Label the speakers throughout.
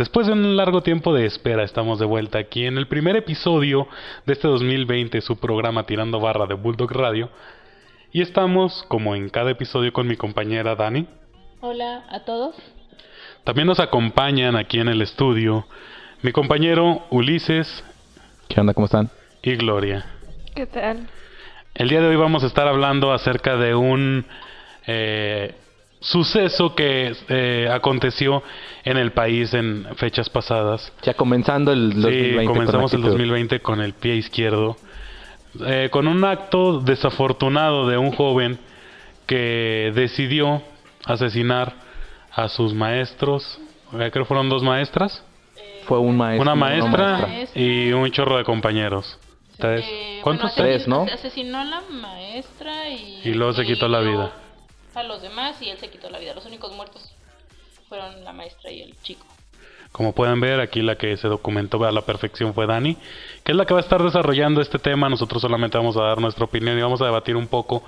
Speaker 1: Después de un largo tiempo de espera, estamos de vuelta aquí en el primer episodio de este 2020, su programa Tirando Barra de Bulldog Radio. Y estamos, como en cada episodio, con mi compañera Dani.
Speaker 2: Hola a todos.
Speaker 1: También nos acompañan aquí en el estudio mi compañero Ulises.
Speaker 3: ¿Qué onda? ¿Cómo están?
Speaker 1: Y Gloria.
Speaker 4: ¿Qué tal?
Speaker 1: El día de hoy vamos a estar hablando acerca de un eh, suceso que eh, aconteció en el país en fechas pasadas.
Speaker 3: Ya comenzando el 2020.
Speaker 1: Sí, comenzamos el 2020 con el pie izquierdo. Eh, con un acto desafortunado de un joven que decidió asesinar a sus maestros. Creo que fueron dos maestras.
Speaker 3: Fue un maestro.
Speaker 1: Una maestra,
Speaker 2: maestra.
Speaker 1: y un chorro de compañeros. Tres.
Speaker 2: Eh,
Speaker 1: ¿Cuántos?
Speaker 2: bueno,
Speaker 3: Tres, ¿no?
Speaker 2: Asesinó a la maestra y...
Speaker 1: Y luego se quitó la vida.
Speaker 2: A los demás y él se quitó la vida. Los únicos muertos fueron la maestra y el chico.
Speaker 1: Como pueden ver, aquí la que se documentó a la perfección fue Dani, que es la que va a estar desarrollando este tema. Nosotros solamente vamos a dar nuestra opinión y vamos a debatir un poco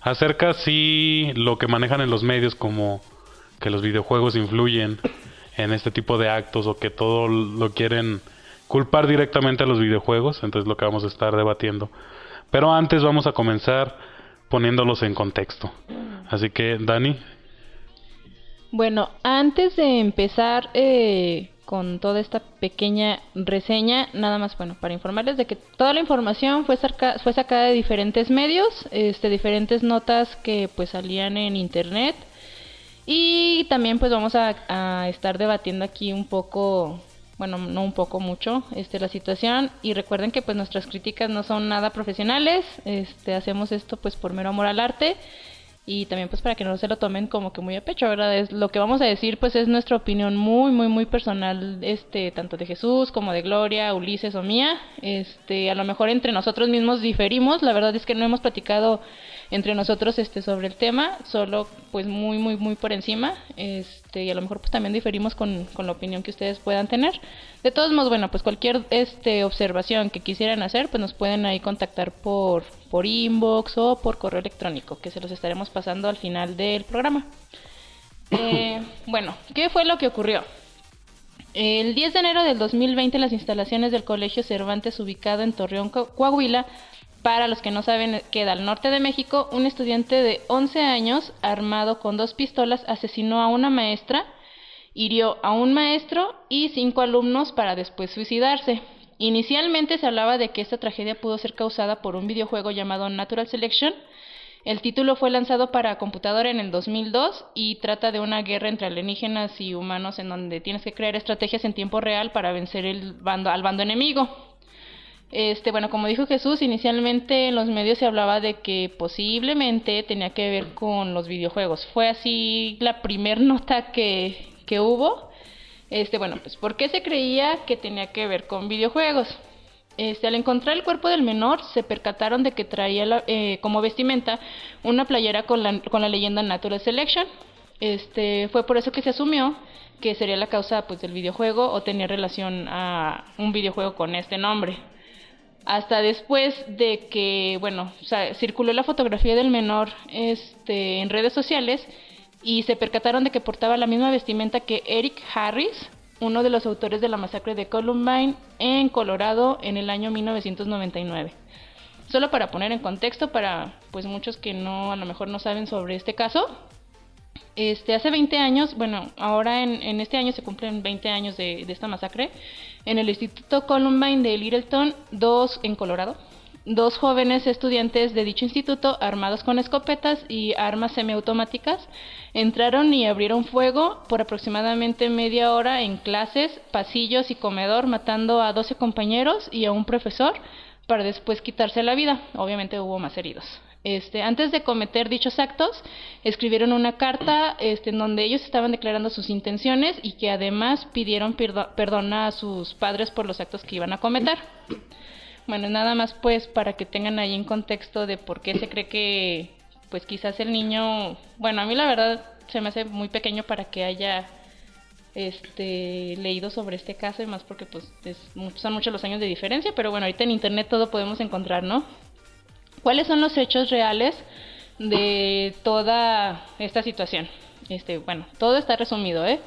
Speaker 1: acerca si lo que manejan en los medios como que los videojuegos influyen en este tipo de actos o que todo lo quieren culpar directamente a los videojuegos. Entonces lo que vamos a estar debatiendo. Pero antes vamos a comenzar poniéndolos en contexto. Así que, Dani,
Speaker 2: Bueno, antes de empezar eh, con toda esta pequeña reseña, nada más, bueno, para informarles de que toda la información fue, saca- fue sacada de diferentes medios, este, diferentes notas que pues salían en internet y también pues vamos a estar debatiendo aquí un poco, bueno, no un poco mucho, este, la situación y recuerden que pues nuestras críticas no son nada profesionales, este, hacemos esto pues por mero amor al arte y también pues para que no se lo tomen como que muy a pecho, ¿verdad? Es, lo que vamos a decir pues es nuestra opinión muy, muy, muy personal, este, tanto de Jesús como de Gloria, Ulises o mía. Este, a lo mejor entre nosotros mismos diferimos, la verdad es que no hemos platicado entre nosotros este sobre el tema, solo pues muy, muy, muy por encima, este, y a lo mejor pues también diferimos con, con la opinión que ustedes puedan tener. De todos modos, bueno, pues cualquier este observación que quisieran hacer, pues nos pueden ahí contactar por, por inbox o por correo electrónico, que se los estaremos pasando al final del programa. Eh, bueno, ¿qué fue lo que ocurrió? El 10 de enero del 2020 en las instalaciones del Colegio Cervantes ubicado en Torreón, Co- Coahuila, para los que no saben, queda al norte de México, un estudiante de 11 años armado con dos pistolas asesinó a una maestra, hirió a un maestro y cinco alumnos para después suicidarse. Inicialmente se hablaba de que esta tragedia pudo ser causada por un videojuego llamado Natural Selection, el título fue lanzado para computadora en el 2002 y trata de una guerra entre alienígenas y humanos en donde tienes que crear estrategias en tiempo real para vencer el bando, al bando enemigo. Este, bueno, como dijo Jesús, inicialmente en los medios se hablaba de que posiblemente tenía que ver con los videojuegos. Fue así la primer nota que, que hubo. Este, bueno, pues ¿por qué se creía que tenía que ver con videojuegos? Este, al encontrar el cuerpo del menor, se percataron de que traía la- eh, como vestimenta una playera con la, con la leyenda Natural Selection. Este, fue por eso que se asumió que sería la causa pues, del videojuego o tenía relación a un videojuego con este nombre. Hasta después de que, bueno, o sea, circuló la fotografía del menor este, en redes sociales y se percataron de que portaba la misma vestimenta que Eric Harris, uno de los autores de la masacre de Columbine en Colorado en el año 1999. Solo para poner en contexto para pues muchos que no a lo mejor no saben sobre este caso. Este, hace 20 años, bueno, ahora en, este año se cumplen 20 años de esta masacre. En el Instituto Columbine de Littleton, dos en Colorado, dos jóvenes estudiantes de dicho instituto, armados con escopetas y armas semiautomáticas, entraron y abrieron fuego por aproximadamente media hora en clases, pasillos y comedor, matando a 12 compañeros y a un profesor para después quitarse la vida. Obviamente hubo más heridos. Este, antes de cometer dichos actos, escribieron una carta este, en donde ellos estaban declarando sus intenciones y que además pidieron perdón a sus padres por los actos que iban a cometer. Bueno, nada más pues para que tengan ahí en contexto de por qué se cree que pues quizás el niño, bueno, a mí la verdad se me hace muy pequeño para que haya este leído sobre este caso y más porque pues son muchos los años de diferencia, pero bueno, ahorita en internet todo podemos encontrar, ¿no? ¿Cuáles son los hechos reales de toda esta situación? Este, bueno, todo está resumido, ¿eh?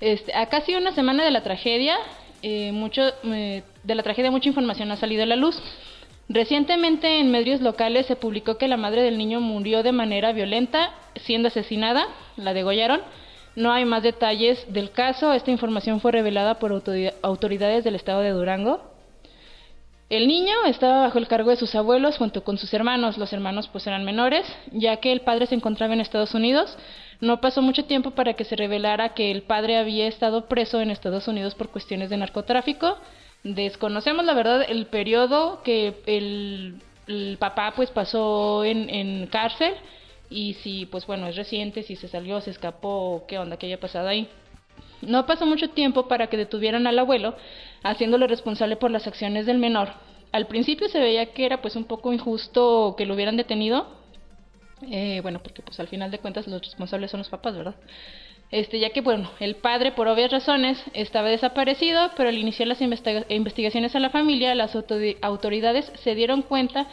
Speaker 2: Este, a casi una semana de la tragedia, eh, mucho, eh, de la tragedia mucha información ha salido a la luz. Recientemente en medios locales se publicó que la madre del niño murió de manera violenta, siendo asesinada, la degollaron. No hay más detalles del caso, esta información fue revelada por autoridades del estado de Durango. El niño estaba bajo el cargo de sus abuelos junto con sus hermanos. Los hermanos pues eran menores, ya que el padre se encontraba en Estados Unidos. No pasó mucho tiempo para que se revelara que el padre había estado preso en Estados Unidos por cuestiones de narcotráfico. Desconocemos la verdad el periodo que el, papá pues pasó en, en, cárcel y si pues bueno es reciente, si se salió, se escapó, qué onda que haya pasado ahí. No pasó mucho tiempo para que detuvieran al abuelo, haciéndole responsable por las acciones del menor. Al principio se veía que era pues un poco injusto que lo hubieran detenido. Eh, bueno, porque pues al final de cuentas los responsables son los papás, ¿verdad? Este, ya que bueno, el padre por obvias razones estaba desaparecido, pero al iniciar las investigaciones a la familia, las autoridades se dieron cuenta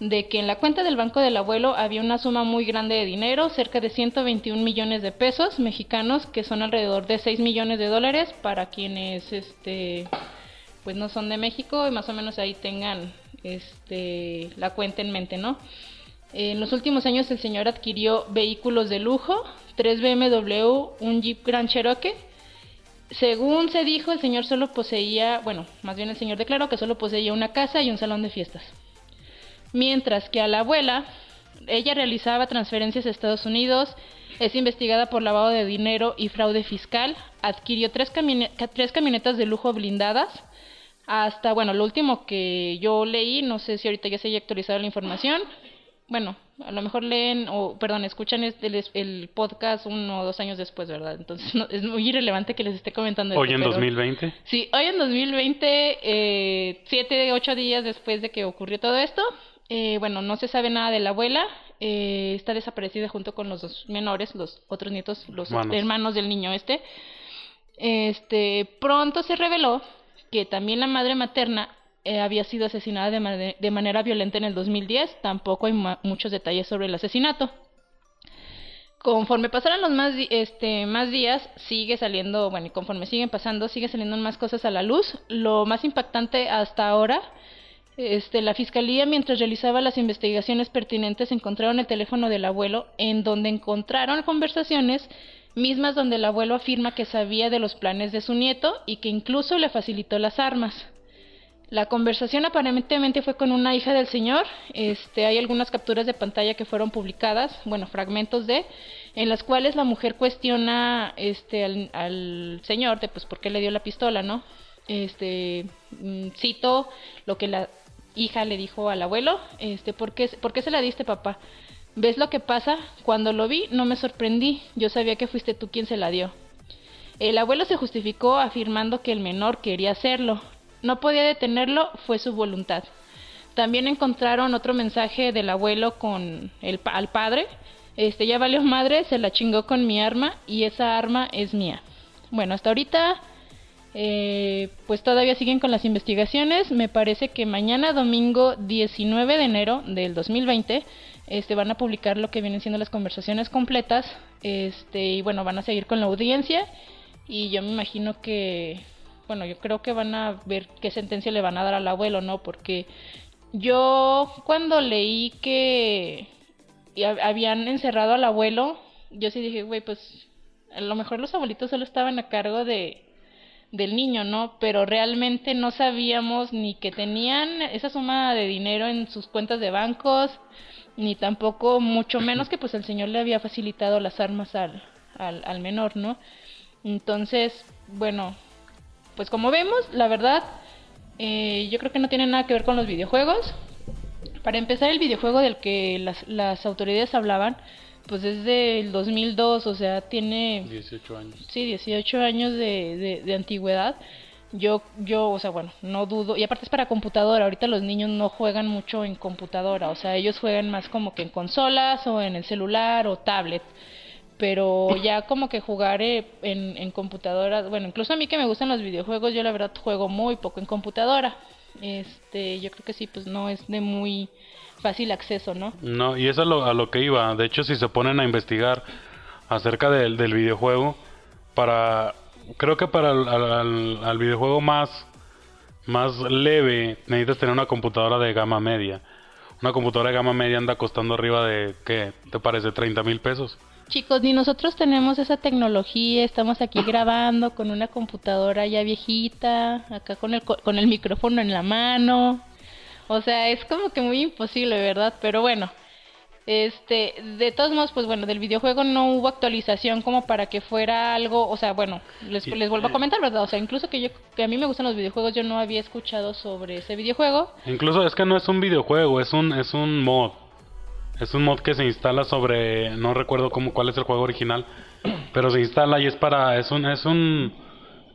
Speaker 2: de que en la cuenta del banco del abuelo había una suma muy grande de dinero, cerca de 121 millones de pesos mexicanos, que son alrededor de 6 millones de dólares para quienes este pues no son de México y más o menos ahí tengan este la cuenta en mente, ¿no? En los últimos años el señor adquirió vehículos de lujo, tres BMW, un Jeep Grand Cherokee. Según se dijo, el señor solo poseía, bueno, más bien el señor declaró que solo poseía una casa y un salón de fiestas mientras que a la abuela, ella realizaba transferencias a Estados Unidos, es investigada por lavado de dinero y fraude fiscal, adquirió tres, tres camionetas de lujo blindadas, hasta, bueno, lo último que yo leí, no sé si ahorita ya se haya actualizado la información, bueno, a lo mejor leen o, perdón, escuchan este, el, podcast uno o dos años después, ¿verdad? Entonces es muy irrelevante que les esté comentando.
Speaker 1: ¿Hoy en 2020?
Speaker 2: Sí, hoy en 2020, eh, siete, ocho días después de que ocurrió todo esto, eh, bueno, no se sabe nada de la abuela. Eh, está desaparecida junto con los dos menores, los otros nietos, los hermanos del niño este. Este, pronto se reveló que también la madre materna eh, había sido asesinada de, manera violenta en el 2010. Tampoco hay muchos detalles sobre el asesinato. Conforme pasaron los más, este, más días, sigue saliendo, bueno, y conforme siguen pasando, sigue saliendo más cosas a la luz. Lo más impactante hasta ahora este, la fiscalía, mientras realizaba las investigaciones pertinentes, encontraron el teléfono del abuelo, en donde encontraron conversaciones mismas donde el abuelo afirma que sabía de los planes de su nieto y que incluso le facilitó las armas. La conversación aparentemente fue con una hija del señor. Este, hay algunas capturas de pantalla que fueron publicadas, bueno, fragmentos de, en las cuales la mujer cuestiona este, al, señor de pues por qué le dio la pistola, ¿no? Este, mm, cito lo que la hija le dijo al abuelo, este, ¿por qué, ¿por qué se la diste papá? ¿Ves lo que pasa? Cuando lo vi no me sorprendí, yo sabía que fuiste tú quien se la dio. El abuelo se justificó afirmando que el menor quería hacerlo. No podía detenerlo, fue su voluntad. También encontraron otro mensaje del abuelo con el al padre. Este ya valió madre, se la chingó con mi arma y esa arma es mía. Bueno, hasta ahorita eh, pues todavía siguen con las investigaciones. Me parece que mañana domingo 19 de enero del 2020 este, van a publicar lo que vienen siendo las conversaciones completas. Este, y bueno, van a seguir con la audiencia. Y yo me imagino que, bueno, yo creo que van a ver qué sentencia le van a dar al abuelo, ¿no? Porque yo cuando leí que habían encerrado al abuelo, yo sí dije, güey, pues a lo mejor los abuelitos solo estaban a cargo de del niño, ¿no? Pero realmente no sabíamos ni que tenían esa suma de dinero en sus cuentas de bancos, ni tampoco, mucho menos que pues el señor le había facilitado las armas al, al, menor, ¿no? Entonces, bueno, pues como vemos, la verdad, eh, yo creo que no tiene nada que ver con los videojuegos. Para empezar, el videojuego del que las, las autoridades hablaban, pues desde el 2002, o sea, tiene...
Speaker 1: 18 años.
Speaker 2: Sí, 18 años de, de, antigüedad. Yo, yo, o sea, bueno, no dudo. Y aparte es para computadora. Ahorita los niños no juegan mucho en computadora. O sea, ellos juegan más como que en consolas o en el celular o tablet. Pero ya como que jugar eh, en, computadora. Bueno, incluso a mí que me gustan los videojuegos, yo la verdad juego muy poco en computadora. Este, yo creo que sí, pues no es de muy fácil acceso, ¿no?
Speaker 1: No, y eso es a lo, que iba. De hecho, si se ponen a investigar acerca del, del videojuego, para creo que para el al, videojuego más más leve, necesitas tener una computadora de gama media. Una computadora de gama media anda costando arriba de, ¿qué? ¿Te parece? 30 mil pesos.
Speaker 2: Chicos, ni nosotros tenemos esa tecnología, estamos aquí grabando con una computadora ya viejita, acá con el, con el micrófono en la mano. O sea, es como que muy imposible, ¿verdad? Pero bueno, este, de todos modos, pues bueno, del videojuego no hubo actualización como para que fuera algo, o sea, bueno, les, les vuelvo a comentar, ¿verdad? O sea, incluso que yo, que a mí me gustan los videojuegos, yo no había escuchado sobre ese videojuego.
Speaker 1: Incluso es que no es un videojuego, es un, es un mod. Es un mod que se instala sobre, no recuerdo cómo, cuál es el juego original, pero se instala y es para, es un, es un,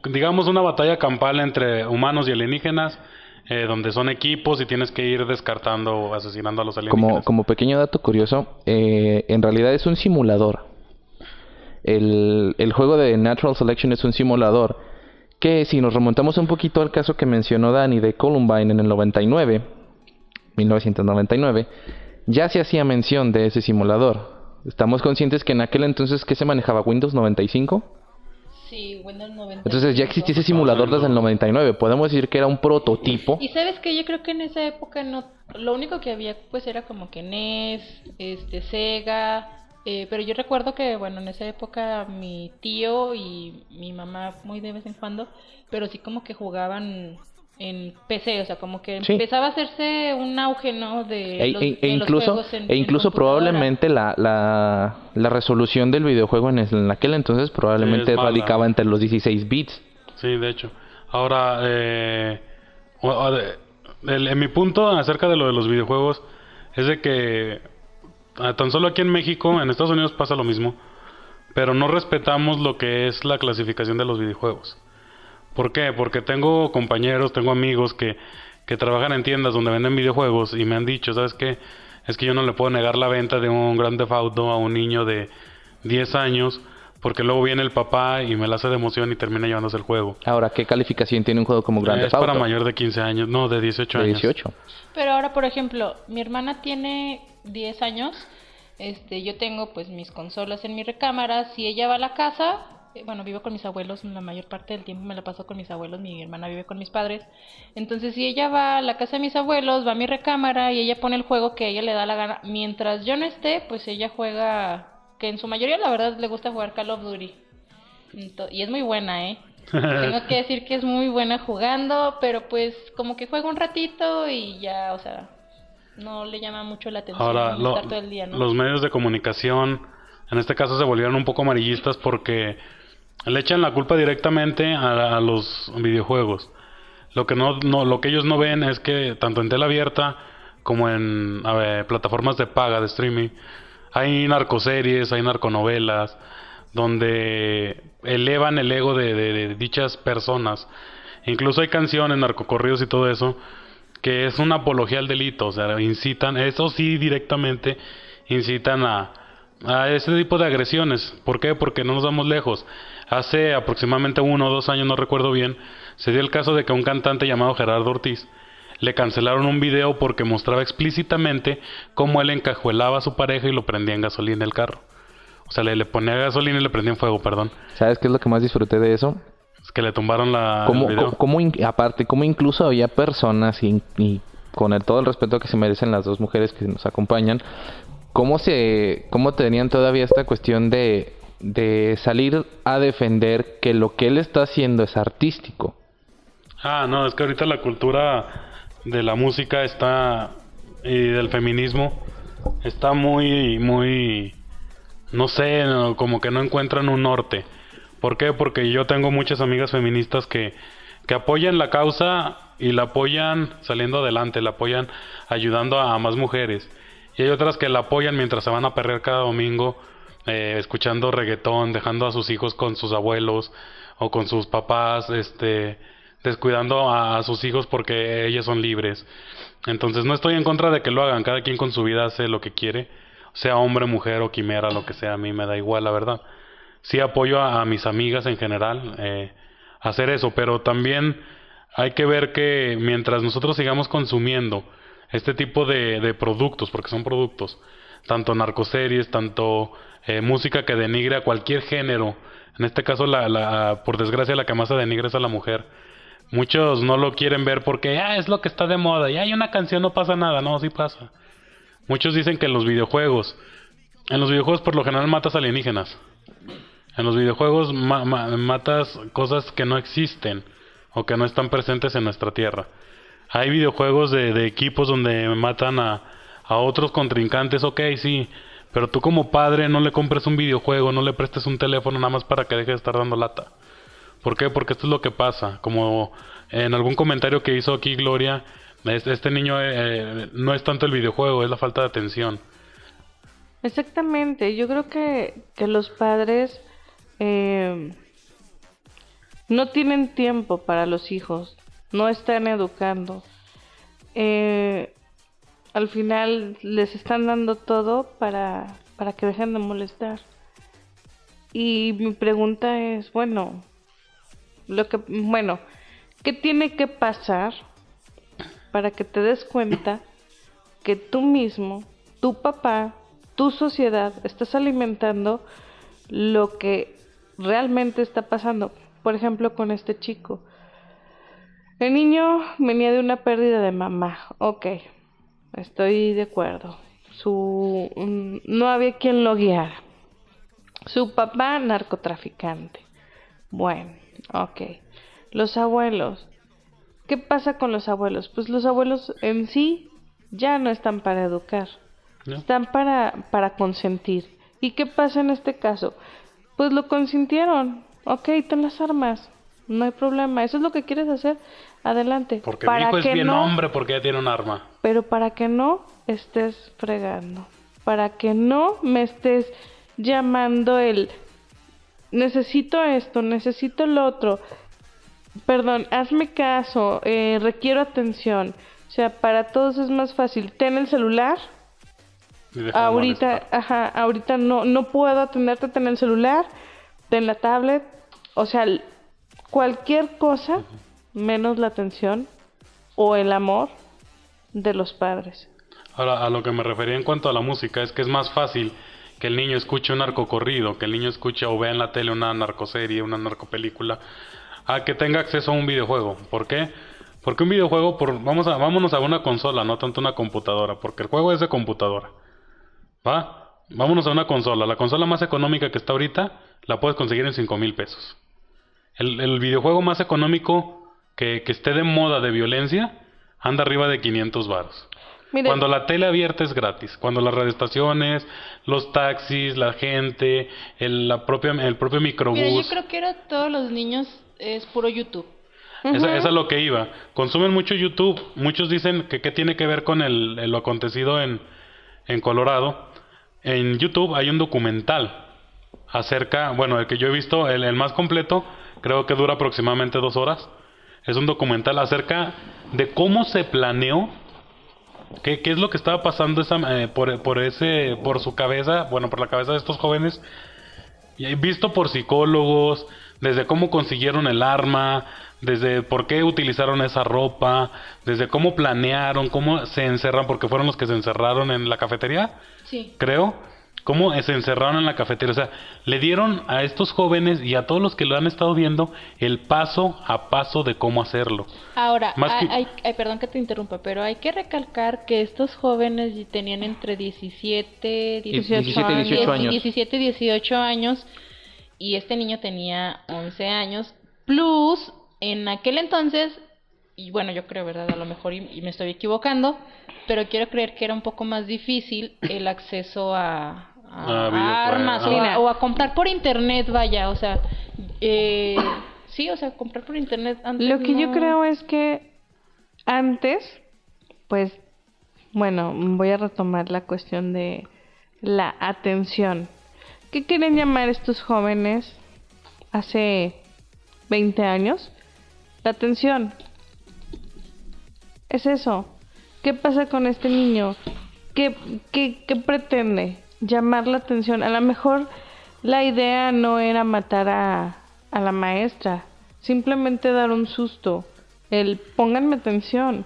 Speaker 1: digamos una batalla campal entre humanos y alienígenas eh, donde son equipos y tienes que ir descartando o asesinando a los alienígenas.
Speaker 3: Como, pequeño dato curioso, eh, en realidad es un simulador. El, el juego de Natural Selection es un simulador que si nos remontamos un poquito al caso que mencionó Dani de Columbine en el 99, 1999, ya se hacía mención de ese simulador. Estamos conscientes que en aquel entonces que se manejaba Windows 95
Speaker 2: Sí, Windows 95.
Speaker 3: Entonces ya existía ese simulador desde el 99. Podemos decir que era un prototipo.
Speaker 2: Y sabes que yo creo que en esa época no, lo único que había pues era como que NES, este Sega, eh, pero yo recuerdo que bueno en esa época mi tío y mi mamá muy de vez en cuando, pero sí como que jugaban en PC, o sea, como que empezaba a hacerse un auge, ¿no? De,
Speaker 3: e,
Speaker 2: los,
Speaker 3: e- e
Speaker 2: de los
Speaker 3: incluso,
Speaker 2: juegos en-
Speaker 3: e incluso probablemente la, la, la resolución del videojuego en, en aquel entonces probablemente
Speaker 1: Sí, es mala.
Speaker 3: radicaba entre los 16 bits.
Speaker 1: Sí, de hecho. Ahora, eh, en mi punto acerca de lo de los videojuegos es de que ah, tan solo aquí en México, en Estados Unidos pasa lo mismo, pero no respetamos lo que es la clasificación de los videojuegos. ¿Por qué? Porque tengo compañeros, tengo amigos que, que trabajan en tiendas donde venden videojuegos y me han dicho, ¿sabes qué? Es que yo no le puedo negar la venta de un Grand Theft Auto a un niño de 10 años porque luego viene el papá y me la hace de emoción y termina llevándose el juego.
Speaker 3: Ahora, ¿qué calificación tiene un juego como Grand
Speaker 1: es
Speaker 3: Theft Auto?
Speaker 1: para mayor de 15 años, no, de 18
Speaker 3: de
Speaker 1: años.
Speaker 3: 18.
Speaker 2: Pero ahora, por ejemplo, mi hermana tiene 10 años. Este, yo tengo pues mis consolas en mi recámara. Si ella va a la casa, bueno, vivo con mis abuelos, la mayor parte del tiempo me la paso con mis abuelos, mi hermana vive con mis padres. Entonces, si ella va a la casa de mis abuelos, va a mi recámara y ella pone el juego que a ella le da la gana, mientras yo no esté, pues ella juega que en su mayoría la verdad le gusta jugar Call of Duty. Y es muy buena, ¿eh? Tengo que decir que es muy buena jugando, pero pues como que juega un ratito y ya, o sea, no le llama mucho la atención
Speaker 1: Ahora, lo-
Speaker 2: estar todo el día, ¿no?
Speaker 1: los medios de comunicación, en este caso, se volvieron un poco amarillistas porque le echan la culpa directamente a, los videojuegos. Lo que no, no, lo que ellos no ven es que tanto en tela abierta como en plataformas de paga de streaming hay narcoseries, hay narconovelas donde elevan el ego de, de- de dichas personas. Incluso hay canciones, narcocorridos y todo eso que es una apología al delito, o sea, incitan, eso sí directamente incitan a, a ese tipo de agresiones. ¿Por qué? Porque no nos vamos lejos. Hace aproximadamente uno o dos años, no recuerdo bien, se dio el caso de que a un cantante llamado Gerardo Ortiz le cancelaron un video porque mostraba explícitamente cómo él encajuelaba a su pareja y lo prendía en gasolina el carro. O sea, le, le ponía gasolina y le prendía en fuego, perdón.
Speaker 3: ¿Sabes qué es lo que más disfruté de eso?
Speaker 1: Es que le tumbaron la,
Speaker 3: Como,
Speaker 1: el video.
Speaker 3: como in- aparte, como incluso había personas, y, y con el, todo el respeto que se merecen las dos mujeres que nos acompañan, cómo se, cómo tenían todavía esta cuestión de, de salir a defender que lo que él está haciendo es artístico.
Speaker 1: Ah, no, es que ahorita la cultura de la música está y del feminismo está muy muy no sé, como que no encuentran un norte. ¿Por qué? Porque yo tengo muchas amigas feministas que que apoyan la causa y la apoyan saliendo adelante, la apoyan ayudando a, más mujeres. Y hay otras que la apoyan mientras se van a perder cada domingo eh, escuchando reggaetón, dejando a sus hijos con sus abuelos o con sus papás, este, descuidando a, sus hijos porque ellas son libres. Entonces no estoy en contra de que lo hagan, cada quien con su vida hace lo que quiere, sea hombre, mujer o quimera, lo que sea, a mí me da igual, la verdad. Sí apoyo a, mis amigas en general eh, hacer eso, pero también hay que ver que mientras nosotros sigamos consumiendo este tipo de, de productos, porque son productos, tanto narcoseries, tanto eh, música que denigre a cualquier género. En este caso, la, la, por desgracia, la que más se denigra es a la mujer. Muchos no lo quieren ver porque ah, es lo que está de moda y hay una canción, no pasa nada. No, sí pasa. Muchos dicen que en los videojuegos, en los videojuegos por lo general matas alienígenas. En los videojuegos matas cosas que no existen o que no están presentes en nuestra tierra. Hay videojuegos de, equipos donde matan a, a otros contrincantes, ok, sí, pero tú como padre no le compres un videojuego, no le prestes un teléfono nada más para que deje de estar dando lata. ¿Por qué? Porque esto es lo que pasa. Como en algún comentario que hizo aquí Gloria, este niño eh, no es tanto el videojuego, es la falta de atención.
Speaker 4: Exactamente, yo creo que, que los padres eh, no tienen tiempo para los hijos, no están educando. Eh, al final les están dando todo para, para que dejen de molestar. Y mi pregunta es, bueno, lo que, bueno, ¿qué tiene que pasar para que te des cuenta que tú mismo, tu papá, tu sociedad, estás alimentando lo que realmente está pasando? Por ejemplo, con este chico. El niño venía de una pérdida de mamá, ok, estoy de acuerdo. Su, mm, no había quien lo guiara. Su papá, narcotraficante. Bueno, ok. Los abuelos. ¿Qué pasa con los abuelos? Pues los abuelos en sí ya no están para educar. Están para, para consentir. ¿Y qué pasa en este caso? Pues lo consintieron. Ok, ten las armas. No hay problema. ¿Eso es lo que quieres hacer? Adelante.
Speaker 1: Porque para mi hijo es bien hombre porque ya tiene un arma.
Speaker 4: Pero para que no estés fregando. Para que no me estés llamando el necesito esto, necesito lo otro. Perdón, hazme caso, eh, requiero atención. O sea, para todos es más fácil. Ten el celular. Ahorita, ajá, ahorita no, no puedo atenderte, ten el celular, ten la tablet. O sea, cualquier cosa menos la atención o el amor de los padres.
Speaker 1: Ahora, a lo que me refería en cuanto a la música es que es más fácil que el niño escuche un narcocorrido, que el niño escuche o vea en la tele una narcoserie, una narcopelícula, a que tenga acceso a un videojuego. ¿Por qué? Porque un videojuego, por, vamos a, vámonos a una consola, no tanto una computadora, porque el juego es de computadora. ¿Va? Vámonos a una consola. La consola más económica que está ahorita la puedes conseguir en 5 mil pesos. El, el, videojuego más económico que, que, esté de moda de violencia anda arriba de 500 baros. Cuando la tele abierta es gratis, cuando las radioestaciones, los taxis, la gente, el, la propia, el propio microbús. Mira,
Speaker 2: yo creo que era todos los niños es puro YouTube.
Speaker 1: Esa, es lo que iba. Consumen mucho YouTube. Muchos dicen que qué tiene que ver con el, lo acontecido en, en Colorado. En YouTube hay un documental acerca, bueno, el que yo he visto, el, el más completo, creo que dura aproximadamente dos horas. Es un documental acerca de cómo se planeó ¿Qué, ¿Qué, es lo que estaba pasando esa, eh, por, por, ese, por su cabeza, bueno, por la cabeza de estos jóvenes? Y visto por psicólogos, desde cómo consiguieron el arma, desde por qué utilizaron esa ropa, desde cómo planearon, cómo se encerran, porque fueron los que se encerraron en la cafetería,
Speaker 2: sí.
Speaker 1: creo cómo se encerraron en la cafetería. O sea, le dieron a estos jóvenes y a todos los que lo han estado viendo el paso a paso de cómo hacerlo.
Speaker 2: Ahora, hay, perdón que te interrumpa, pero hay que recalcar que estos jóvenes tenían entre 17, 18, años, 17, 18 años y este niño tenía 11 años, plus en aquel entonces y bueno, yo creo, ¿verdad? A lo mejor y, me estoy equivocando, pero quiero creer que era un poco más difícil el acceso a, a, armas o a, comprar por internet, vaya, o sea, eh, sí, o sea, comprar por internet.
Speaker 4: Antes Lo que yo creo es que antes, pues, bueno, voy a retomar la cuestión de la atención. ¿Qué quieren llamar estos jóvenes hace 20 años? La atención. Es eso. ¿Qué pasa con este niño? ¿Qué, qué, qué pretende? Llamar la atención. A lo mejor la idea no era matar a, a la maestra, simplemente dar un susto, el pónganme atención.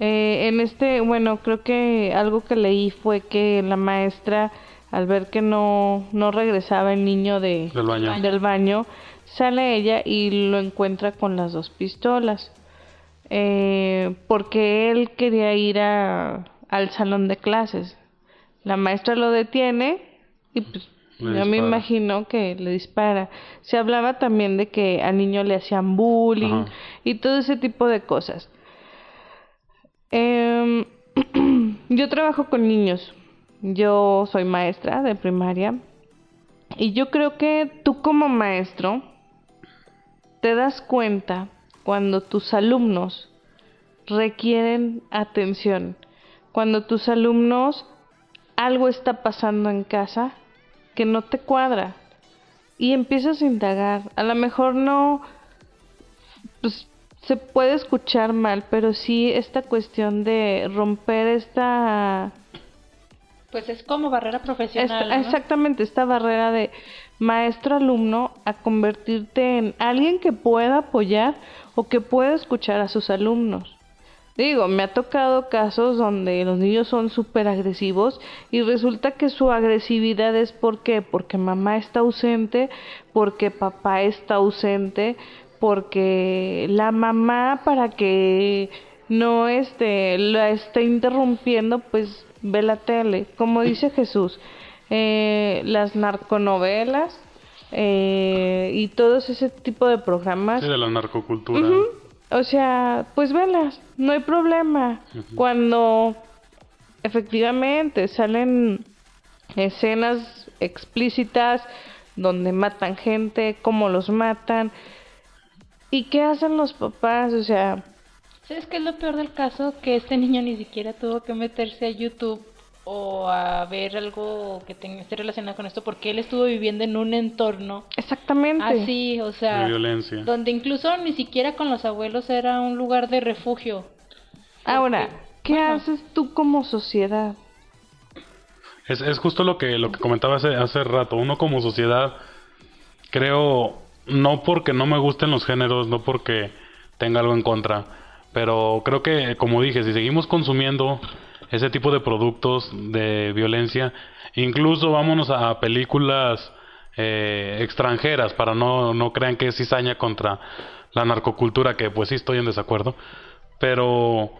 Speaker 4: Eh, en este, bueno, creo que algo que leí fue que la maestra, al ver que no, no regresaba el niño de,
Speaker 1: Del baño.
Speaker 4: del baño, sale ella y lo encuentra con las dos pistolas. Eh, porque él quería ir a, al salón de clases. La maestra lo detiene y pues
Speaker 1: Le
Speaker 4: yo me imagino que le dispara. Se hablaba también de que al niño le hacían bullying
Speaker 1: Ajá.
Speaker 4: y todo ese tipo de cosas. Em, yo trabajo con niños. Yo soy maestra de primaria. Y yo creo que tú como maestro te das cuenta cuando tus alumnos requieren atención. Cuando tus alumnos algo está pasando en casa que no te cuadra. Y empiezas a indagar. A lo mejor no pues se puede escuchar mal, pero sí esta cuestión de romper esta,
Speaker 2: Pues es como barrera profesional.
Speaker 4: esta-
Speaker 2: ¿no?
Speaker 4: exactamente esta barrera de maestro alumno a convertirte en alguien que pueda apoyar o que pueda escuchar a sus alumnos. Digo, me ha tocado casos donde los niños son súper agresivos y resulta que su agresividad es ¿por qué? Porque mamá está ausente, porque papá está ausente, porque la mamá para que no este, la esté interrumpiendo, pues ve la tele. Como dice Jesús, eh, las narconovelas eh, y todos ese tipo de programas
Speaker 1: Sí, de la narcocultura.
Speaker 4: Ujú. O sea, pues velas, no hay problema. Cuando efectivamente salen escenas explícitas donde matan gente, cómo los matan. ¿Y qué hacen los papás? O sea,
Speaker 2: ¿Sabes qué es lo peor del caso? Que este niño ni siquiera tuvo que meterse a YouTube o a ver algo que tenga, esté relacionado con esto porque él estuvo viviendo en un entorno
Speaker 4: exactamente.
Speaker 2: así, o sea,
Speaker 1: De violencia.
Speaker 2: donde incluso ni siquiera con los abuelos era un lugar de refugio.
Speaker 4: Ahora, ¿qué
Speaker 2: bueno.
Speaker 4: haces tú como sociedad?
Speaker 1: Es, es justo lo que, lo que comentaba hace, hace rato. Uno como sociedad, creo, no porque no me gusten los géneros, no porque tenga algo en contra, pero creo que, como dije, si seguimos consumiendo ese tipo de productos de violencia, incluso vámonos a películas eh, extranjeras, para no, no crean que es cizaña contra la narcocultura, que pues sí estoy en desacuerdo, pero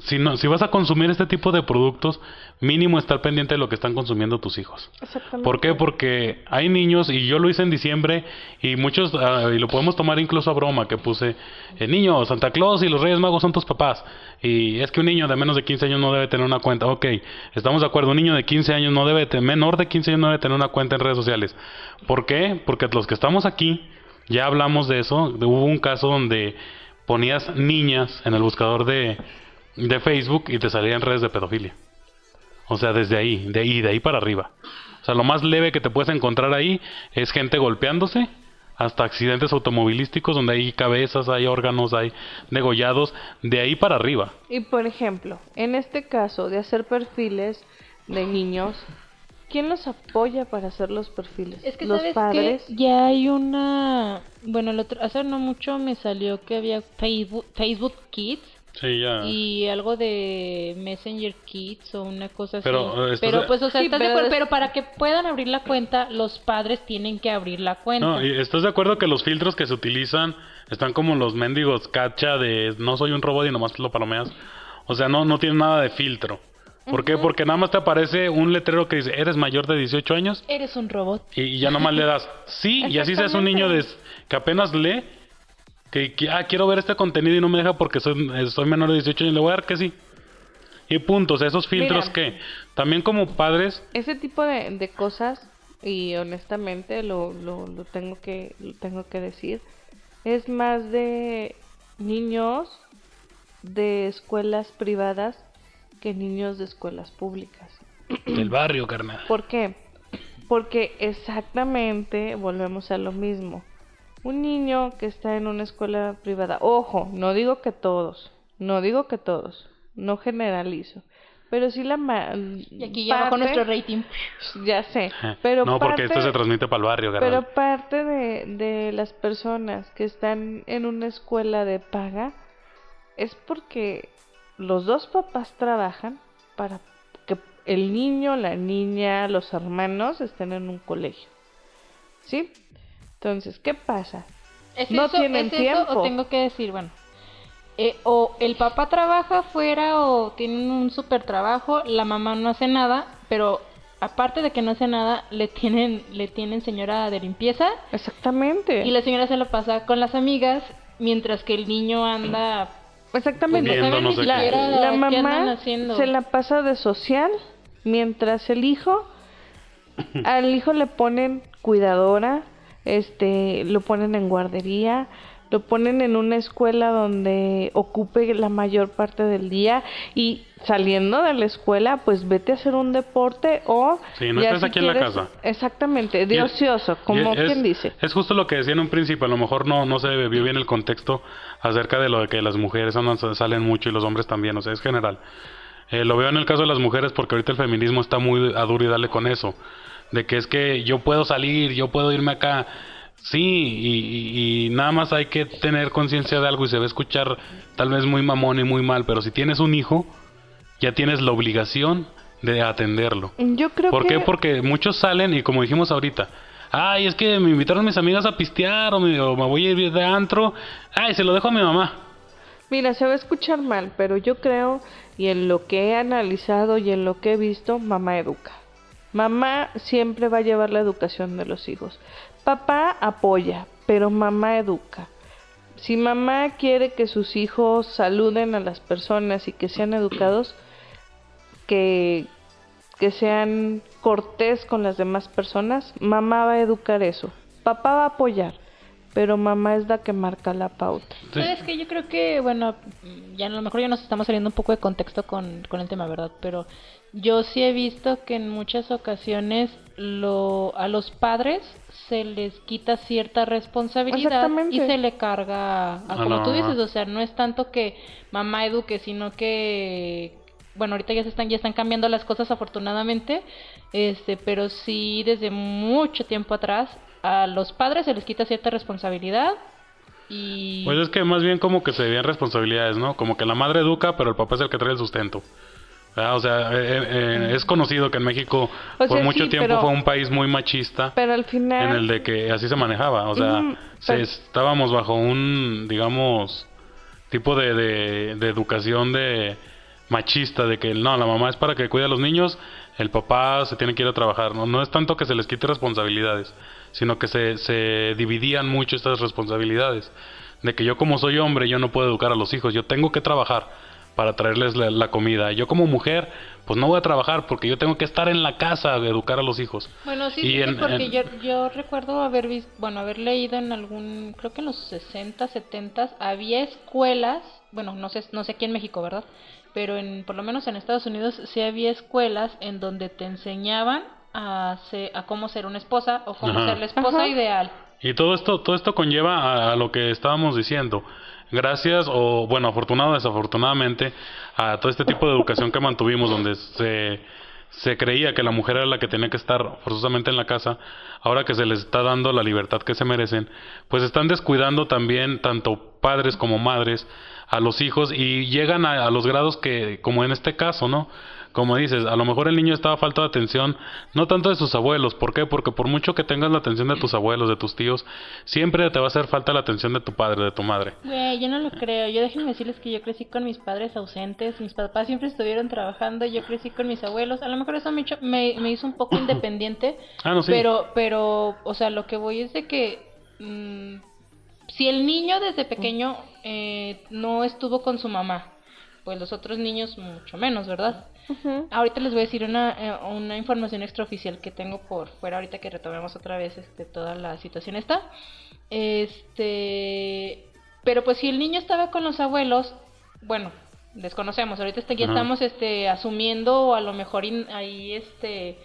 Speaker 1: si, no, si vas a consumir este tipo de productos, mínimo estar pendiente de lo que están consumiendo tus hijos.
Speaker 4: Exactamente.
Speaker 1: ¿Por qué? Porque hay niños, y yo lo hice en diciembre, y muchos, ah, y lo podemos tomar incluso a broma, que puse, eh, niño, Santa Claus y los Reyes Magos son tus papás. Y es que un niño de menos de 15 años no debe tener una cuenta. Ok, estamos de acuerdo, un niño de 15 años no debe, te- menor de 15 años no debe tener una cuenta en redes sociales. ¿Por qué? Porque los que estamos aquí, ya hablamos de eso, hubo un caso donde ponías niñas en el buscador de, de Facebook y te salían redes de pedofilia. O sea, desde ahí, de ahí, de ahí para arriba. O sea, lo más leve que te puedes encontrar ahí es gente golpeándose, hasta accidentes automovilísticos donde hay cabezas, hay órganos, hay degollados, de ahí para arriba.
Speaker 4: Y por ejemplo, en este caso de hacer perfiles de niños, ¿quién los apoya para hacer los perfiles?
Speaker 2: Es que
Speaker 4: los
Speaker 2: sabes
Speaker 4: padres.
Speaker 2: que ya hay una, bueno, el otro, hace no mucho me salió que había Facebook, Facebook Kids
Speaker 1: Sí, ya.
Speaker 2: y algo de Messenger Kids o una cosa
Speaker 1: Pero,
Speaker 2: así.
Speaker 1: eh, estás
Speaker 2: pero
Speaker 1: de-
Speaker 2: pues, o sea,
Speaker 4: Sí,
Speaker 2: ¿estás de
Speaker 4: pero
Speaker 2: acuerdo?
Speaker 4: es-
Speaker 2: Pero para que puedan abrir la cuenta, los padres tienen que abrir la cuenta.
Speaker 1: No, y ¿estás de acuerdo que los filtros que se utilizan están como los mendigos cacha de no soy un robot y nomás lo palomeas? O sea, no, no tiene nada de filtro. ¿Por qué? Porque nada más te aparece un letrero que dice, ¿eres mayor de 18 años?
Speaker 2: Eres un robot.
Speaker 1: Y, y ya nomás le das sí, y así seas un niño de, que apenas lee, que, que, ah, quiero ver este contenido y no me deja porque soy, soy menor de 18 años, le voy a dar que sí. Y puntos, esos filtros que también como padres,
Speaker 4: Ese tipo de, de cosas, y honestamente lo, lo, lo tengo que, lo tengo que decir, es más de niños de escuelas privadas que niños de escuelas públicas.
Speaker 1: del barrio, carnal.
Speaker 4: ¿Por qué? Porque exactamente volvemos a lo mismo. Un niño que está en una escuela privada, ojo, no digo que todos, no digo que todos, no generalizo, pero sí la ma-
Speaker 2: Y aquí ya bajó
Speaker 4: parte-
Speaker 2: nuestro rating.
Speaker 4: Ya sé, pero
Speaker 1: no, porque esto
Speaker 4: parte-
Speaker 1: se transmite para el barrio, carnal.
Speaker 4: pero parte de, de las personas que están en una escuela de paga es porque los dos papás trabajan para que el niño, la niña, los hermanos estén en un colegio. ¿Sí? Entonces, ¿qué pasa?
Speaker 2: ¿Es
Speaker 4: No
Speaker 2: eso,
Speaker 4: tienen
Speaker 2: es eso
Speaker 4: tiempo.
Speaker 2: o tengo que decir, bueno, eh, o el papá trabaja afuera o tiene un super trabajo, la mamá no hace nada, pero aparte de que no hace nada, le tienen, le tienen señora de limpieza
Speaker 4: Exactamente.
Speaker 2: y la señora se lo pasa con las amigas, mientras que el niño anda
Speaker 4: Exactamente.
Speaker 2: Pues no saben
Speaker 1: Viendo no
Speaker 2: ni
Speaker 1: sé
Speaker 4: la, mamá se la pasa de social, mientras el hijo, al hijo le ponen cuidadora, este, lo ponen en guardería, lo ponen en una escuela donde ocupe la mayor parte del día y saliendo de la escuela, pues vete a hacer un deporte o
Speaker 1: Sí, no estés
Speaker 4: si
Speaker 1: aquí en la casa.
Speaker 4: Exactamente, de ocioso, como
Speaker 1: es-
Speaker 4: quien dice.
Speaker 1: Es justo lo que decía en un principio, a lo mejor no, no se vio bien el contexto acerca de lo de que las mujeres andan- salen mucho y los hombres también, o sea, es general. Eh, lo veo en el caso de las mujeres porque ahorita el feminismo está muy a duro y dale con eso, de que es que yo puedo salir, yo puedo irme acá, sí, y, y- y nada más hay que tener conciencia de algo y se va a escuchar tal vez muy mamón y muy mal, pero si tienes un hijo, ya tienes la obligación de atenderlo.
Speaker 4: Yo creo
Speaker 1: ¿Por
Speaker 4: que
Speaker 1: qué? Porque muchos salen y como dijimos ahorita, ay, es que me invitaron mis amigas a pistear o me, o me voy a ir de antro, ay, se lo dejo a mi mamá.
Speaker 4: Mira, se va a escuchar mal, pero yo creo, y en lo que he analizado y en lo que he visto, mamá educa. Mamá siempre va a llevar la educación de los hijos. Papá apoya, pero mamá educa. Si mamá quiere que sus hijos saluden a las personas y que sean educados, que, que sean cortés con las demás personas, mamá va a educar eso. Papá va a apoyar, pero mamá es la que marca la pauta.
Speaker 1: Sí.
Speaker 2: Es que yo creo que, bueno, ya a lo mejor ya nos estamos saliendo un poco de contexto con, con el tema, ¿verdad? Pero yo sí he visto que en muchas ocasiones lo, a los padres se les quita cierta responsabilidad y se le carga, a,
Speaker 1: A
Speaker 2: como tú
Speaker 1: mamá.
Speaker 2: dices, o sea, no es tanto que mamá eduque, sino que, bueno, ahorita ya se están, ya están cambiando las cosas afortunadamente, este, pero sí desde mucho tiempo atrás a los padres se les quita cierta responsabilidad y
Speaker 1: Pues es que más bien como que se debían responsabilidades, ¿no? Como que la madre educa, pero el papá es el que trae el sustento. ¿Verdad? O sea, eh, eh, es conocido que en México
Speaker 4: O
Speaker 1: por
Speaker 4: sea,
Speaker 1: mucho
Speaker 4: sí,
Speaker 1: tiempo
Speaker 4: pero-
Speaker 1: fue un país muy machista.
Speaker 4: Pero al final...
Speaker 1: en el de que así se manejaba, o sea, se-
Speaker 4: pero-
Speaker 1: estábamos bajo un, digamos, tipo de, de, de educación de machista, de que no, la mamá es para que cuide a los niños, el papá se tiene que ir a trabajar, no, no es tanto que se les quite responsabilidades, sino que se, se dividían mucho estas responsabilidades, de que yo como soy hombre, yo no puedo educar a los hijos, yo tengo que trabajar para traerles la, la comida, yo como mujer, pues no voy a trabajar porque yo tengo que estar en la casa a educar a los hijos.
Speaker 2: Bueno, sí,
Speaker 1: Y
Speaker 2: sí,
Speaker 1: en-
Speaker 2: porque
Speaker 1: en-
Speaker 2: yo, yo recuerdo haber visto, bueno, haber leído en algún, creo que en los 60, 70, había escuelas, bueno, no sé, no sé aquí en México, ¿verdad? Pero en, por lo menos en Estados Unidos sí había escuelas en donde te enseñaban a, se- a cómo ser una esposa o cómo
Speaker 1: Ajá.
Speaker 2: ser la esposa
Speaker 4: Ajá.
Speaker 2: ideal.
Speaker 1: Y todo esto, todo esto conlleva a, a lo que estábamos diciendo. Gracias, o bueno, afortunado desafortunadamente, a todo este tipo de educación que mantuvimos, donde se, se creía que la mujer era la que tenía que estar forzosamente en la casa, ahora que se les está dando la libertad que se merecen, pues están descuidando también tanto padres como madres a los hijos y llegan a, a los grados que, como en este caso, ¿no? Como dices, a lo mejor el niño estaba falta de atención, no tanto de sus abuelos. ¿Por qué? Porque por mucho que tengas la atención de tus abuelos, de tus tíos, siempre te va a hacer falta la atención de tu padre, de tu madre.
Speaker 2: Güey, yo no lo creo. Yo déjenme decirles que yo crecí con mis padres ausentes. Mis papás siempre estuvieron trabajando. Yo crecí con mis abuelos. A lo mejor eso me, hizo- me, me hizo un poco independiente.
Speaker 1: Ah, no, sí.
Speaker 2: Pero, pero, o sea, lo que voy es de que mm, si el niño desde pequeño eh, no estuvo con su mamá, pues los otros niños mucho menos, ¿verdad? Ahorita les voy a decir una, eh, una información extraoficial que tengo por fuera ahorita que retomemos otra vez este, toda la situación esta. Este, pero pues si el niño estaba con los abuelos, bueno, desconocemos. Ahorita este, ya estamos este asumiendo o a lo mejor in- ahí este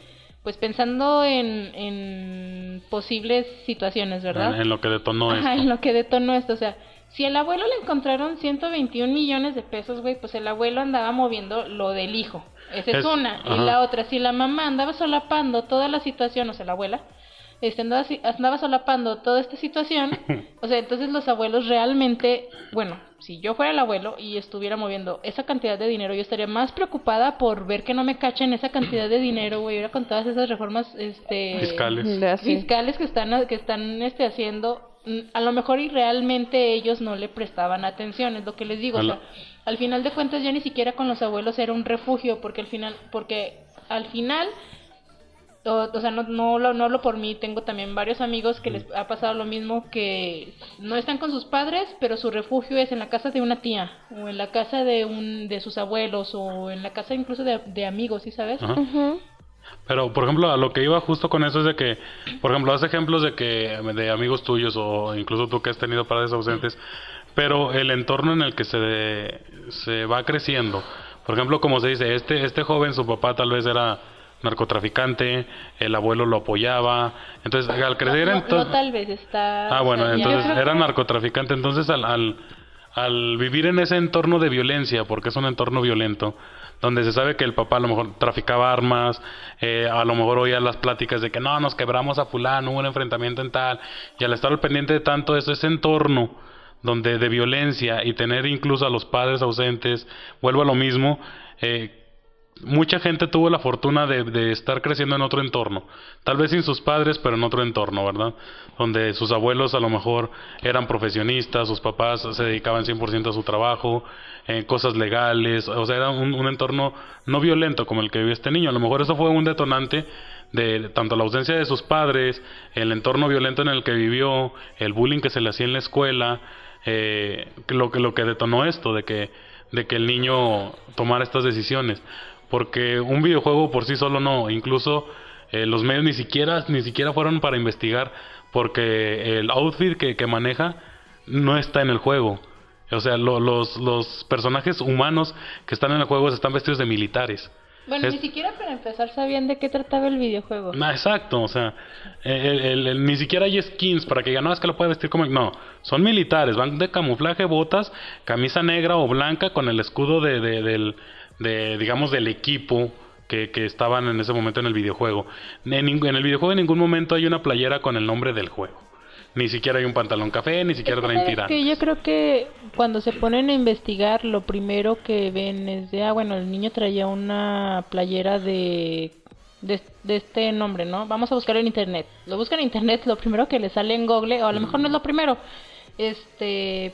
Speaker 2: pues pensando en, en posibles situaciones, ¿verdad?
Speaker 1: En, en lo que detonó
Speaker 2: Ajá,
Speaker 1: esto.
Speaker 2: en lo que detonó esto, o sea, si al abuelo le encontraron 121 millones de pesos, güey, pues el abuelo andaba moviendo lo del hijo. Esa es,
Speaker 1: Es-
Speaker 2: una.
Speaker 1: ajá.
Speaker 2: Y la otra, si la mamá andaba solapando toda la situación, o sea, la abuela, este, andaba, andaba solapando toda esta situación. O sea, entonces los abuelos realmente, bueno, si yo fuera el abuelo y estuviera moviendo esa cantidad de dinero, yo estaría más preocupada por ver que no me cachen esa cantidad de dinero, güey, ahora con todas esas reformas, este...
Speaker 1: Fiscales.
Speaker 2: Fiscales que están que están este haciendo a lo mejor y realmente ellos no le prestaban atención es lo que les digo o sea, al final de cuentas ya ni siquiera con los abuelos era un refugio porque al final porque al final o, o sea no no lo no hablo por mí tengo también varios amigos que les ha pasado lo mismo que no están con sus padres pero su refugio es en la casa de una tía o en la casa de un de sus abuelos o en la casa incluso de, de amigos ¿sí sabes?
Speaker 1: Ajá.
Speaker 4: Ujú.
Speaker 1: Pero, por ejemplo, a lo que iba justo con eso es de que, por ejemplo, haz ejemplos de que de amigos tuyos o incluso tú que has tenido padres ausentes, pero el entorno en el que se, se va creciendo. Por ejemplo, como se dice, este, este joven, su papá tal vez era narcotraficante, el abuelo lo apoyaba, entonces al crecer
Speaker 2: no,
Speaker 1: en to-
Speaker 2: no tal vez está
Speaker 1: Ah, bueno, entonces era narcotraficante. Entonces, al, al, al vivir en ese entorno de violencia, porque es un entorno violento, donde se sabe que el papá a lo mejor traficaba armas, eh, a lo mejor oía las pláticas de que no, nos quebramos a fulano, hubo un enfrentamiento en tal, y al estar al pendiente de tanto eso, ese entorno donde de violencia y tener incluso a los padres ausentes, vuelvo a lo mismo, eh, mucha gente tuvo la fortuna de, de estar creciendo en otro entorno, tal vez sin sus padres, pero en otro entorno, ¿verdad? Donde sus abuelos a lo mejor eran profesionistas, sus papás se dedicaban 100% a su trabajo, en cosas legales, o sea, era un, un entorno no violento como el que vive este niño. A lo mejor eso fue un detonante de tanto la ausencia de sus padres, el entorno violento en el que vivió, el bullying que se le hacía en la escuela, eh, lo que lo que detonó esto de que de que el niño tomara estas decisiones porque un videojuego por sí solo no incluso eh, los medios ni siquiera ni siquiera fueron para investigar porque el outfit que, que maneja no está en el juego. O sea lo- los los personajes humanos que están en el juego están vestidos de militares.
Speaker 2: Bueno,
Speaker 1: Es-
Speaker 2: ni siquiera para empezar sabían de qué trataba el videojuego.
Speaker 1: Ah, exacto, o sea, el- el- el- ni siquiera hay skins para que digan, no, es que lo puede vestir como... No, son militares, van de camuflaje, botas, camisa negra o blanca con el escudo de, de- del, de, digamos, del equipo que, que estaban en ese momento en el videojuego. En, el videojuego en ningún momento hay una playera con el nombre del juego. Ni siquiera hay un pantalón café, ni siquiera
Speaker 2: que,
Speaker 1: traen
Speaker 2: ¿sabes
Speaker 1: tirantes.
Speaker 2: qué? yo creo que cuando se ponen a investigar, lo primero que ven es de, ah, bueno, el niño traía una playera de, de, de este nombre, ¿no? Vamos a buscar en internet. Lo buscan en internet, lo primero que le sale en Google, o a lo mejor no es lo primero. Este,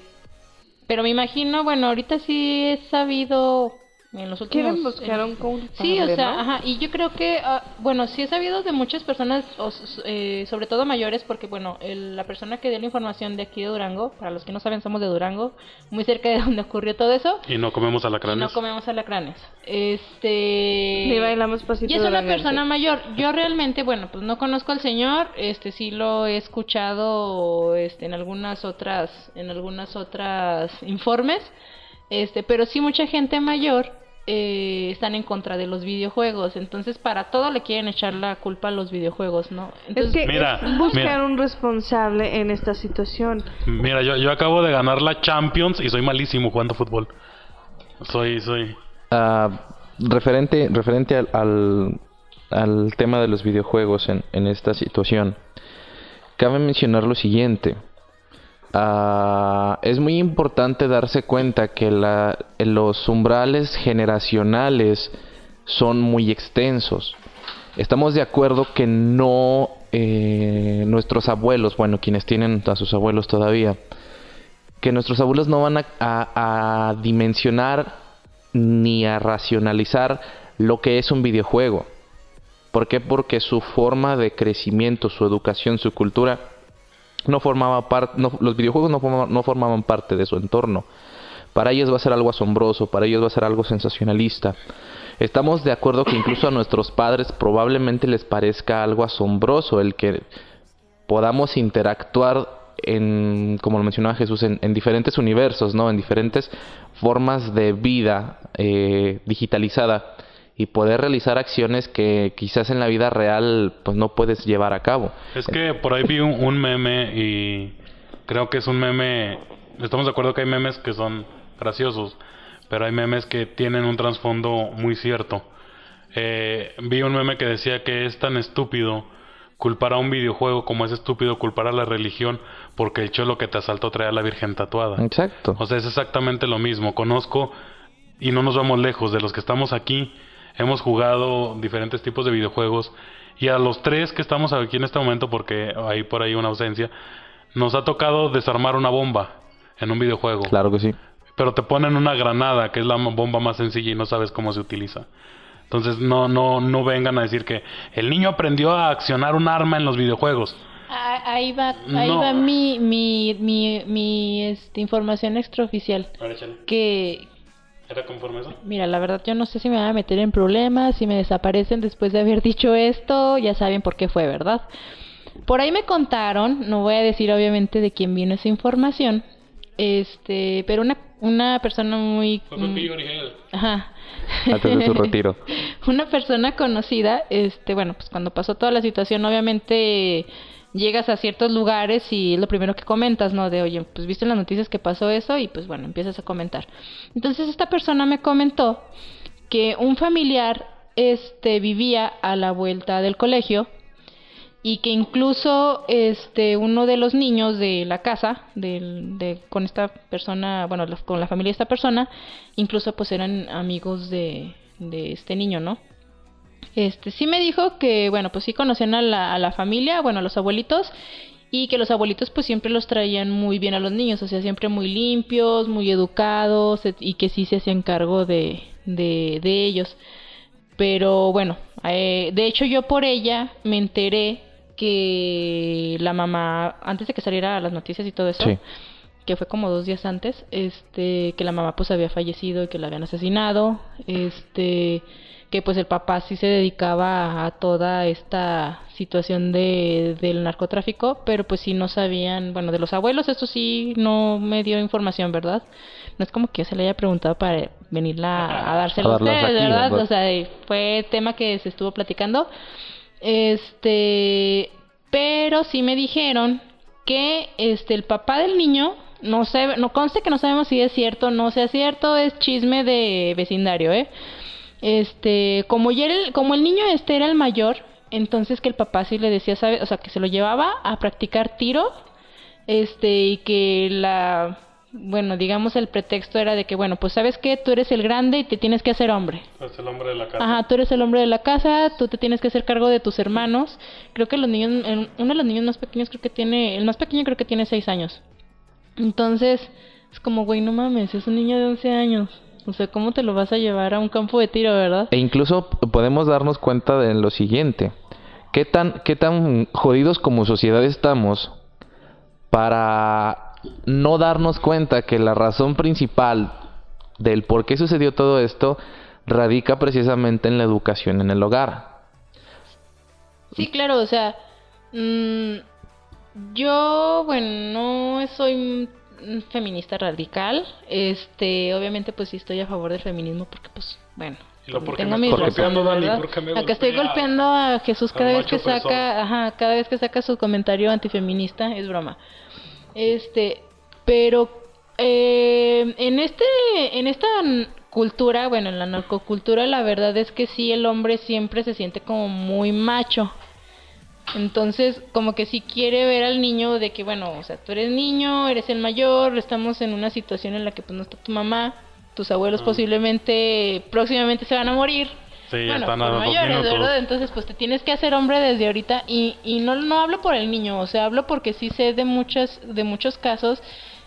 Speaker 2: pero me imagino, bueno, ahorita sí he sabido en los últimos...
Speaker 4: Quieren buscar un culpable,
Speaker 2: Sí, o sea,
Speaker 4: ¿no?
Speaker 2: ajá, y yo creo que, ah, bueno, sí he sabido de muchas personas, o eh, sobre todo mayores, porque, bueno, el- la persona que dio la información de aquí de Durango, para los que no saben, somos de Durango, muy cerca de donde ocurrió todo eso,
Speaker 1: Y no comemos
Speaker 2: y
Speaker 1: alacranes.
Speaker 2: no comemos alacranes. Este...
Speaker 4: Ni bailamos pasito
Speaker 2: Y es una persona mayor. Yo realmente, bueno, pues no conozco al señor, este sí lo he escuchado este en algunas otras en algunas otras informes. Este, pero sí mucha gente mayor eh, están en contra de los videojuegos, entonces para todo le quieren echar la culpa a los videojuegos, ¿no?
Speaker 4: Es que
Speaker 1: Mira,
Speaker 4: buscar
Speaker 1: mira.
Speaker 4: un responsable en esta situación.
Speaker 1: Mira, yo, yo acabo de ganar la Champions y soy malísimo jugando fútbol. Soy, soy...
Speaker 3: Ah, referente referente al, al, al tema de los videojuegos en, en esta situación, cabe mencionar lo siguiente. Ah, es muy importante darse cuenta que los umbrales generacionales son muy extensos. Estamos de acuerdo que no eh, nuestros abuelos, bueno, quienes tienen a sus abuelos todavía, que nuestros abuelos no van a dimensionar ni a racionalizar lo que es un videojuego. ¿Por qué? Porque su forma de crecimiento, su educación, su cultura, no formaba parte, los videojuegos no formaban, no formaban parte de su entorno. Para ellos va a ser algo asombroso, para ellos va a ser algo sensacionalista. Estamos de acuerdo que incluso a nuestros padres probablemente les parezca algo asombroso el que podamos interactuar en, como lo mencionaba Jesús, en, en diferentes universos, ¿no? En diferentes formas de vida eh, digitalizada y poder realizar acciones que quizás en la vida real pues no puedes llevar a cabo.
Speaker 1: Es que por ahí vi un, un meme y creo que es un meme. Estamos de acuerdo que hay memes que son graciosos, pero hay memes que tienen un trasfondo muy cierto. Eh, vi un meme que decía que es tan estúpido culpar a un videojuego como es estúpido culpar a la religión porque el cholo que te asaltó traía a la Virgen tatuada.
Speaker 3: Exacto.
Speaker 1: O sea, es exactamente lo mismo. Conozco y no nos vamos lejos de los que estamos aquí. Hemos jugado diferentes tipos de videojuegos y a los tres que estamos aquí en este momento, porque hay por ahí una ausencia, nos ha tocado desarmar una bomba en un videojuego.
Speaker 3: Claro que sí.
Speaker 1: Pero te ponen una granada, que es la bomba más sencilla y no sabes cómo se utiliza. Entonces no, no, no vengan a decir que el niño aprendió a accionar un arma en los videojuegos.
Speaker 2: Ah, Ahí va, ahí
Speaker 1: No.
Speaker 2: va mi, mi, mi, mi este, información extraoficial. Que,
Speaker 1: ¿Era conforme eso?
Speaker 2: mira, la verdad yo no sé si me van a meter en problemas, si me desaparecen después de haber dicho esto, ya saben por qué fue, ¿verdad? Por ahí me contaron, no voy a decir obviamente de quién vino esa información, este, pero una, una persona muy... mm,
Speaker 1: original.
Speaker 2: Ajá.
Speaker 3: Antes de su retiro.
Speaker 2: una persona conocida, este, bueno, pues cuando pasó toda la situación, obviamente llegas a ciertos lugares y lo primero que comentas, ¿no? De, oye, pues viste las noticias que pasó eso y pues bueno, empiezas a comentar. Entonces esta persona me comentó que un familiar, este, vivía a la vuelta del colegio y que incluso este uno de los niños de la casa del, de con esta persona bueno con la familia de esta persona incluso pues eran amigos de, de este niño no este sí me dijo que bueno pues sí conocían a la, a la familia bueno a los abuelitos y que los abuelitos pues siempre los traían muy bien a los niños o sea siempre muy limpios muy educados y que sí se hacían cargo de, de, de ellos pero bueno, eh, de hecho yo por ella me enteré que la mamá, antes de que saliera a las noticias y todo eso,
Speaker 3: Sí.
Speaker 2: que fue como dos días antes, este, que la mamá pues había fallecido y que la habían asesinado, este, que pues el papá sí se dedicaba a toda esta situación de, del narcotráfico, pero pues sí no sabían, bueno, de los abuelos eso sí no me dio información, ¿verdad? No es como que yo se le haya preguntado para venirla a dárselo a ustedes,
Speaker 3: aquí,
Speaker 2: ¿verdad?
Speaker 3: ¿verdad?
Speaker 2: O sea, fue tema que se estuvo platicando. Este, pero sí me dijeron que este el papá del niño no sé, no conste que no sabemos si es cierto o no sea cierto, es chisme de vecindario, ¿eh? Este, como ya el, como el niño este era el mayor, entonces que el papá sí le decía, ¿sabe? O sea, que se lo llevaba a practicar tiro, este, y que la, bueno, digamos el pretexto era de que, bueno, pues sabes que tú eres el grande y te tienes que hacer hombre.
Speaker 1: Es el hombre de la casa.
Speaker 2: Ajá, tú eres el hombre de la casa, tú te tienes que hacer cargo de tus hermanos. Creo que los niños, uno de los niños más pequeños creo que tiene, el más pequeño creo que tiene seis años. Entonces, es como, güey, no mames, es un niño de 11 años. O sea, ¿cómo te lo vas a llevar a un campo de tiro, verdad?
Speaker 3: E incluso podemos darnos cuenta de lo siguiente. ¿Qué tan, qué tan jodidos como sociedad estamos para no darnos cuenta que la razón principal del por qué sucedió todo esto radica precisamente en la educación en el hogar?
Speaker 2: Sí, claro, o sea, mm, yo, bueno, no soy feminista radical. Este, obviamente, pues sí estoy a favor del feminismo porque, pues, bueno,
Speaker 1: Y lo porque
Speaker 2: tengo
Speaker 1: me
Speaker 2: mis
Speaker 1: golpeando, Dani,
Speaker 2: ¿verdad?
Speaker 1: porque me
Speaker 2: Acá estoy
Speaker 1: golpea.
Speaker 2: golpeando a Jesús cada vez que saca, ajá, cada vez que saca su comentario antifeminista, es broma. Este, pero eh, en este, en esta cultura, bueno, en la narcocultura, la verdad es que sí, el hombre siempre se siente como muy macho. Entonces, como que sí quiere ver al niño de que, bueno, o sea, tú eres niño, eres el mayor, estamos en una situación en la que pues no está tu mamá, tus abuelos posiblemente próximamente se van a morir.
Speaker 1: Sí, ya
Speaker 2: bueno,
Speaker 1: están a
Speaker 2: mayores. ¿verdad? Entonces, pues te tienes que hacer hombre desde ahorita y, y no, no hablo por el niño, o sea, hablo porque sí sé de muchas, de muchos casos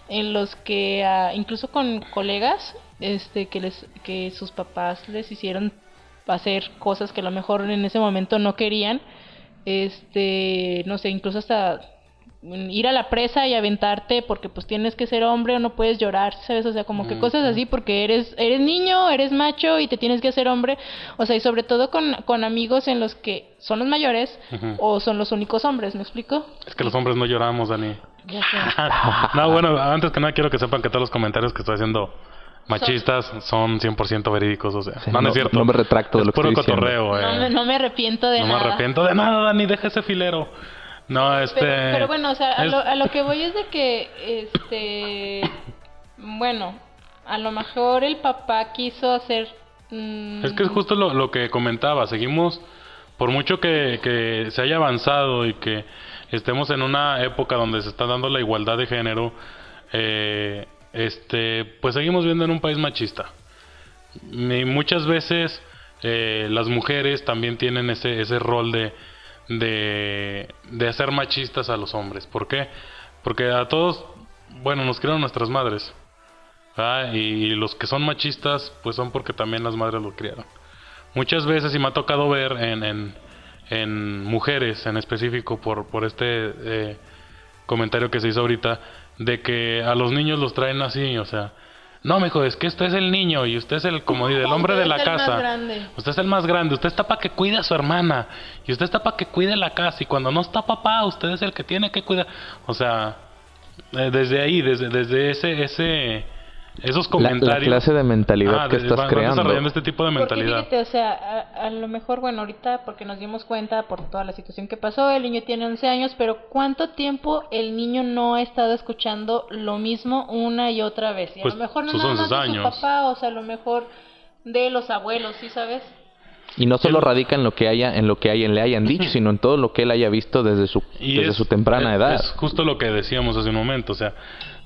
Speaker 2: en los que ah, incluso con colegas, este, que les, que sus papás les hicieron hacer cosas que a lo mejor en ese momento no querían, este, no sé, incluso hasta ir a la presa y aventarte porque pues tienes que ser hombre o no puedes llorar, ¿sabes? O sea, como que cosas así porque eres eres niño, eres macho y te tienes que hacer hombre, o sea, y sobre todo con, con amigos en los que son los mayores o son los únicos hombres, ¿me explico?
Speaker 1: Es que los hombres no lloramos, Dani.
Speaker 2: Ya sé.
Speaker 1: no, bueno, antes que nada quiero que sepan que todos los comentarios que estoy haciendo machistas son 100% verídicos, o sea,
Speaker 3: Sí,
Speaker 1: no, no
Speaker 3: no-
Speaker 1: es cierto.
Speaker 3: no me retracto de
Speaker 1: Es
Speaker 3: lo que
Speaker 1: puro
Speaker 3: estoy diciendo.
Speaker 1: cotorreo, eh.
Speaker 2: No, me, no me arrepiento de
Speaker 1: No me
Speaker 2: nada.
Speaker 1: arrepiento de nada, Dani, deja ese filero. No, este...
Speaker 2: Pero, pero bueno, o sea, a
Speaker 1: es-
Speaker 2: lo, a lo que voy es de que, este, bueno, a lo mejor el papá quiso hacer... mm,
Speaker 1: Es que es justo lo, lo que comentaba, seguimos por mucho que, que se haya avanzado y que estemos en una época donde se está dando la igualdad de género, eh, este, pues seguimos viendo en un país machista. Y muchas veces eh, las mujeres también tienen ese, ese rol de, de, de hacer machistas a los hombres. ¿Por qué? Porque a todos, bueno, nos criaron nuestras madres. Y los que son machistas, pues son porque también las madres lo criaron. Muchas veces, y me ha tocado ver en, en, en mujeres en específico, por, por este eh, comentario que se hizo ahorita, de que a los niños los traen así, o sea, no, mijo, es que usted es el niño y usted es el, como dice, el hombre de la casa. Usted es el más grande, usted está para que cuide a su hermana y usted está para que cuide la casa y cuando no está papá, usted es el que tiene que cuidar. O sea, eh, desde ahí, desde, desde ese, ese, esos
Speaker 3: La,
Speaker 1: comentarios.
Speaker 3: la clase de mentalidad
Speaker 1: Ah,
Speaker 3: que
Speaker 1: de-
Speaker 3: estás
Speaker 1: van- van
Speaker 3: creando.
Speaker 1: desarrollando este tipo de
Speaker 2: Porque
Speaker 1: mentalidad.
Speaker 2: fíjate, o sea, a, a lo mejor, bueno, ahorita porque nos dimos cuenta por toda la situación que pasó, el niño tiene 11 años, pero ¿cuánto tiempo el niño no ha estado escuchando lo mismo una y otra vez? Y
Speaker 1: Pues,
Speaker 2: a lo mejor no nada más
Speaker 1: 11
Speaker 2: de su papá, o sea, a lo mejor de los abuelos, ¿sí sabes?
Speaker 3: Y no solo
Speaker 1: El-
Speaker 3: radica en lo que haya, en lo que hayan, le hayan dicho, sino en todo lo que él haya visto desde su,
Speaker 1: Y
Speaker 3: desde
Speaker 1: es-
Speaker 3: su temprana
Speaker 1: es-
Speaker 3: edad.
Speaker 1: Es justo lo que decíamos hace un momento, o sea,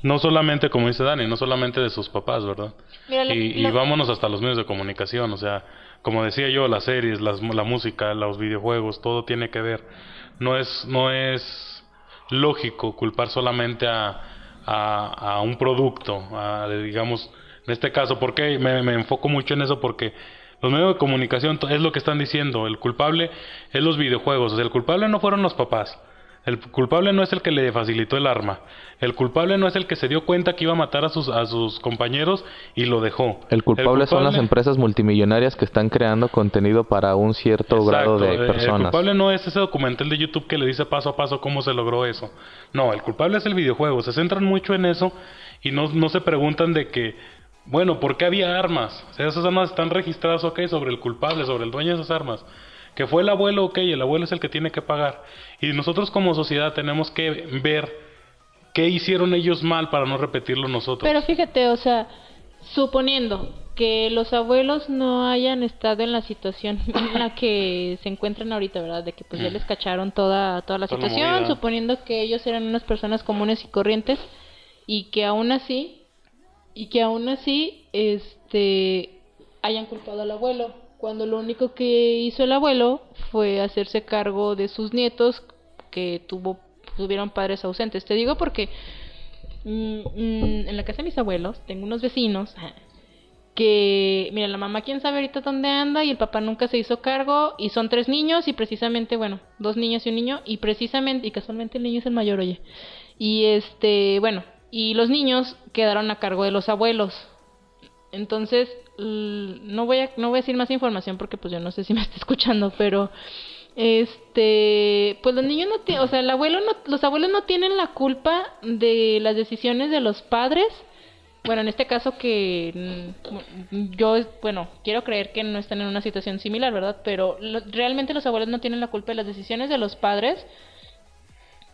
Speaker 1: no solamente, como dice Dani, no solamente de sus papás, ¿verdad?
Speaker 2: Mira, lo-
Speaker 1: y, vámonos hasta los medios de comunicación, o sea, como decía yo, las series, las, la música, los videojuegos, todo tiene que ver. No es, no es lógico culpar solamente a, a, a un producto, a, digamos, en este caso, porque me, me enfoco mucho en eso porque los medios de comunicación es lo que están diciendo, el culpable es los videojuegos, o sea, el culpable no fueron los papás. El culpable no es el que le facilitó el arma. El culpable no es el que se dio cuenta que iba a matar a sus, a sus compañeros y lo dejó.
Speaker 3: El culpable, son las empresas multimillonarias que están creando contenido para un cierto grado de
Speaker 1: eh, El
Speaker 3: personas.
Speaker 1: culpable no es ese documental de YouTube que le dice paso a paso cómo se logró eso. No, el culpable es el videojuego. Se centran mucho en eso y no, no se preguntan de que, bueno, ¿por qué había armas? O sea, esas armas están registradas, ok, sobre el culpable, sobre el dueño de esas armas. Que fue el abuelo, ok, el abuelo es el que tiene que pagar. Y nosotros como sociedad tenemos que ver qué hicieron ellos mal para no repetirlo nosotros.
Speaker 2: Pero fíjate, o sea, suponiendo que los abuelos no hayan estado en la situación en la que se encuentran ahorita, ¿verdad? De que pues ya
Speaker 1: Mm.
Speaker 2: les cacharon toda, toda la
Speaker 1: Toda
Speaker 2: situación, suponiendo que ellos eran unas personas comunes y corrientes y que aún así, y que aún así, este, hayan culpado al abuelo, cuando lo único que hizo el abuelo fue hacerse cargo de sus nietos que tuvo, tuvieron padres ausentes. Te digo porque Mm, mm, en la casa de mis abuelos tengo unos vecinos que, mira, la mamá quién sabe ahorita dónde anda y el papá nunca se hizo cargo y son tres niños y precisamente, bueno, dos niñas y un niño y precisamente, y casualmente el niño es el mayor, oye. Y este, bueno, y los niños quedaron a cargo de los abuelos. Entonces, no voy a, no voy a decir más información porque pues yo no sé si me está escuchando, pero este, pues los niños no tienen, o sea, el abuelo no, los abuelos no tienen la culpa de las decisiones de los padres. Bueno, en este caso que mm, yo, bueno, quiero creer que no están en una situación similar, ¿verdad? Pero realmente los abuelos no tienen la culpa de las decisiones de los padres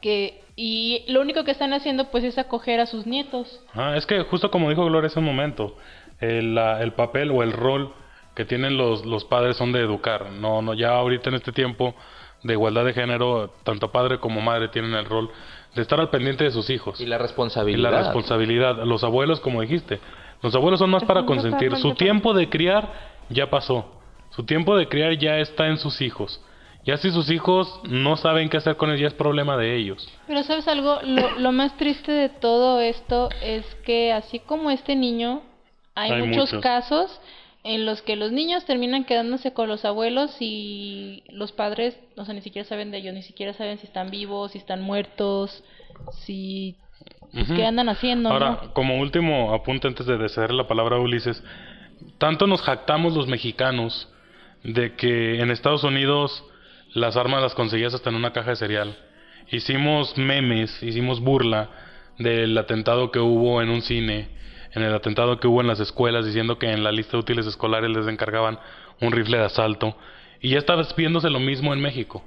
Speaker 2: que y lo único que están haciendo pues es acoger a sus nietos.
Speaker 1: Ah, es que justo como dijo Gloria hace un momento, el, la- el papel o el rol que tienen los, los padres son de educar. No, no, ya ahorita en este tiempo de igualdad de género, tanto padre como madre tienen el rol de estar al pendiente de sus hijos.
Speaker 3: Y la
Speaker 1: Y
Speaker 3: responsabilidad.
Speaker 1: la responsabilidad. Los abuelos, como dijiste, los abuelos son más para
Speaker 2: Están
Speaker 1: consentir. Su tiempo de criar ya pasó. Su tiempo de criar ya está en sus hijos. Ya si sus hijos no saben qué hacer con ellos, ya es problema de ellos.
Speaker 2: Pero sabes algo, lo, lo más triste de todo esto es que así como este niño, hay,
Speaker 1: Hay
Speaker 2: muchos,
Speaker 1: muchos.
Speaker 2: casos en los que los niños terminan quedándose con los abuelos y los padres, o sea, ni siquiera saben de ellos, ni siquiera saben si están vivos, si están muertos, si... ¿Qué andan haciendo?
Speaker 1: Ahora,
Speaker 2: no?
Speaker 1: como último apunte antes de ceder la palabra a Ulises, tanto nos jactamos los mexicanos de que en Estados Unidos las armas las conseguías hasta en una caja de cereal. Hicimos memes, hicimos burla del atentado que hubo en un cine, en el atentado que hubo en las escuelas, diciendo que en la lista de útiles escolares les encargaban un rifle de asalto. Y ya está viéndose lo mismo en México.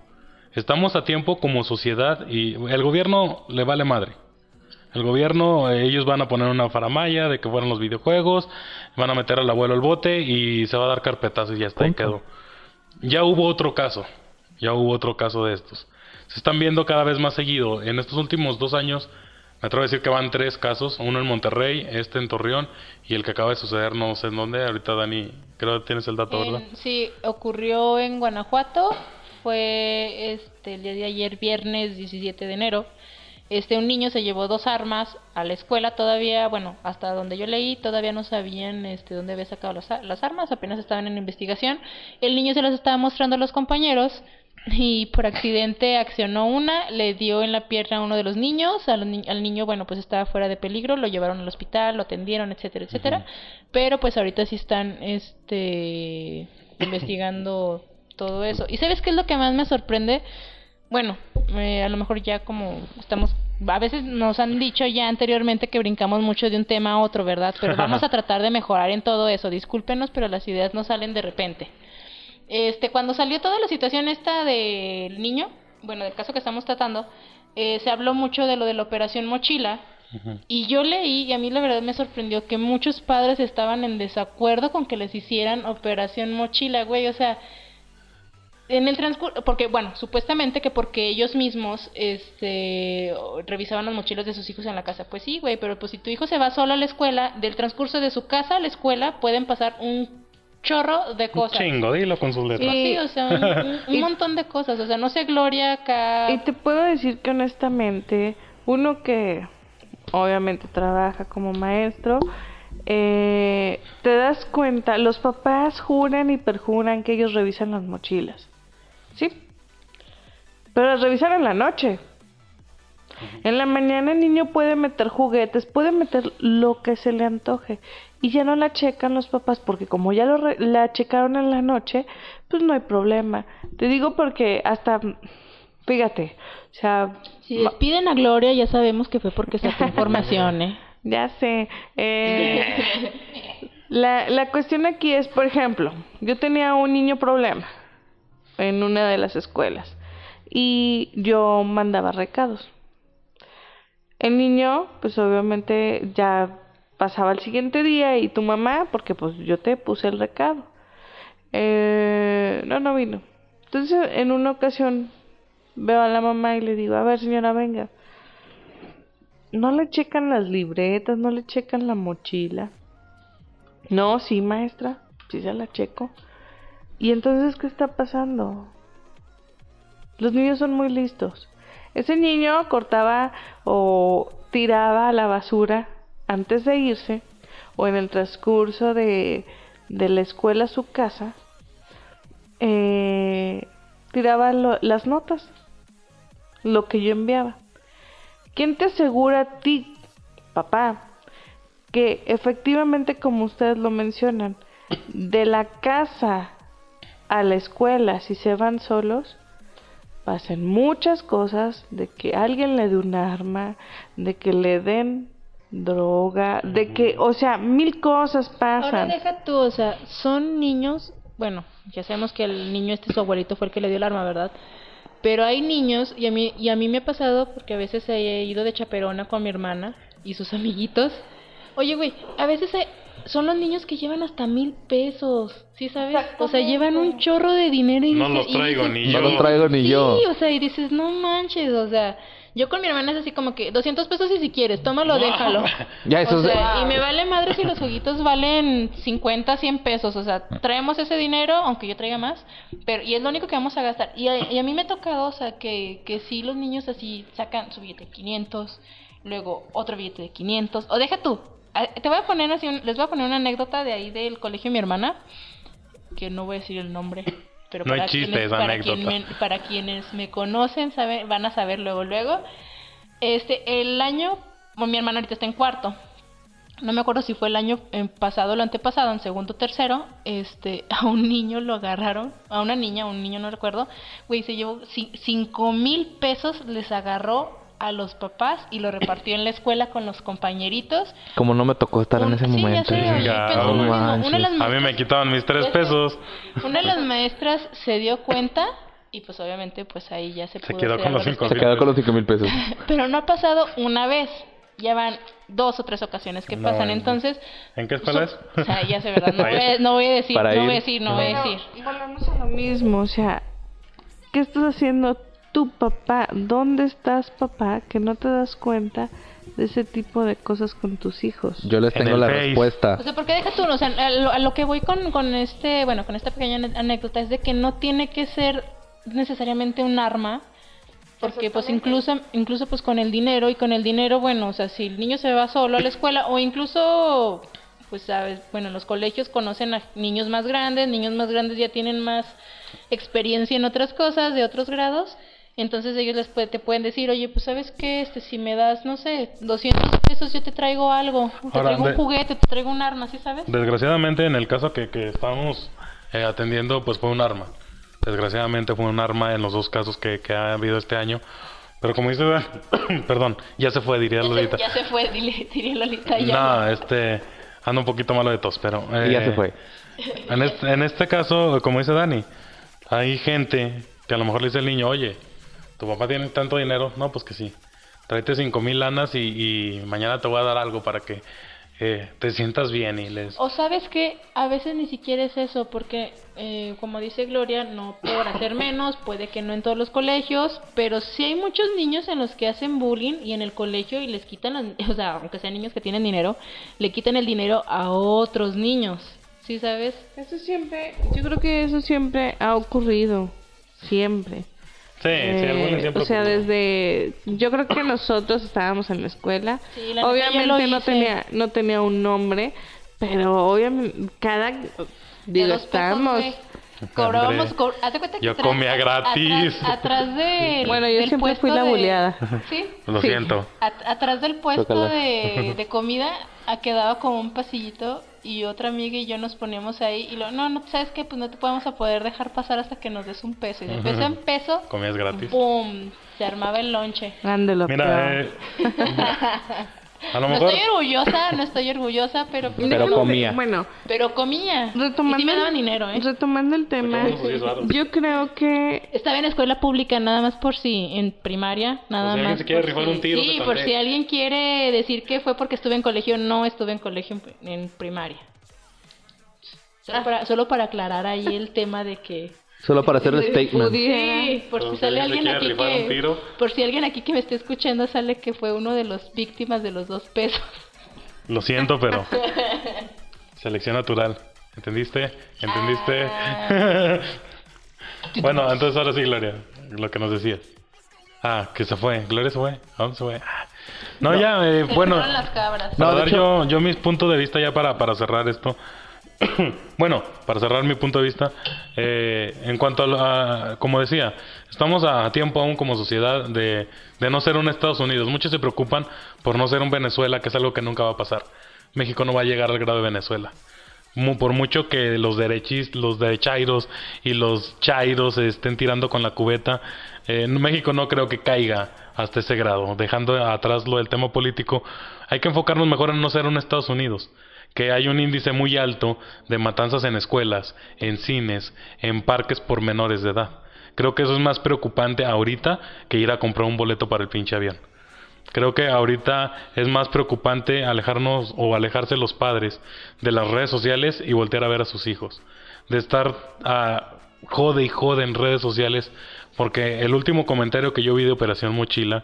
Speaker 1: Estamos a tiempo como sociedad y el gobierno le vale madre. El gobierno, eh, ellos van a poner una faramaya de que fueron los videojuegos, van a meter al abuelo al bote y se va a dar carpetazo y ya está, y quedó. Ya hubo otro caso. ya hubo otro caso de estos. Se están viendo cada vez más seguido. En estos últimos dos años, me atrevo a decir que van tres casos, uno en Monterrey, este en Torreón y el que acaba de suceder no sé en dónde. Ahorita Dani, creo que tienes el dato, ¿verdad?
Speaker 2: Sí, ocurrió en Guanajuato. Fue este el día de ayer, viernes 17 de enero. Este un niño se llevó dos armas a la escuela todavía, bueno, hasta donde yo leí, todavía no sabían este dónde había sacado las, las armas, apenas estaban en investigación. El niño se las estaba mostrando a los compañeros y por accidente accionó una, le dio en la pierna a uno de los niños, al, ni- al niño, bueno, pues estaba fuera de peligro, lo llevaron al hospital, lo atendieron, etcétera, etcétera. Pero pues ahorita sí están este investigando todo eso. ¿Y sabes qué es lo que más me sorprende? Bueno, eh, a lo mejor ya como estamos a veces nos han dicho ya anteriormente que brincamos mucho de un tema a otro, ¿verdad? Pero vamos a tratar de mejorar en todo eso. Discúlpenos, pero las ideas no salen de repente. Este, cuando salió toda la situación esta del niño, bueno, del caso que estamos tratando, eh, se habló mucho de lo de la operación mochila. Y yo leí, y a mí la verdad me sorprendió que muchos padres estaban en desacuerdo con que les hicieran operación mochila, güey. O sea, en el transcurso, porque bueno, supuestamente que porque ellos mismos, este, revisaban las mochilas de sus hijos en la casa. Pues sí, güey, pero pues si tu hijo se va solo a la escuela, del transcurso de su casa a la escuela pueden pasar un chorro de
Speaker 1: Un
Speaker 2: cosas.
Speaker 1: chingo, dilo con sus letras.
Speaker 2: Sí, o sea, un, un- un
Speaker 4: Y-
Speaker 2: montón de cosas. O sea, no sé, Gloria, acá.
Speaker 4: Y te puedo decir que honestamente, uno que obviamente trabaja como maestro, eh, te das cuenta, los papás juran y perjuran que ellos revisan las mochilas. ¿Sí? Pero las revisan en la noche. En la mañana el niño puede meter juguetes, puede meter lo que se le antoje. Y ya no la checan los papás porque como ya lo re- la checaron en la noche, pues no hay problema. Te digo porque hasta, fíjate, o sea,
Speaker 2: Si despiden a Gloria, ya sabemos que fue porque sacó información, ¿eh?
Speaker 4: ya sé. eh, la, la cuestión aquí es, por ejemplo, yo tenía un niño problema en una de las escuelas y yo mandaba recados. El niño, pues obviamente ya pasaba el siguiente día y tu mamá, porque pues yo te puse el recado. Eh, no, no vino. Entonces, en una ocasión veo a la mamá y le digo, a ver señora, venga. No le checan las libretas, no le checan la mochila. No, sí, maestra, sí se la checo. ¿Y entonces qué está pasando? Los niños son muy listos. Ese niño cortaba o tiraba a la basura antes de irse o en el transcurso de, de la escuela a su casa. eh, tiraba las notas, lo que yo enviaba. ¿Quién te asegura a ti, papá, que efectivamente, como ustedes lo mencionan, de la casa a la escuela, si se van solos, pasan muchas cosas, de que alguien le dé un arma, de que le den droga, de que, o sea, mil cosas
Speaker 2: Ahora
Speaker 4: pasan.
Speaker 2: deja tú, o sea, son niños, bueno, ya sabemos que el niño este su abuelito fue el que le dio el arma, ¿verdad? Pero hay niños, y a mí, y a mí me ha pasado, porque a veces he ido de chaperona con mi hermana y sus amiguitos. Oye, güey, a veces hay- son los niños que llevan hasta mil pesos, ¿sí sabes? O sea, llevan un chorro de dinero y
Speaker 1: No
Speaker 2: dices-
Speaker 1: los
Speaker 2: y
Speaker 1: traigo
Speaker 2: dices,
Speaker 1: ni
Speaker 3: No
Speaker 1: yo.
Speaker 3: lo traigo ni
Speaker 2: sí,
Speaker 3: yo.
Speaker 2: o sea, y dices, no manches, o sea, yo con mi hermana es así como que 200 pesos y si quieres, tómalo, déjalo.
Speaker 3: Ya, eso
Speaker 2: o
Speaker 3: es-
Speaker 2: sea, y me vale madre si los juguitos valen 50, 100 pesos, o sea, traemos ese dinero, aunque yo traiga más, pero y es lo único que vamos a gastar. Y a, y a mí me ha tocado, o sea, que, que sí los niños así sacan su billete de 500, luego otro billete de 500, o deja tú, te voy a poner así, un- les voy a poner una anécdota de ahí del colegio de mi hermana, que no voy a decir el nombre. Pero
Speaker 1: No hay
Speaker 2: para
Speaker 1: chiste,
Speaker 2: quienes, para,
Speaker 1: anécdota.
Speaker 2: quien para quienes me conocen saben, van a saber luego luego. Este el año bueno, mi hermana ahorita está en cuarto. No me acuerdo si fue el año pasado o el antepasado en segundo o tercero este a un niño lo agarraron a una niña a un niño no recuerdo. Güey se llevó ci- cinco mil pesos les agarró a los papás y lo repartió en la escuela con los compañeritos
Speaker 3: Como no me tocó estar en ese
Speaker 2: sí, ya
Speaker 3: momento.
Speaker 2: sé, las
Speaker 1: A mí me
Speaker 2: maestras-
Speaker 1: quitaban mis tres
Speaker 2: sé.
Speaker 1: pesos.
Speaker 2: una de las maestras se dio cuenta y pues obviamente pues ahí ya se,
Speaker 1: Se
Speaker 2: pudo
Speaker 1: quedó con los cinco
Speaker 3: Se quedó con los cinco mil pesos.
Speaker 2: Pero no ha pasado una vez. Ya van dos o tres ocasiones que
Speaker 1: No,
Speaker 2: pasan.
Speaker 1: en-
Speaker 2: Entonces.
Speaker 1: ¿En qué escuela
Speaker 2: so-
Speaker 1: es?
Speaker 2: O sea, ya sé, ¿verdad? No voy, a, no voy a decir, no voy a decir, no voy a decir.
Speaker 4: volvemos a lo mismo, o sea, ¿qué estás haciendo tu papá? ¿Dónde estás papá que no te das cuenta de ese tipo de cosas con tus hijos?
Speaker 3: Yo les
Speaker 1: En
Speaker 3: tengo la
Speaker 1: Face.
Speaker 3: respuesta.
Speaker 2: O sea, porque deja tú, o sea, a lo, a lo que voy con, con este, bueno, con esta pequeña anécdota es de que no tiene que ser necesariamente un arma, porque pues incluso, incluso pues con el dinero y con el dinero, bueno, o sea, si el niño se va solo a la escuela o incluso, pues sabes, bueno, en los colegios conocen a niños más grandes, niños más grandes ya tienen más experiencia en otras cosas de otros grados. Entonces ellos les puede- te pueden decir, oye, pues sabes qué, este, si me das, no sé, 200 pesos, yo te traigo algo, te
Speaker 1: Ahora,
Speaker 2: traigo un
Speaker 1: de-
Speaker 2: juguete, te traigo un arma, ¿sí sabes?
Speaker 1: Desgraciadamente, en el caso que, que estábamos eh, atendiendo, pues fue un arma. Desgraciadamente fue un arma en los dos casos que, que ha habido este año. Pero como dice, perdón, ya se fue, diría
Speaker 2: Ya se,
Speaker 1: Lolita.
Speaker 2: ya se fue, dile, diría Lolita. Ya.
Speaker 1: No, este, ando un poquito malo de tos, pero...
Speaker 3: Ya
Speaker 1: eh,
Speaker 3: se fue.
Speaker 1: En este, en este caso, como dice Dani, hay gente que a lo mejor le dice al niño, oye, tu papá tiene tanto dinero. No, pues que sí. Tráete cinco mil lanas y, y mañana te voy a dar algo para que eh, te sientas bien y les...
Speaker 2: O sabes que a veces ni siquiera es eso, porque eh, como dice Gloria, no por hacer menos, puede que no en todos los colegios, pero sí hay muchos niños en los que hacen bullying y en el colegio y les quitan, las- o sea, aunque sean niños que tienen dinero, le quitan el dinero a otros niños, ¿sí sabes?
Speaker 4: Eso siempre, yo creo que eso siempre ha ocurrido, siempre.
Speaker 1: Sí, sí,
Speaker 4: Eh,
Speaker 1: siempre
Speaker 4: o sea, desde yo creo que nosotros estábamos en la escuela.
Speaker 2: Sí, la
Speaker 4: obviamente
Speaker 2: lo
Speaker 4: no tenía no tenía un nombre, pero obviamente cada
Speaker 2: De
Speaker 4: digo
Speaker 2: güey. Cobrábamos, co- haz de cuenta que
Speaker 1: yo
Speaker 2: atrás-
Speaker 1: comía gratis.
Speaker 2: Atrás, atrás del-
Speaker 4: Bueno, yo
Speaker 2: del
Speaker 4: siempre fui la
Speaker 2: de-
Speaker 4: buleada.
Speaker 2: Sí.
Speaker 1: Lo
Speaker 4: sí.
Speaker 1: siento.
Speaker 2: At- atrás del puesto de, de comida quedaba como un pasillito y otra amiga y yo nos poníamos ahí y lo no, no, ¿sabes qué? Pues no te podemos a poder dejar pasar hasta que nos des un peso. Y de peso en peso,
Speaker 1: Comías gratis.
Speaker 2: ¡boom! Se armaba el lonche.
Speaker 4: Grande lo
Speaker 1: Mira, eh, a lo
Speaker 2: No
Speaker 1: mejor...
Speaker 2: estoy orgullosa, no estoy orgullosa, pero pues,
Speaker 3: Pero comía.
Speaker 4: Bueno,
Speaker 2: pero comía.
Speaker 4: retomando
Speaker 2: y sí me
Speaker 4: el-
Speaker 2: daban dinero, ¿eh?
Speaker 4: Retomando el tema,
Speaker 1: Sacamos los 10 varos.
Speaker 4: yo creo que
Speaker 2: Estaba en escuela pública nada más por si en primaria, nada
Speaker 1: si alguien
Speaker 2: más.
Speaker 1: se quiere rifar
Speaker 2: si-
Speaker 1: un tiro,
Speaker 2: Sí, por si alguien quiere decir que fue porque estuve en colegio, no estuve en colegio en, en primaria. Solo, para, solo para aclarar ahí el tema de que
Speaker 3: Solo para hacer el statement.
Speaker 2: Sí, por si sale
Speaker 1: alguien
Speaker 2: aquí
Speaker 1: un
Speaker 2: que por si alguien aquí que me esté escuchando sale que fue uno de los víctimas de los dos pesos.
Speaker 1: Lo siento, pero... Selección natural. ¿Entendiste? ¿Entendiste?
Speaker 2: Ah.
Speaker 1: bueno, entonces ahora sí, Gloria. Lo que nos decías. Ah, que se fue. Gloria se fue. ¿A dónde se fue? Ah. No, ya, eh, bueno.
Speaker 2: las cabras.
Speaker 3: No, de
Speaker 1: dar
Speaker 3: hecho-
Speaker 1: yo, yo mis puntos de vista ya para, para cerrar esto. bueno, para cerrar mi punto de vista, eh, en cuanto a, como decía, estamos a tiempo aún como sociedad de, de no ser un Estados Unidos. Muchos se preocupan por no ser un Venezuela, que es algo que nunca va a pasar. México no va a llegar al grado de Venezuela. Por mucho que los derechis, los derechairos y los chairos se estén tirando con la cubeta, eh, México no creo que caiga hasta ese grado. Dejando atrás lo del tema político, hay que enfocarnos mejor en no ser un Estados Unidos. Que hay un índice muy alto de matanzas en escuelas, en cines, en parques por menores de edad. Creo que eso es más preocupante ahorita que ir a comprar un boleto para el pinche avión. Creo que ahorita es más preocupante alejarnos o alejarse los padres de las redes sociales y voltear a ver a sus hijos. De estar a jode y jode en redes sociales. Porque el último comentario que yo vi de Operación Mochila,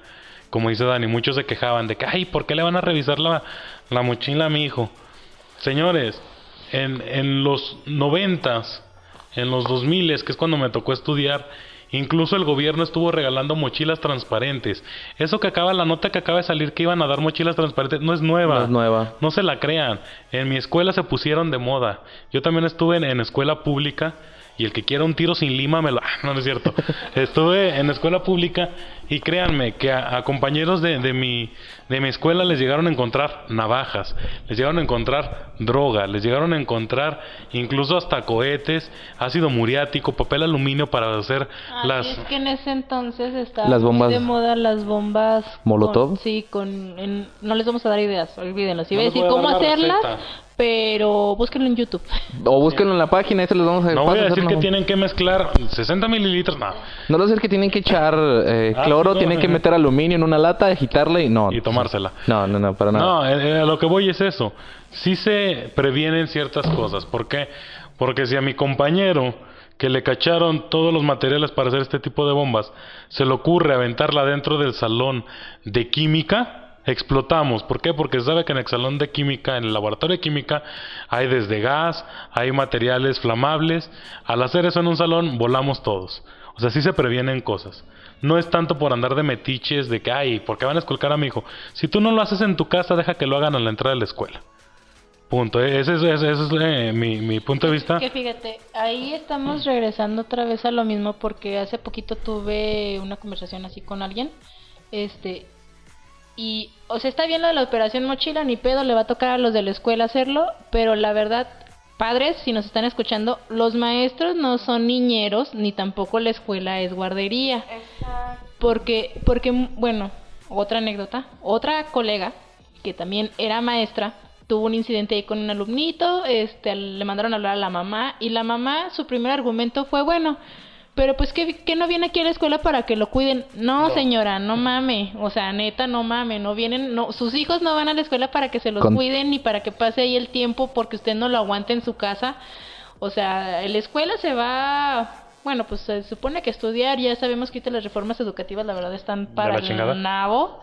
Speaker 1: como dice Dani, muchos se quejaban de que, ay, ¿por qué le van a revisar la, la mochila a mi hijo? Señores, en, en los noventas, en los dos miles, que es cuando me tocó estudiar, incluso el gobierno estuvo regalando mochilas transparentes. Eso que acaba, la nota que acaba de salir que iban a dar mochilas transparentes, no es nueva.
Speaker 3: No es nueva.
Speaker 1: No se la crean. En mi escuela se pusieron de moda. Yo también estuve en, en escuela pública y el que quiera un tiro sin lima me lo... Ah, no, no es cierto. estuve en escuela pública y créanme que a, a compañeros de, de, mi, de mi escuela les llegaron a encontrar navajas, les llegaron a encontrar droga, les llegaron a encontrar incluso hasta cohetes, ácido muriático, papel aluminio para hacer
Speaker 2: Ah,
Speaker 1: las...
Speaker 2: es que en ese entonces estaban
Speaker 3: Las bombas-
Speaker 2: de moda las bombas
Speaker 3: ¿Molotov?
Speaker 2: con- sí, con en- no les vamos a dar ideas, olvídenlo. Iba
Speaker 1: No
Speaker 2: a decir
Speaker 1: voy
Speaker 2: cómo
Speaker 1: la
Speaker 2: hacerlas,
Speaker 1: receta.
Speaker 2: Pero búsquenlo en YouTube.
Speaker 3: O búsquenlo en la página, ahí se los vamos a
Speaker 1: No voy a decir que tienen que mezclar 60 mililitros, no.
Speaker 3: No lo sé que tienen que echar eh,
Speaker 1: Ah,
Speaker 3: cloro,
Speaker 1: sí,
Speaker 3: tienen
Speaker 1: no.
Speaker 3: que meter aluminio en una lata, agitarla y no.
Speaker 1: Y tomársela.
Speaker 3: No, no, no, para nada.
Speaker 1: No, eh, eh, a lo que voy es eso. Sí se previenen ciertas cosas. ¿Por qué? Porque si a mi compañero que le cacharon todos los materiales para hacer este tipo de bombas, se le ocurre aventarla dentro del salón de química, explotamos. ¿Por qué? Porque se sabe que en el salón de química, en el laboratorio de química, hay desde gas, hay materiales flamables. Al hacer eso en un salón, volamos todos. O sea, sí se previenen cosas. No es tanto por andar de metiches, de que, ay, ¿por qué van a escolcar a mi hijo? Si tú no lo haces en tu casa, deja que lo hagan a la entrada de la escuela. Punto. E-, ese es, ese es eh, mi, mi punto de vista.
Speaker 2: Que fíjate, ahí estamos regresando otra vez a lo mismo porque hace poquito tuve una conversación así con alguien. Este. Y, o sea, está bien lo de la operación mochila, ni pedo, le va a tocar a los de la escuela hacerlo, pero la verdad, padres, si nos están escuchando, los maestros no son niñeros, ni tampoco la escuela es guardería. Porque, porque, bueno, otra anécdota, otra colega que también era maestra, tuvo un incidente ahí con un alumnito, este, le mandaron a hablar a la mamá y la mamá, su primer argumento fue, bueno, pero pues que, que no viene aquí a la escuela para que lo cuiden. No, señora, no mame, o sea, neta, no mame, no vienen, no, sus hijos no van a la escuela para que se los cuiden ni para que pase ahí el tiempo porque usted no lo aguante en su casa. O sea, la escuela se va bueno, pues se supone que estudiar, ya sabemos que las reformas educativas la verdad están para el nabo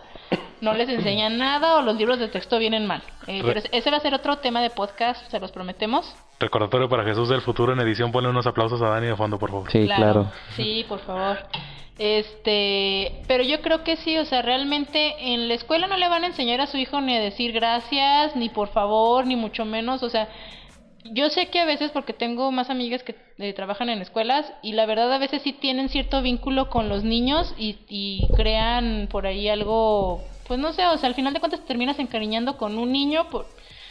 Speaker 2: no les enseñan nada o los libros de texto vienen mal. Eh, pero ese va a ser otro tema de podcast, se los prometemos.
Speaker 1: Recordatorio para Jesús del futuro en edición, ponle unos aplausos a Dani de fondo, por favor.
Speaker 3: Sí, claro.
Speaker 2: Sí, por favor. Este, pero yo creo que sí, o sea, realmente en la escuela no le van a enseñar a su hijo ni a decir gracias, ni por favor, ni mucho menos, o sea, yo sé que a veces, porque tengo más amigas que eh, trabajan en escuelas, y la verdad a veces sí tienen cierto vínculo con los niños y, y crean por ahí algo pues no sé, o sea, al final de cuentas te terminas encariñando con un niño, por,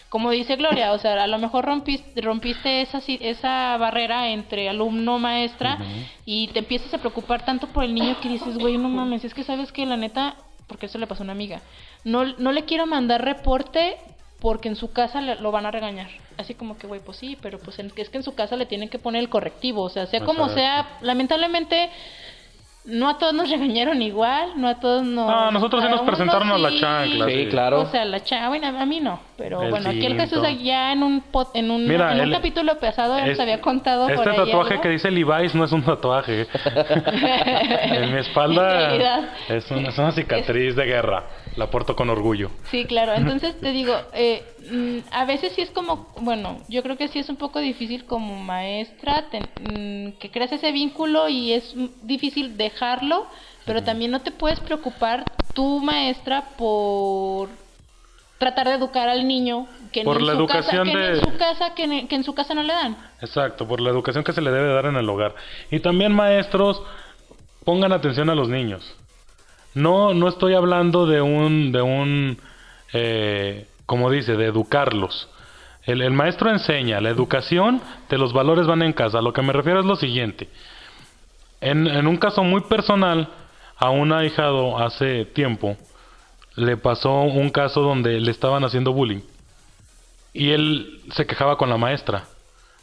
Speaker 2: como dice Gloria, o sea, a lo mejor rompiste, rompiste esa, esa barrera entre alumno-maestra y te empiezas a preocupar tanto por el niño que dices, güey, no mames, es que sabes que la neta, porque eso le pasó a una amiga, no, no le quiero mandar reporte porque en su casa lo van a regañar. Así como que, güey, pues sí, pero pues es que en su casa le tienen que poner el correctivo, o sea, sea como sea, lamentablemente no a todos nos regañaron igual, no a todos nos...
Speaker 1: No, nosotros sí nos presentaron a la chancla.
Speaker 3: Sí, claro.
Speaker 2: O sea, la chancla, bueno, a mí no, pero bueno, aquí el Jesús ya en un en un, en un capítulo pasado nos había contado
Speaker 1: Este tatuaje que dice Levi's no es un tatuaje. en mi espalda es, es, una cicatriz de guerra. La porto con orgullo.
Speaker 2: Sí, claro. Entonces te digo, eh, mm, a veces sí es como, bueno, yo creo que sí es un poco difícil como maestra mm, que creas ese vínculo y es difícil dejarlo, pero también no te puedes preocupar tu maestra por tratar de educar al niño que,
Speaker 1: por en, la su educación
Speaker 2: casa, que en su casa que en su casa no le dan.
Speaker 1: Exacto, por la educación que se le debe dar en el hogar. Y también maestros pongan atención a los niños. No, no estoy hablando de un, de un, eh, como dice, de educarlos. El, el, maestro enseña, la educación de los valores van en casa. Lo que me refiero es lo siguiente. En, en un caso muy personal, a un ahijado hace tiempo, le pasó un caso donde le estaban haciendo bullying. Y él se quejaba con la maestra.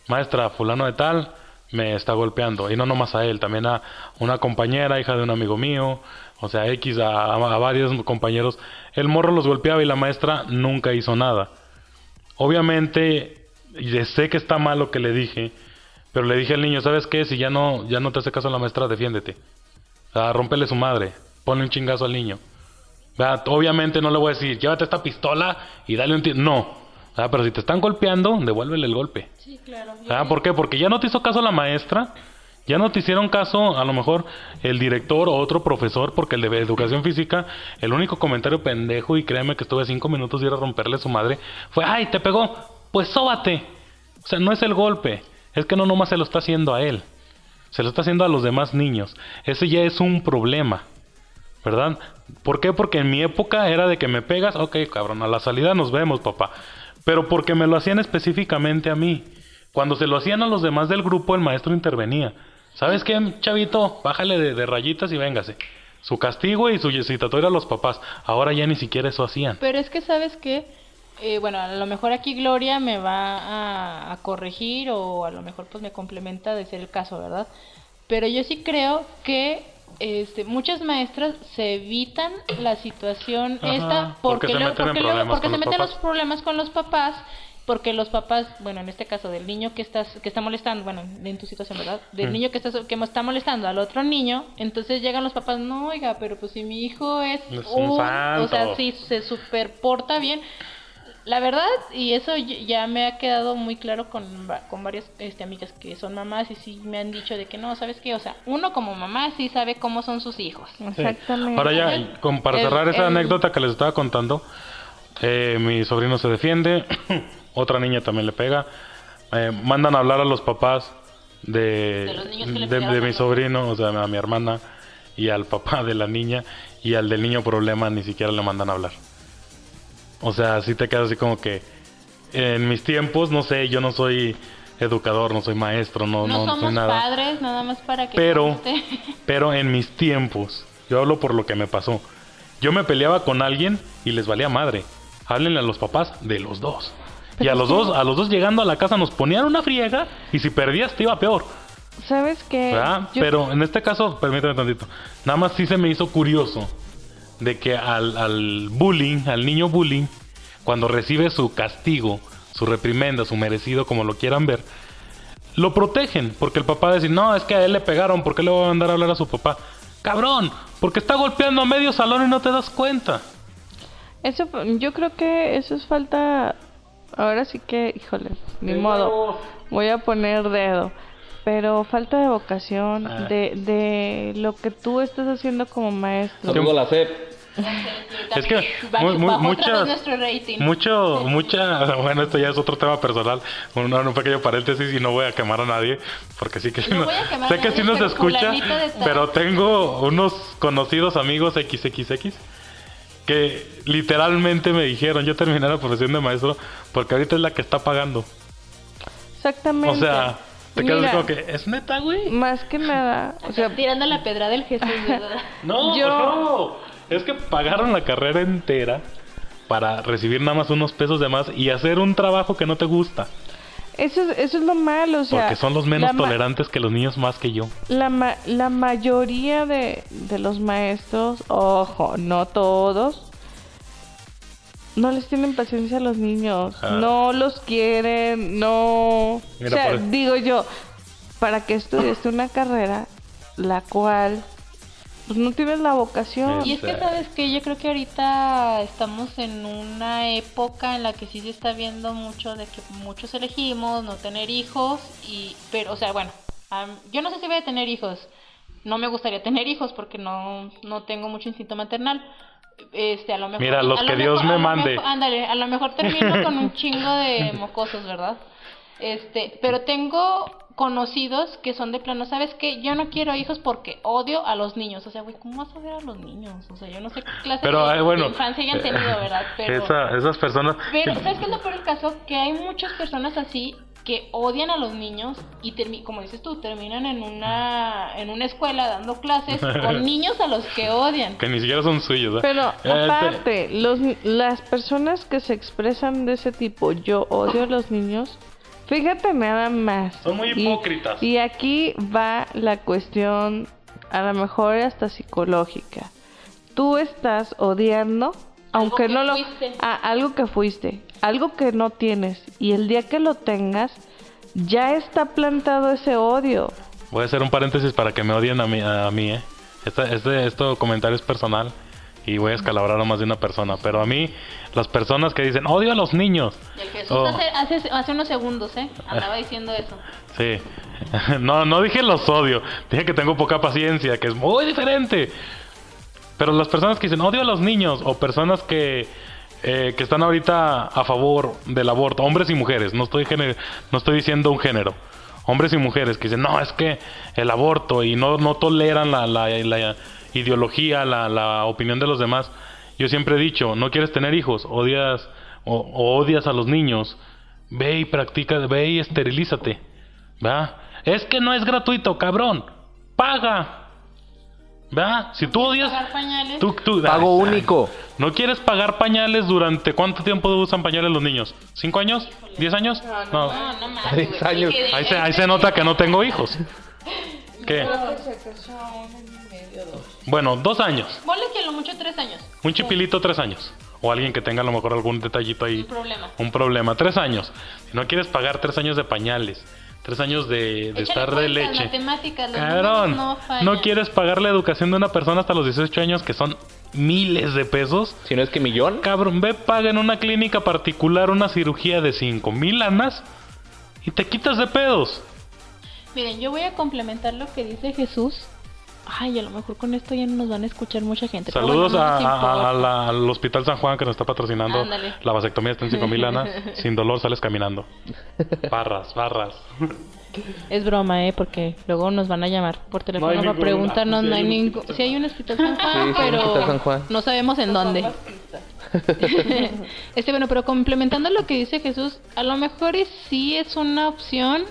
Speaker 1: Maestra, fulano de tal, me está golpeando. Y no nomás a él, también a una compañera, hija de un amigo mío, o sea, X a, varios compañeros, el morro los golpeaba y la maestra nunca hizo nada. Obviamente, y sé que está mal lo que le dije, pero le dije al niño, ¿sabes qué? Si ya no, ya no te hace caso la maestra, defiéndete. O sea, rompele su madre, ponle un chingazo al niño. Obviamente no le voy a decir, llévate esta pistola y dale un tiro. No. Pero si te están golpeando, devuélvele el golpe.
Speaker 2: Sí, claro.
Speaker 1: ¿Por qué? Porque ya no te hizo caso la maestra ya no te hicieron caso, a lo mejor, el director o otro profesor, porque el de educación física, el único comentario pendejo, y créeme que estuve cinco minutos y era romperle a su madre, fue, ay, te pegó, pues sóbate. O sea, no es el golpe, es que no nomás se lo está haciendo a él, se lo está haciendo a los demás niños. Ese ya es un problema, ¿verdad? ¿Por qué? Porque en mi época era de que me pegas, ok, cabrón, a la salida nos vemos, papá. Pero porque me lo hacían específicamente a mí. Cuando se lo hacían a los demás del grupo, el maestro intervenía. ¿Sabes qué, chavito? Bájale de, rayitas y véngase. Su castigo y su citatorio a los papás. Ahora ya ni siquiera eso hacían.
Speaker 2: Pero es que, ¿sabes qué? Eh, bueno, a lo mejor aquí Gloria me va a, corregir o a lo mejor pues me complementa de ser el caso, ¿verdad? Pero yo sí creo que este, muchas maestras se evitan la situación esta porque,
Speaker 1: se meten,
Speaker 2: porque,
Speaker 1: porque se
Speaker 2: meten los problemas con los papás porque los papás, bueno, en este caso del niño que estás que está molestando, bueno, en tu situación, ¿verdad? Del niño que está que está molestando al otro niño, entonces llegan los papás, "No, oiga, pero pues si mi hijo es,
Speaker 1: Es un
Speaker 2: o
Speaker 1: santo".
Speaker 2: sea, si se superporta bien, la verdad, y eso ya me ha quedado muy claro con, con varias este, amigas que son mamás y sí me han dicho de que no, ¿sabes qué? O sea, uno como mamá sí sabe cómo son sus hijos.
Speaker 1: Sí.
Speaker 4: Exactamente.
Speaker 1: Ahora ya, para
Speaker 2: El-
Speaker 1: cerrar esa
Speaker 2: el-
Speaker 1: anécdota que les estaba contando, eh, mi sobrino se defiende, otra niña también le pega, eh, mandan a hablar a los papás de,
Speaker 2: De
Speaker 1: de- mi sobrino, o sea, a mi hermana, y al papá de la niña, y al del niño problema ni siquiera le mandan a hablar. O sea, sí te quedas así como que en mis tiempos, no sé, yo no soy educador, no soy maestro, no,
Speaker 2: No,
Speaker 1: no,
Speaker 2: somos
Speaker 1: soy nada.
Speaker 2: padres, nada más para que
Speaker 1: Pero,
Speaker 2: conste.
Speaker 1: pero en mis tiempos, yo hablo por lo que me pasó. Yo me peleaba con alguien y les valía madre. Háblenle a los papás de los dos. Y a los dos, a los dos llegando a la casa nos ponían una friega y si perdías te iba peor.
Speaker 4: ¿Sabes qué?
Speaker 1: Pero en este caso, permítame tantito. Nada más sí se me hizo curioso de que al, al bullying, al niño bullying, cuando recibe su castigo, su reprimenda, su merecido, como lo quieran ver, lo protegen. Porque el papá dice, no, es que a él le pegaron, ¿por qué le va a mandar a hablar a su papá? Cabrón, porque está golpeando a medio salón y no te das cuenta.
Speaker 4: Eso, yo creo que eso es falta. Ahora sí que, híjole, ni modo. Voy a poner dedo. Pero falta de vocación,
Speaker 1: Ah.
Speaker 4: de, de lo que tú estás haciendo como maestro.
Speaker 1: Saludo
Speaker 3: la CEP.
Speaker 1: Es que muy, muy,
Speaker 2: rating.
Speaker 1: Mucho, mucha, bueno, esto ya es otro tema personal, un, un pequeño paréntesis y no voy a quemar a nadie, porque sí que
Speaker 2: No
Speaker 1: no- sé que sí nos
Speaker 2: pero
Speaker 1: escucha, pero tengo unos conocidos amigos XXX que literalmente me dijeron, yo terminé la profesión de maestro porque ahorita es la que está pagando.
Speaker 4: Exactamente.
Speaker 1: O sea, te quedas
Speaker 4: Mira,
Speaker 1: como que, ¿es neta, güey?
Speaker 4: Más que nada, o sea,
Speaker 2: Tirando la pedra del Jesús, ¿verdad?
Speaker 1: No,
Speaker 4: Yo-
Speaker 1: no, es que pagaron la carrera entera para recibir nada más unos pesos de más y hacer un trabajo que no te gusta.
Speaker 4: Eso es, eso es lo malo, o sea.
Speaker 1: Porque son los menos tolerantes que los niños más que yo.
Speaker 4: La, ma- la mayoría de, de los maestros, ojo, no todos, no les tienen paciencia a los niños,
Speaker 1: Ah.
Speaker 4: no los quieren, no...
Speaker 1: Mira,
Speaker 4: o sea,
Speaker 1: por-
Speaker 4: digo yo, para que estudies una carrera la cual pues, no tienes la vocación.
Speaker 2: Y es que sabes que yo creo que ahorita estamos en una época en la que sí se está viendo mucho de que muchos elegimos no tener hijos y pero o sea bueno yo no sé si voy a tener hijos no me gustaría tener hijos porque no no tengo mucho instinto maternal este a lo mejor
Speaker 1: Mira, los
Speaker 2: a lo
Speaker 1: que Dios
Speaker 2: mejor-
Speaker 1: me mande.
Speaker 2: mejor- ándale a lo mejor termino con un chingo de mocosos verdad este pero tengo conocidos que son de plano, ¿sabes qué? Yo no quiero hijos porque odio a los niños. O sea, güey, ¿cómo vas a odiar a los niños? O sea, yo no sé qué clase
Speaker 1: Pero,
Speaker 2: de,
Speaker 1: bueno.
Speaker 2: de infancia hayan tenido, ¿verdad? Pero,
Speaker 1: esa- esas personas.
Speaker 2: pero ¿sabes qué es lo peor del caso? Que hay muchas personas así que odian a los niños y, termi- como dices tú, terminan en una, en una escuela dando clases con niños a los que odian.
Speaker 1: Que ni siquiera son suyos. ¿eh?
Speaker 4: Pero
Speaker 1: Eh,
Speaker 4: aparte, los, las personas que se expresan de ese tipo, yo odio a los niños, fíjate nada más.
Speaker 1: Son muy
Speaker 4: Y-
Speaker 1: hipócritas.
Speaker 4: Y, aquí va la cuestión, a lo mejor hasta psicológica. Tú estás odiando, aunque
Speaker 2: que
Speaker 4: no lo...
Speaker 2: fuiste.
Speaker 4: a algo que fuiste, algo que no tienes, y el día que lo tengas, ya está plantado ese odio.
Speaker 1: Voy a hacer un paréntesis para que me odien a mí, a mí ¿eh? Este, este, esto comentario es personal y voy a escalabrar a más de una persona. Pero a mí, las personas que dicen odio a los niños.
Speaker 2: Y el Jesús
Speaker 1: Oh.
Speaker 2: hace, hace, hace unos segundos, ¿eh? Andaba diciendo eso.
Speaker 1: Sí. No, no dije los odio. Dije que tengo poca paciencia, que es muy diferente. Pero las personas que dicen odio a los niños o personas que, eh, que están ahorita a favor del aborto, hombres y mujeres, no estoy, no estoy diciendo un género. Hombres y mujeres que dicen, no, es que el aborto y no, no toleran la, la- la ideología, la, la opinión de los demás. Yo siempre he dicho, no quieres tener hijos, odias o, o odias a los niños, ve y practica, ve y esterilízate. ¿Va? Es que no es gratuito, cabrón. Paga. ¿Va? Si tú odias.
Speaker 2: Pagar pañales.
Speaker 1: Tú, tú-
Speaker 3: Pago
Speaker 1: Ay,
Speaker 3: único.
Speaker 1: ¿No quieres pagar pañales durante cuánto tiempo usan pañales los niños? ¿Cinco años? ¿Diez años? No.
Speaker 2: No, no más.
Speaker 3: Seis
Speaker 2: güey.
Speaker 3: años.
Speaker 1: Ahí se, ahí se nota que no tengo hijos. ¿Qué? Bueno, dos años.
Speaker 2: Ponle que a lo mucho tres años.
Speaker 1: Un chipilito, tres años. o alguien que tenga a lo mejor algún detallito ahí.
Speaker 2: Un problema.
Speaker 1: Un problema. Tres años. Si no quieres pagar tres años de pañales, tres años de, estar de leche.
Speaker 2: matemáticas,
Speaker 1: Cabrón,
Speaker 2: no
Speaker 1: no, quieres pagar la educación de una persona hasta los 18 años, que son miles de pesos.
Speaker 3: Si no es que millón.
Speaker 1: Cabrón, ve, paga en una clínica particular una cirugía de 5 mil lanas y te quitas de pedos.
Speaker 2: Miren, yo voy a complementar lo que dice Jesús. Ay, a lo mejor con esto ya no nos van a escuchar mucha gente.
Speaker 1: Saludos
Speaker 2: bueno, no
Speaker 1: a-
Speaker 2: nos
Speaker 1: a-
Speaker 2: importa.
Speaker 1: a la- al Hospital San Juan que nos está patrocinando.
Speaker 2: Ándale.
Speaker 1: La vasectomía está en 5 mil lanas. Sin dolor sales caminando. Barras, barras.
Speaker 2: Es broma, ¿eh? Porque luego nos van a llamar por teléfono para preguntarnos.
Speaker 5: sí
Speaker 2: no
Speaker 5: hay
Speaker 2: ningún.
Speaker 5: hospital
Speaker 2: Sí, hay un hospital San Juan,
Speaker 3: Sí,
Speaker 2: pero
Speaker 3: hospital San Juan.
Speaker 2: no sabemos en dónde. este, bueno, pero complementando lo que dice Jesús, a lo mejor sí es una opción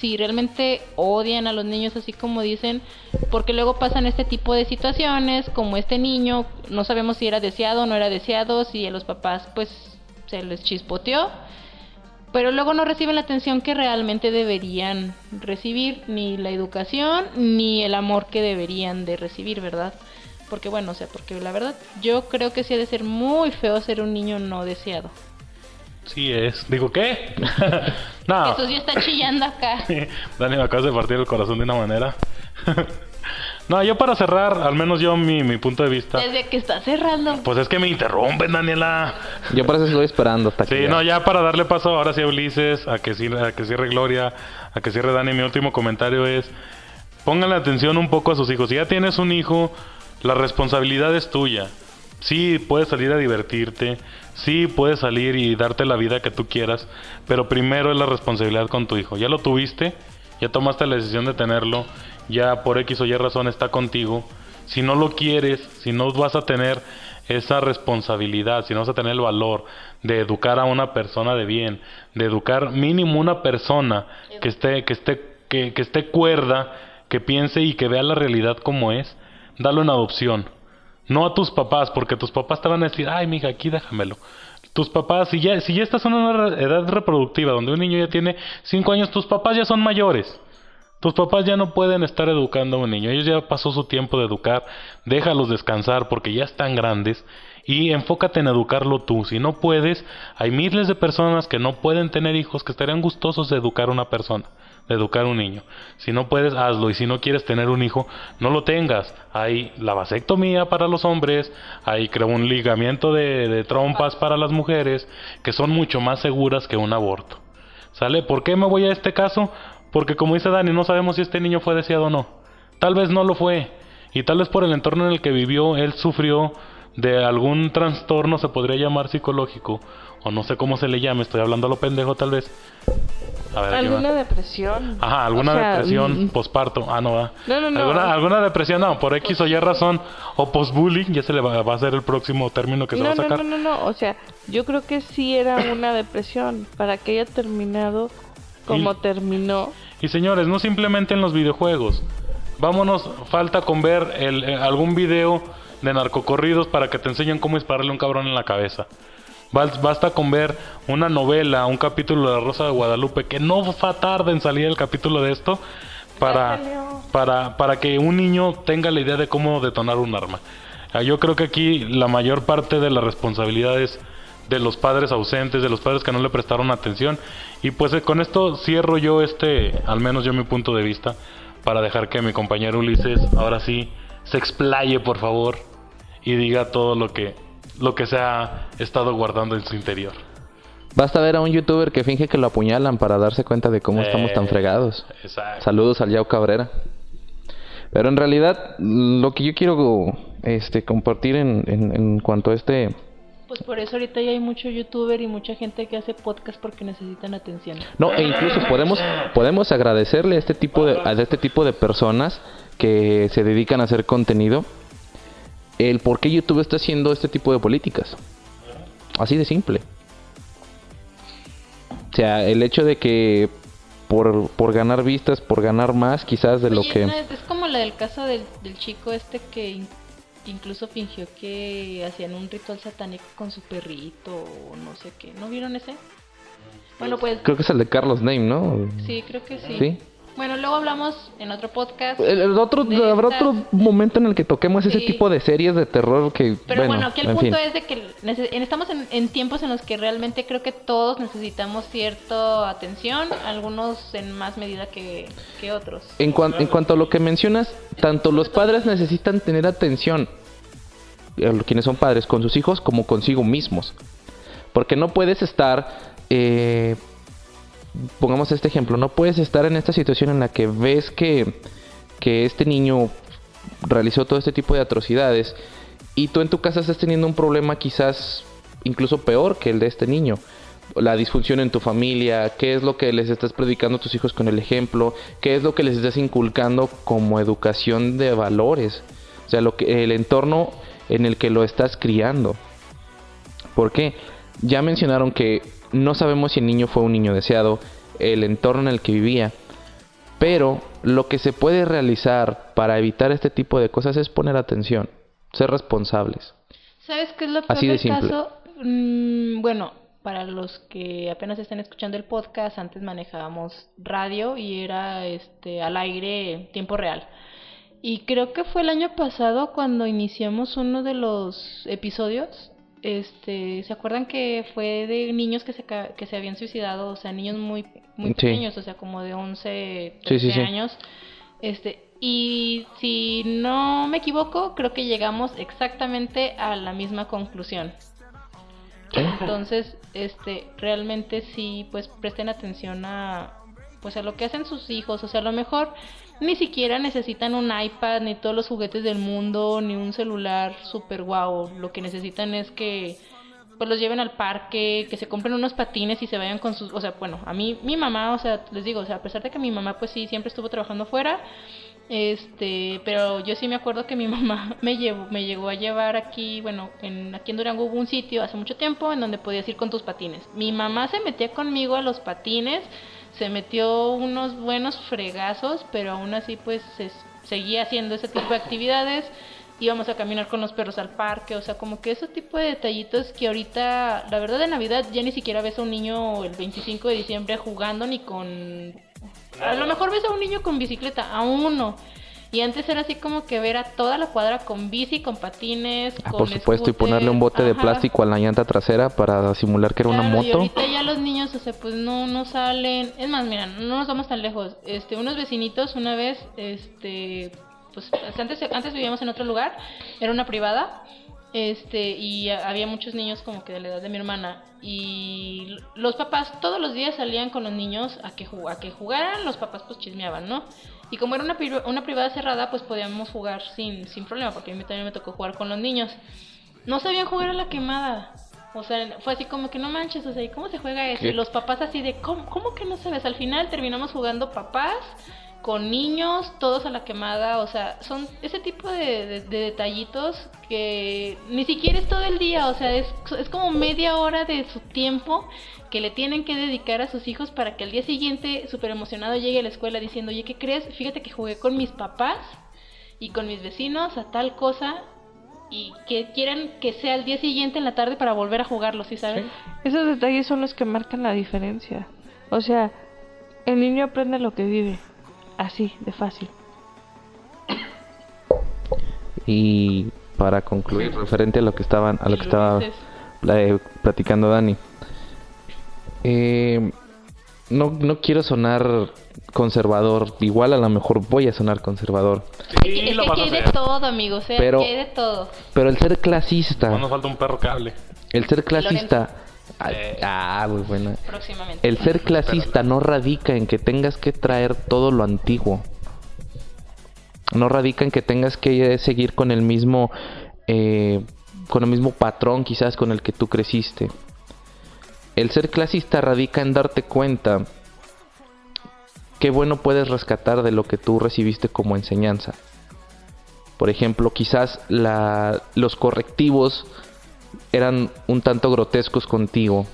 Speaker 2: si realmente odian a los niños así como dicen, porque luego pasan este tipo de situaciones, como este niño, no sabemos si era deseado o no era deseado, si a los papás pues se les chispoteó, pero luego no reciben la atención que realmente deberían recibir, ni la educación, ni el amor que deberían de recibir, ¿verdad? Porque bueno, o sea, porque la verdad yo creo que sí ha de ser muy feo ser un niño no deseado.
Speaker 1: Sí es. Digo, ¿qué? no.
Speaker 2: Jesús ya está chillando acá.
Speaker 1: Dani, me acabas de partir el corazón de una manera. no, yo para cerrar, al menos yo mi, mi punto de vista.
Speaker 2: Desde que está cerrando.
Speaker 1: Pues es que me interrumpen, Daniela.
Speaker 3: Yo por eso estoy esperando hasta
Speaker 1: Sí,
Speaker 3: que.
Speaker 1: no, ya para darle paso ahora sí a Ulises, a que, cierre, a que cierre Gloria, a que cierre Dani, mi último comentario es, pónganle atención un poco a sus hijos. Si ya tienes un hijo, la responsabilidad es tuya. Sí, puedes salir a divertirte, sí, puedes salir y darte la vida que tú quieras, pero primero es la responsabilidad con tu hijo. Ya lo tuviste, ya tomaste la decisión de tenerlo, ya por X o Y razón está contigo. Si no lo quieres, si no vas a tener esa responsabilidad, si no vas a tener el valor de educar a una persona de bien, de educar mínimo una persona que esté, que esté, que, que esté cuerda, que piense y que vea la realidad como es, dalo en adopción. No a tus papás, porque tus papás te van a decir, ay, mija, aquí déjamelo. Tus papás, si ya, si ya estás en una edad reproductiva donde un niño ya tiene 5 años, tus papás ya son mayores. Tus papás ya no pueden estar educando a un niño. Ellos ya pasó su tiempo de educar. Déjalos descansar porque ya están grandes. Y enfócate en educarlo tú. Si no puedes, hay miles de personas que no pueden tener hijos que estarían gustosos de educar a una persona, educar un niño. Si no puedes, hazlo. Y si no quieres tener un hijo, no lo tengas. Hay la vasectomía para los hombres, hay creo un ligamiento de, de trompas para las mujeres, que son mucho más seguras que un aborto. ¿Sale? ¿Por qué me voy a este caso? Porque como dice Dani, no sabemos si este niño fue deseado o no. Tal vez no lo fue. Y tal vez por el entorno en el que vivió, él sufrió de algún trastorno, se podría llamar psicológico. O no sé cómo se le llame, estoy hablando a lo pendejo tal vez. A ver.
Speaker 4: ¿Alguna depresión?
Speaker 1: Ajá, alguna
Speaker 4: O sea,
Speaker 1: depresión,
Speaker 4: mm,
Speaker 1: posparto. Ah, no va.
Speaker 4: No, no, no.
Speaker 1: ¿Alguna, alguna depresión, no, por X o Y razón. O postbullying, ya se le va, va a ser el próximo término que se va
Speaker 4: No,
Speaker 1: a
Speaker 4: no,
Speaker 1: sacar.
Speaker 4: no, no, no, o sea, yo creo que sí era una depresión para que haya terminado como
Speaker 1: Y-
Speaker 4: terminó.
Speaker 1: Y señores, no simplemente en los videojuegos. Vámonos, falta con ver el, eh, algún video de narcocorridos para que te enseñen cómo dispararle a un cabrón en la cabeza. Bas- Basta con ver una novela, un capítulo de La Rosa de Guadalupe, que no fa tarde en salir el capítulo de esto, para, para, para que un niño tenga la idea de cómo detonar un arma. Ah, Yo creo que aquí la mayor parte de la responsabilidad es de los padres ausentes, de los padres que no le prestaron atención. Y pues eh, con esto cierro yo este, al menos yo mi punto de vista, para dejar que mi compañero Ulises ahora sí se explaye por favor y diga todo lo que, lo que se ha estado guardando en su interior.
Speaker 3: Basta ver a un youtuber que finge que lo apuñalan para darse cuenta de cómo estamos tan
Speaker 1: Eh,
Speaker 3: fregados.
Speaker 1: Exacto.
Speaker 3: Saludos al Yao Cabrera. Pero en realidad, lo que yo quiero este, compartir en, en- en cuanto a este...
Speaker 2: Pues por eso ahorita ya hay mucho youtuber y mucha gente que hace podcast porque necesitan atención.
Speaker 3: No, e incluso podemos, podemos agradecerle a este, tipo de, a este tipo de personas que se dedican a hacer contenido el por qué YouTube está haciendo este tipo de políticas. Así de simple. O sea, el hecho de que por, por ganar vistas, por ganar más quizás de lo que...
Speaker 2: ¿no es, como la del caso del, del chico este que in- incluso fingió que hacían un ritual satánico con su perrito o no sé qué. ¿No vieron ese? Bueno, pues
Speaker 3: Creo que es el de Carlos Name, ¿no?
Speaker 2: sí, creo que sí.
Speaker 3: Sí.
Speaker 2: Bueno, luego hablamos en otro podcast.
Speaker 3: El, el otro, habrá
Speaker 2: estas-
Speaker 3: otro momento en el que toquemos ese tipo de series de terror que,
Speaker 2: Pero bueno,
Speaker 3: bueno,
Speaker 2: aquí el punto
Speaker 3: fin.
Speaker 2: es de que estamos en, en tiempos en los que realmente creo que todos necesitamos cierta atención, algunos en más medida que, que otros.
Speaker 3: En, cuan- en cuanto a lo que mencionas, tanto los padres necesitan tener atención, quienes son padres, con sus hijos como consigo mismos. Porque no puedes estar, eh, pongamos este ejemplo, no puedes estar en esta situación en la que ves que, que este niño realizó todo este tipo de atrocidades y tú en tu casa estás teniendo un problema quizás incluso peor que el de este niño. La disfunción en tu familia, qué es lo que les estás predicando a tus hijos con el ejemplo, qué es lo que les estás inculcando como educación de valores, o sea, lo que, el entorno en el que lo estás criando. ¿Por qué? Ya mencionaron que no sabemos si el niño fue un niño deseado, el entorno en el que vivía, pero lo que se puede realizar para evitar este tipo de cosas es poner atención, ser responsables.
Speaker 2: ¿Sabes qué es lo peor
Speaker 3: Así de simple.
Speaker 2: caso? Mm, bueno, para los que apenas están escuchando el podcast, antes manejábamos radio y era este al aire en tiempo real. Y creo que fue el año pasado cuando iniciamos uno de los episodios. Este, ¿se acuerdan que fue de niños que se que se habían suicidado, o sea, niños muy muy
Speaker 3: Sí.
Speaker 2: pequeños, o sea, como de 11,
Speaker 3: Sí,
Speaker 2: 13
Speaker 3: sí, sí.
Speaker 2: años? Este, y si no me equivoco, creo que llegamos exactamente a la misma conclusión. Entonces, este, realmente sí, pues presten atención a, pues a lo que hacen sus hijos. O sea, a lo mejor ni siquiera necesitan un iPad, ni todos los juguetes del mundo, ni un celular super guau. Lo que necesitan es que, pues los lleven al parque, que se compren unos patines y se vayan con sus, o sea, bueno, a mí, mi mamá, o sea, les digo, o sea, a pesar de que mi mamá, pues sí, siempre estuvo trabajando fuera. Este, pero yo sí me acuerdo que mi mamá me llevó, me llegó a llevar aquí, bueno, en, aquí en Durango hubo un sitio hace mucho tiempo en donde podías ir con tus patines. Mi mamá se metía conmigo a los patines, se metió unos buenos fregazos, pero aún así pues se, seguía haciendo ese tipo de actividades. Íbamos a caminar con los perros al parque, o sea, como que ese tipo de detallitos que ahorita, la verdad de Navidad ya ni siquiera ves a un niño el 25 de diciembre jugando ni con a lo mejor ves a un niño con bicicleta, a uno. Y antes era así como que ver a toda la cuadra con bici, con patines,
Speaker 3: Ah,
Speaker 2: con
Speaker 3: por supuesto, y ponerle un bote de plástico a la llanta trasera para simular que era una
Speaker 2: Claro, Y
Speaker 3: moto.
Speaker 2: ahorita ya los niños, o sea, pues no, no salen. Es más, mira, no nos vamos tan lejos. Este, unos vecinitos una vez, este, pues antes, antes vivíamos en otro lugar, era una privada. Este, y había muchos niños como que de la edad de mi hermana. Y los papás todos los días salían con los niños a que, a que jugaran, los papás pues chismeaban, ¿no? Y como era una, pri- una privada cerrada, pues podíamos jugar sin, sin problema, porque a mí también me tocó jugar con los niños. No sabían jugar a la quemada. O sea, fue así como que no manches, o sea, ¿y cómo se juega eso?
Speaker 3: ¿Qué?
Speaker 2: Y los papás así de, ¿cómo, cómo que no sabes? Al final terminamos jugando papás con niños, todos a la quemada, o sea, son ese tipo de, de- de detallitos que ni siquiera es todo el día, o sea, es, como media hora de su tiempo que le tienen que dedicar a sus hijos para que al día siguiente, súper emocionado, llegue a la escuela diciendo, oye, ¿qué crees? Fíjate que jugué con mis papás y con mis vecinos a tal cosa y que quieran que sea el día siguiente en la tarde para volver a jugarlo, ¿sí sabes?
Speaker 4: Esos detalles son los que marcan la diferencia. O sea, el niño aprende lo que vive. Así, de fácil.
Speaker 3: Y para concluir, referente a lo que estaban, a lo que estaba eh, platicando Dani. Eh, no, no quiero sonar conservador, igual a lo mejor voy a sonar conservador,
Speaker 1: Sí,
Speaker 2: es
Speaker 1: lo
Speaker 2: que
Speaker 1: vas
Speaker 2: aquí
Speaker 1: a
Speaker 2: hay de todo, amigos, ¿eh?
Speaker 3: Pero-
Speaker 2: Aquí hay de todo.
Speaker 3: pero el ser
Speaker 1: No
Speaker 3: clasista,
Speaker 1: nos falta un perro cable.
Speaker 3: el ser clasista,
Speaker 1: Eh.
Speaker 3: ah, muy buena.
Speaker 2: Próximamente.
Speaker 3: El ser clasista no radica en que tengas que traer todo lo antiguo. No radica en que tengas que seguir con el mismo eh, con el mismo patrón quizás con el que tú creciste. El ser clasista radica en darte cuenta qué bueno puedes rescatar de lo que tú recibiste como enseñanza. Por ejemplo, quizás la- los correctivos eran un tanto grotescos contigo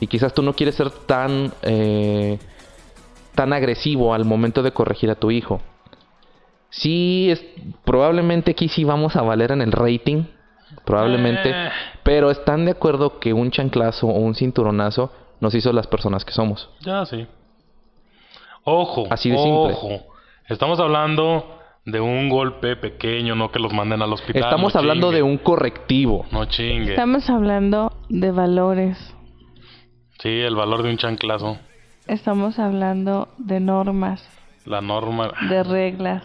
Speaker 3: y quizás tú no quieres ser tan eh, tan agresivo al momento de corregir a tu hijo. Sí, es, probablemente aquí sí vamos a valer en el rating, probablemente,
Speaker 1: Eh.
Speaker 3: pero están de acuerdo que un chanclazo o un cinturonazo nos hizo las personas que somos.
Speaker 1: Ya, sí. Ojo,
Speaker 3: Así de simple.
Speaker 1: ojo. Estamos hablando de un golpe pequeño, no que los manden al hospital.
Speaker 3: Estamos
Speaker 1: no
Speaker 3: hablando
Speaker 1: chingue.
Speaker 3: de un correctivo.
Speaker 1: No chingue.
Speaker 4: Estamos hablando de valores.
Speaker 1: Sí, el valor de un chanclazo.
Speaker 4: Estamos hablando de normas,
Speaker 1: La norma.
Speaker 4: de reglas.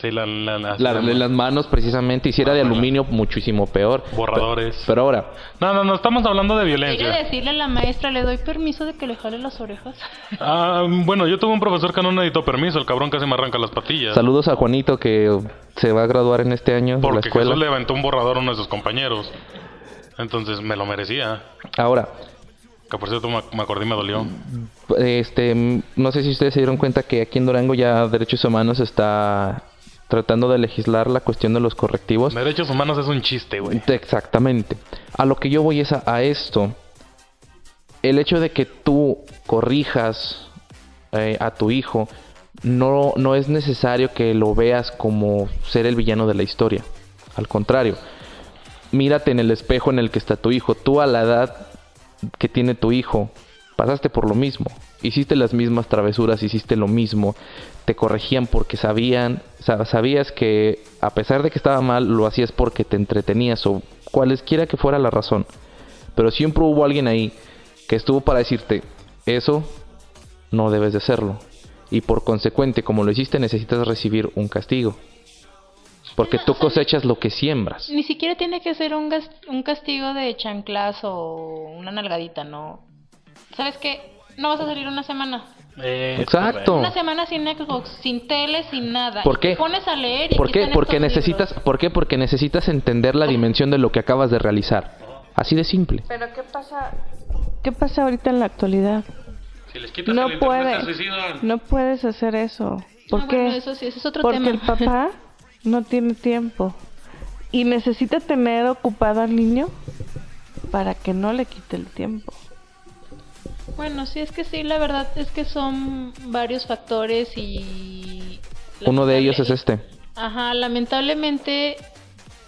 Speaker 1: Sí, la, la, la-
Speaker 3: La- de las manos, precisamente, y si era de aluminio, muchísimo peor.
Speaker 1: Borradores.
Speaker 3: Pero ahora,
Speaker 1: No, no, no, estamos hablando de
Speaker 2: Quiere
Speaker 1: violencia.
Speaker 2: decirle a la maestra, ¿le doy permiso de que le jale las orejas?
Speaker 1: Ah, bueno, yo tuve un profesor que no necesitó permiso, el cabrón casi me arranca las patillas.
Speaker 3: saludos a Juanito que se va a graduar en este año de la
Speaker 1: Porque
Speaker 3: escuela.
Speaker 1: Jesús le aventó un borrador a uno de sus compañeros. Entonces me lo merecía.
Speaker 3: Ahora,
Speaker 1: Que por cierto me, acordé y me dolió.
Speaker 3: este, mm, no sé si ustedes se dieron cuenta que aquí en Durango ya Derechos Humanos está tratando de legislar la cuestión de los correctivos.
Speaker 1: Derechos humanos es un chiste, güey.
Speaker 3: Exactamente. A lo que yo voy es a, a esto. El hecho de que tú corrijas eh, a tu hijo no, no es necesario que lo veas como ser el villano de la historia. Al contrario, mírate en el espejo en el que está tu hijo. Tú a la edad que tiene tu hijo, pasaste por lo mismo. Hiciste las mismas travesuras, hiciste lo mismo. Te corregían porque sabían, sa- sabías que a pesar de que estaba mal, lo hacías porque te entretenías o cualesquiera que fuera la razón. Pero siempre hubo alguien ahí que estuvo para decirte, eso no debes de hacerlo. Y por consecuente, como lo hiciste, necesitas recibir un castigo. Porque tú cosechas lo que siembras.
Speaker 2: Ni siquiera tiene que ser un, gas- un castigo de chanclazo o una nalgadita, ¿no? ¿Sabes qué? No vas a salir una semana.
Speaker 1: Eh,
Speaker 3: Exacto.
Speaker 2: Una semana sin Xbox, sin tele, sin nada.
Speaker 3: ¿Por
Speaker 2: Y
Speaker 3: qué?
Speaker 2: Te pones a leer y
Speaker 3: ¿Por qué? Porque necesitas,
Speaker 2: libros.
Speaker 3: ¿Por qué? Porque necesitas entender la dimensión de lo que acabas de realizar. Así de simple.
Speaker 4: Pero ¿qué pasa? ¿Qué pasa ahorita en la actualidad?
Speaker 1: Si les quitas
Speaker 4: No
Speaker 1: el
Speaker 4: puede. No puedes hacer eso. ¿Por qué?
Speaker 2: bueno, eso sí, ese es otro
Speaker 4: Porque
Speaker 2: tema.
Speaker 4: el papá no tiene tiempo y necesita tener ocupado al niño para que no le quite el tiempo.
Speaker 2: Bueno, sí, es que sí, la verdad es que son varios factores y...
Speaker 3: Uno de ellos es este.
Speaker 2: Ajá, lamentablemente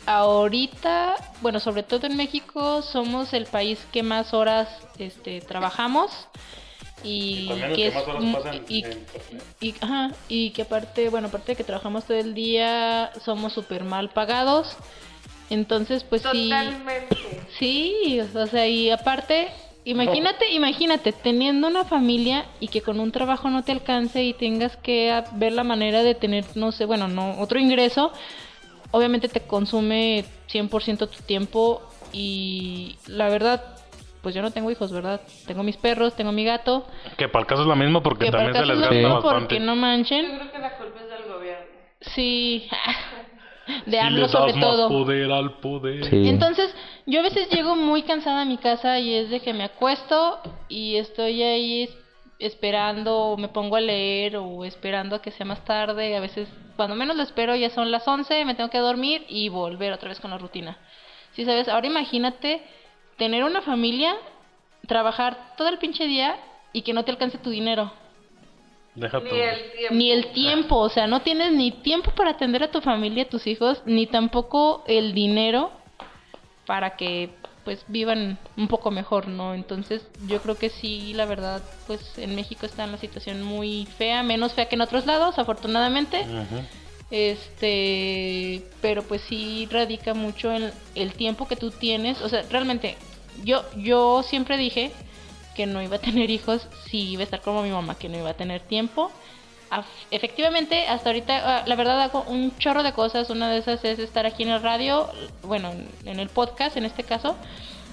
Speaker 2: ahorita, bueno, sobre todo en México, somos el país que más horas este, trabajamos y que es y, y- ajá, y que aparte, bueno, aparte de que trabajamos todo el día, somos súper mal pagados. Entonces, pues sí. Sí, o sea, y aparte, imagínate, imagínate, teniendo una familia y que con un trabajo no te alcance y tengas que ver la manera de tener, no sé, bueno, no, otro ingreso, obviamente te consume 100% tu tiempo y la verdad, pues yo no tengo hijos, ¿verdad? Tengo mis perros, tengo mi gato,
Speaker 1: Que para el caso es la misma porque
Speaker 2: que
Speaker 1: también se
Speaker 2: el
Speaker 1: les
Speaker 2: lo
Speaker 1: gasta
Speaker 2: mismo
Speaker 1: bastante.
Speaker 2: porque no manchen.
Speaker 4: creo que la culpa es del gobierno.
Speaker 2: Sí, de
Speaker 1: Si
Speaker 2: AMLO
Speaker 1: le das
Speaker 2: sobre
Speaker 1: más
Speaker 2: todo.
Speaker 1: poder al poder.
Speaker 3: Sí.
Speaker 2: Entonces, yo a veces llego muy cansada a mi casa y es de que me acuesto y estoy ahí es- esperando, me pongo a leer o esperando a que sea más tarde. A veces, cuando menos lo espero, ya son las 11, me tengo que dormir y volver otra vez con la rutina. Sí, sabes, ahora imagínate tener una familia, trabajar todo el pinche día y que no te alcance tu dinero.
Speaker 1: Deja tu...
Speaker 2: Ni el tiempo, o sea, no tienes ni tiempo para atender a tu familia, a tus hijos, ni tampoco el dinero para que pues vivan un poco mejor, ¿no? Entonces, yo creo que sí, la verdad, pues en México está en la situación muy fea, menos fea que en otros lados, afortunadamente. Este, pero pues sí radica mucho en el tiempo que tú tienes, o sea, realmente yo yo siempre dije que no iba a tener hijos si iba a estar como mi mamá, que no iba a tener tiempo. Efectivamente, hasta ahorita, ah, la verdad, hago un chorro de cosas. Una de esas es estar aquí en el radio, bueno, en- el podcast en este caso.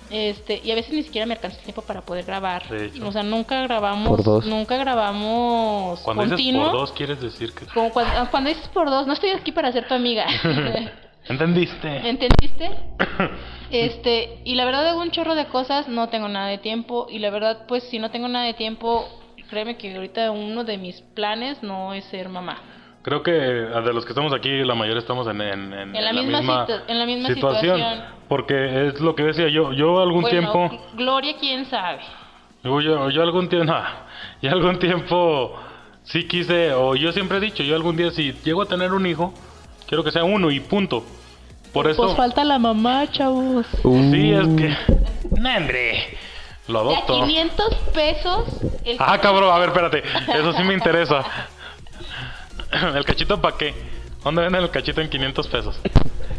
Speaker 2: Este, y a veces ni siquiera me alcanza el tiempo para poder grabar.
Speaker 1: De hecho.
Speaker 2: O sea, nunca grabamos,
Speaker 3: Por dos.
Speaker 2: nunca grabamos
Speaker 1: Cuando dices por dos, quieres decir que...
Speaker 2: Como cuando, ah, cuando dices por dos, no estoy aquí para ser tu amiga.
Speaker 1: ¿Entendiste?
Speaker 2: ¿Entendiste? Este, y la verdad hago un chorro de cosas, no tengo nada de tiempo. Y la verdad, pues si no tengo nada de tiempo, créeme que ahorita uno de mis planes no es ser mamá.
Speaker 1: Creo que ah, de los que estamos aquí, la mayoría estamos en, en, en-
Speaker 2: En la misma situ- en la misma situación.
Speaker 1: Porque es lo que decía yo. Yo algún
Speaker 2: Bueno,
Speaker 1: tiempo...
Speaker 2: Gloria, quién sabe.
Speaker 1: Yo, yo, yo algún tiempo... yo algún tiempo sí quise... O yo siempre he dicho, yo algún día si llego a tener un hijo, quiero que sea uno y punto. Por eso...
Speaker 2: Pues falta la mamá, chavos.
Speaker 3: Uh,
Speaker 1: Sí, es que... No, hombre. Lo
Speaker 2: De a
Speaker 1: adopto.
Speaker 2: 500 pesos. el
Speaker 1: Ah, cabrón, a ver, espérate. Eso sí me interesa. ¿El cachito para qué? ¿Dónde venden el cachito en 500 pesos?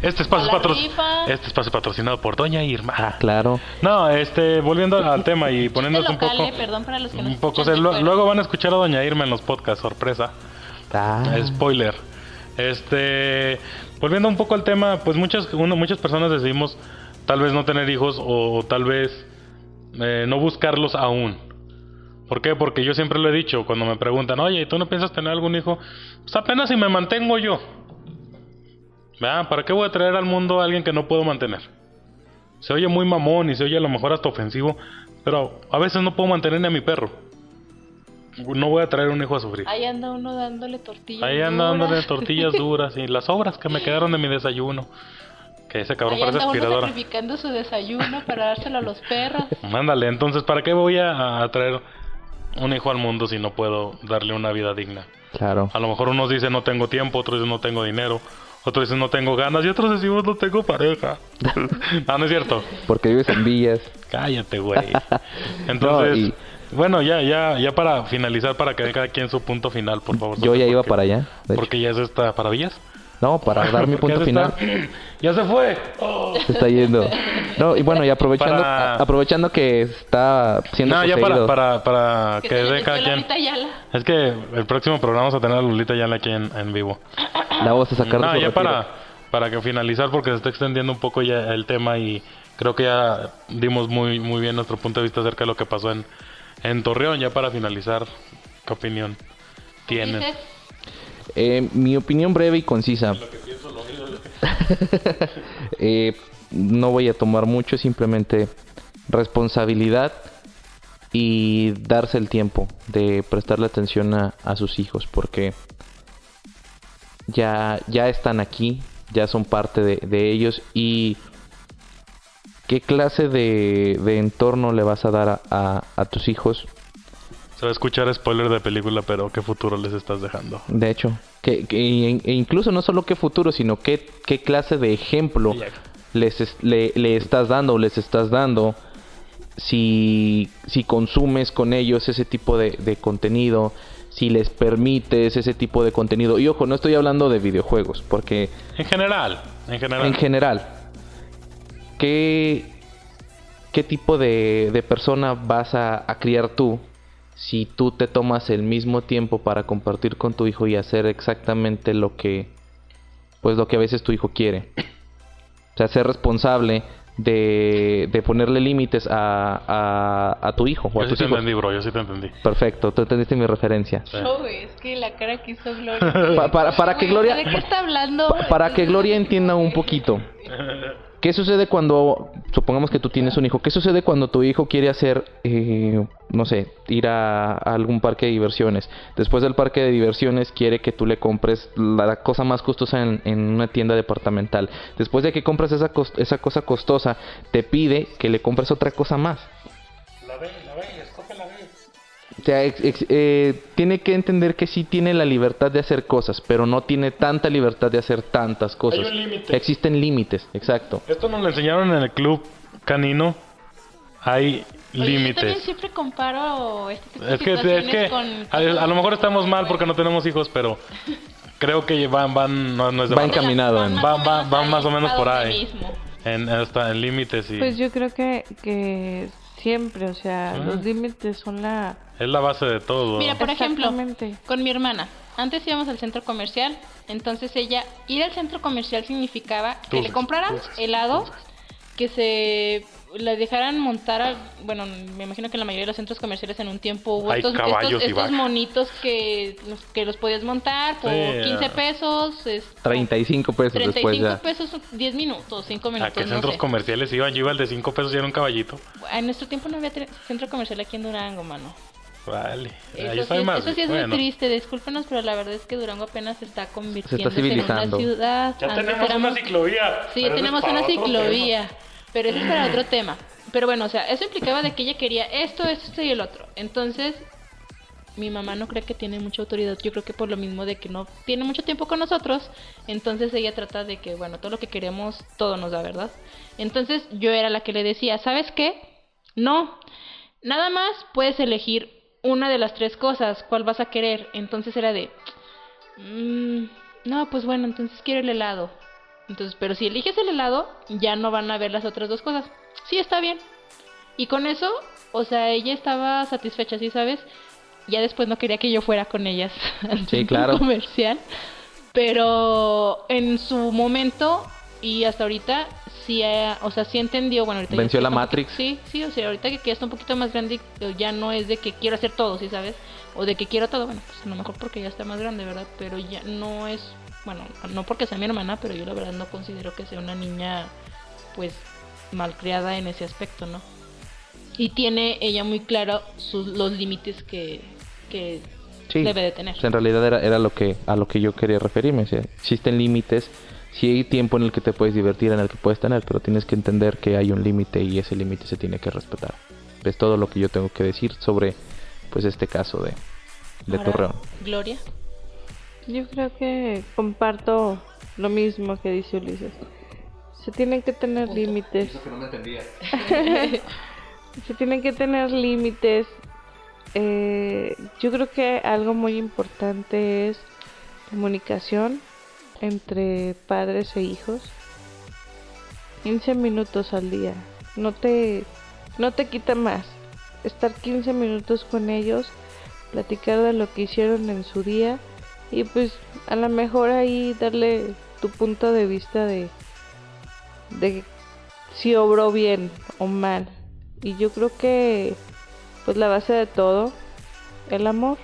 Speaker 1: Este espacio,
Speaker 2: la
Speaker 1: patro... este espacio patrocinado por Doña Irma.
Speaker 3: Ah, claro.
Speaker 1: No, este, volviendo al tema y poniéndonos un poco.
Speaker 2: eh, perdón para los que
Speaker 1: un poco, o sea, lo- luego van a escuchar a Doña Irma en los podcasts, sorpresa.
Speaker 3: Ah,
Speaker 1: Spoiler. Este, volviendo un poco al tema, pues muchas, uno- muchas personas decidimos tal vez no tener hijos o, tal vez eh, no buscarlos aún. ¿Por qué? Porque yo siempre lo he dicho cuando me preguntan, oye, ¿tú no piensas tener algún hijo? Pues apenas si me mantengo yo. ¿Verdad? ¿Para qué voy a traer al mundo a alguien que no puedo mantener? Se oye muy mamón y se oye a lo mejor hasta ofensivo, pero a veces no puedo mantener ni a mi perro. No voy a traer un hijo a sufrir.
Speaker 2: Ahí anda uno dándole tortillas.
Speaker 1: Ahí anda
Speaker 2: duras.
Speaker 1: dándole tortillas duras y las sobras que me quedaron de mi desayuno. Que ese cabrón
Speaker 2: Ahí
Speaker 1: parece
Speaker 2: anda uno
Speaker 1: aspiradora.
Speaker 2: sacrificando su desayuno para dárselo a los perros.
Speaker 1: Mándale, entonces, ¿para qué voy a, a traer un hijo al mundo si no puedo darle una vida digna?
Speaker 3: claro.
Speaker 1: A lo mejor unos dicen no tengo tiempo, otros dicen no tengo dinero, otros dicen no tengo ganas y otros decimos no tengo pareja. ah, no es cierto.
Speaker 3: Porque vives en villas.
Speaker 1: Cállate, güey. Entonces,
Speaker 3: y-
Speaker 1: bueno, ya, ya, ya para finalizar, para que dé cada quien su punto final, por favor.
Speaker 3: Yo ya iba
Speaker 1: Porque-
Speaker 3: para allá.
Speaker 1: Porque ya es esta para Villas.
Speaker 3: No, para dar mi punto final.
Speaker 1: está- Ya se fue.
Speaker 3: Se está yendo. No, y bueno, y aprovechando,
Speaker 1: Para-
Speaker 3: aprovechando que está siendo
Speaker 1: No, ya para, para, para
Speaker 2: Que
Speaker 1: que dé cada quien. Es que el próximo programa vamos a tener a Lulita ya aquí en, en vivo.
Speaker 3: La vamos a sacar
Speaker 1: No,
Speaker 3: su
Speaker 1: ya
Speaker 3: retiro.
Speaker 1: para, para que finalizar porque se está extendiendo un poco ya el tema y creo que ya dimos muy, muy bien nuestro punto de vista acerca de lo que pasó en, en Torreón. Ya para finalizar, ¿qué opinión tienen?
Speaker 3: Eh, mi opinión breve y concisa. Eh, no voy a tomar mucho, simplemente responsabilidad y darse el tiempo de prestarle atención a, a sus hijos, porque ya, ya están aquí, ya son parte de, de ellos y qué clase de, de entorno le vas a dar a- a- a tus hijos
Speaker 1: Se va a escuchar spoiler de película, pero ¿qué futuro les estás dejando?
Speaker 3: De hecho, que, que- e incluso no solo qué futuro, sino qué, qué clase de ejemplo les es- le, le estás dando o les estás dando si, si consumes con ellos ese tipo de, de contenido, si les permites ese tipo de contenido. Y ojo, no estoy hablando de videojuegos, porque
Speaker 1: En general, en general.
Speaker 3: en general, ¿qué, qué tipo de, de persona vas a, a criar tú si tú te tomas el mismo tiempo para compartir con tu hijo y hacer exactamente lo que, pues lo que a veces tu hijo quiere? O sea, ser responsable de, de ponerle límites a, a, a tu hijo o a
Speaker 1: yo sí
Speaker 3: tus
Speaker 1: te
Speaker 3: hijos.
Speaker 1: entendí, bro, yo sí te entendí.
Speaker 3: Perfecto, tú entendiste mi referencia.
Speaker 2: no, güey, es que la cara que hizo Gloria.
Speaker 3: Pa- para, para que Gloria...
Speaker 2: ¿De qué está hablando?
Speaker 3: Pa- para que Gloria entienda un poquito. ¿Qué sucede cuando, supongamos que tú tienes un hijo, qué sucede cuando tu hijo quiere hacer, eh, no sé, ir a, algún parque de diversiones? Después del parque de diversiones quiere que tú le compres la cosa más costosa en, en una tienda departamental. Después de que compras esa, esa cosa costosa, te pide que le compres otra cosa más. O sea, ex- ex- eh, tiene que entender que sí tiene la libertad de hacer cosas, pero no tiene tanta libertad de hacer tantas cosas.
Speaker 1: un límite.
Speaker 3: Existen límites, exacto.
Speaker 1: Esto nos lo enseñaron en el club canino. Hay
Speaker 2: Oye, Yo también
Speaker 1: límites.
Speaker 2: siempre comparo este tipo de
Speaker 1: Es que, es
Speaker 2: situaciones
Speaker 1: que
Speaker 2: con...
Speaker 1: a, a lo mejor estamos mal porque no tenemos hijos, pero creo que van, van, no, no es de
Speaker 3: Va encaminado en-
Speaker 1: Va- va- va más o menos por ahí.
Speaker 2: mismo.
Speaker 1: En, hasta en límites y
Speaker 4: Pues yo creo que, que siempre, o sea,
Speaker 1: Ah.
Speaker 4: los límites son la...
Speaker 1: es la base de todo.
Speaker 2: Mira, por ejemplo, con mi hermana. Antes íbamos al centro comercial, entonces ella, ir al centro comercial significaba que le compraran
Speaker 1: dulces,
Speaker 2: helado, que se le dejaran montar, a- bueno, me imagino que en la mayoría de los centros comerciales en un tiempo hubo
Speaker 1: Hay
Speaker 2: estos,
Speaker 1: caballos
Speaker 2: estos,
Speaker 1: y
Speaker 2: estos monitos que los, que los podías montar por
Speaker 1: Sí,
Speaker 2: 15
Speaker 1: ah.
Speaker 2: pesos. es-
Speaker 3: 35 pesos después
Speaker 2: 35
Speaker 3: ya.
Speaker 2: pesos, 10 minutos, 5
Speaker 1: ¿A
Speaker 2: minutos,
Speaker 1: qué
Speaker 2: no
Speaker 1: centros
Speaker 2: sé.
Speaker 1: comerciales iban? Yo iba al de 5 pesos y era un caballito.
Speaker 2: En nuestro tiempo no había centro comercial aquí en Durango, mano.
Speaker 1: Vale. Ahí
Speaker 2: Eso sí, es,
Speaker 1: mal.
Speaker 2: eso sí es
Speaker 1: Bueno.
Speaker 2: muy triste, discúlpenos, pero la verdad es que Durango apenas se está convirtiendo en una
Speaker 3: civilizando.
Speaker 2: ciudad.
Speaker 1: Ya
Speaker 2: Antes
Speaker 1: tenemos
Speaker 2: éramos-
Speaker 1: una ciclovía.
Speaker 2: Sí, ya tenemos una ciclovía, pero eso es para otro tema. Pero bueno, o sea, eso implicaba de que ella quería esto, esto y el otro. Entonces, mi mamá no cree que tiene mucha autoridad. Yo creo que por lo mismo de que no tiene mucho tiempo con nosotros, entonces ella trata de que, bueno, todo lo que queremos, todo nos da, ¿verdad? Entonces yo era la que le decía, ¿sabes qué? No. nada más puedes elegir una de las tres cosas, cuál vas a querer. Entonces era de, mm, no, pues bueno, entonces quiero el helado. Entonces, pero si eliges el helado, ya no van a ver las otras dos cosas. Sí, está bien. Y con eso, o sea, ella estaba satisfecha, ¿sí sabes? Ya después no quería que yo fuera con ellas al
Speaker 3: Sí, claro.
Speaker 2: comercial. Pero en su momento y hasta ahorita sí, eh, o sea, sí entendió, bueno, ahorita
Speaker 3: Venció la Matrix.
Speaker 2: sí, sí, o sea, ahorita que, ya está un poquito más grande, ya no es de que quiero hacer todo, ¿sí sabes? O de que quiero todo, bueno, pues a lo mejor porque ya está más grande, ¿verdad? Pero ya no es, bueno, no porque sea mi hermana, pero yo la verdad no considero que sea una niña, pues, malcriada en ese aspecto, ¿no? Y tiene ella muy claro sus, los límites que, que
Speaker 3: Sí.
Speaker 2: debe de tener.
Speaker 3: En realidad era, era lo que a lo que yo quería referirme. o sea, existen límites, sí hay tiempo en el que te puedes divertir, en el que puedes tener, pero tienes que entender que hay un límite y ese límite se tiene que respetar. Es todo lo que yo tengo que decir sobre pues este caso de, de
Speaker 2: Ahora,
Speaker 3: Torreón.
Speaker 2: Gloria.
Speaker 4: Yo creo que comparto lo mismo que dice Ulises. Se tienen que tener
Speaker 2: Punto.
Speaker 4: límites. Se tienen que tener límites. Eh, yo creo que algo muy importante es comunicación entre padres e hijos. 15 minutos al día. No te, no te quita más. Estar 15 minutos con ellos, platicar de lo que hicieron en su día y pues a lo mejor ahí darle tu punto de vista de, de si obró bien o mal. Y yo creo que pues la base de todo, el amor,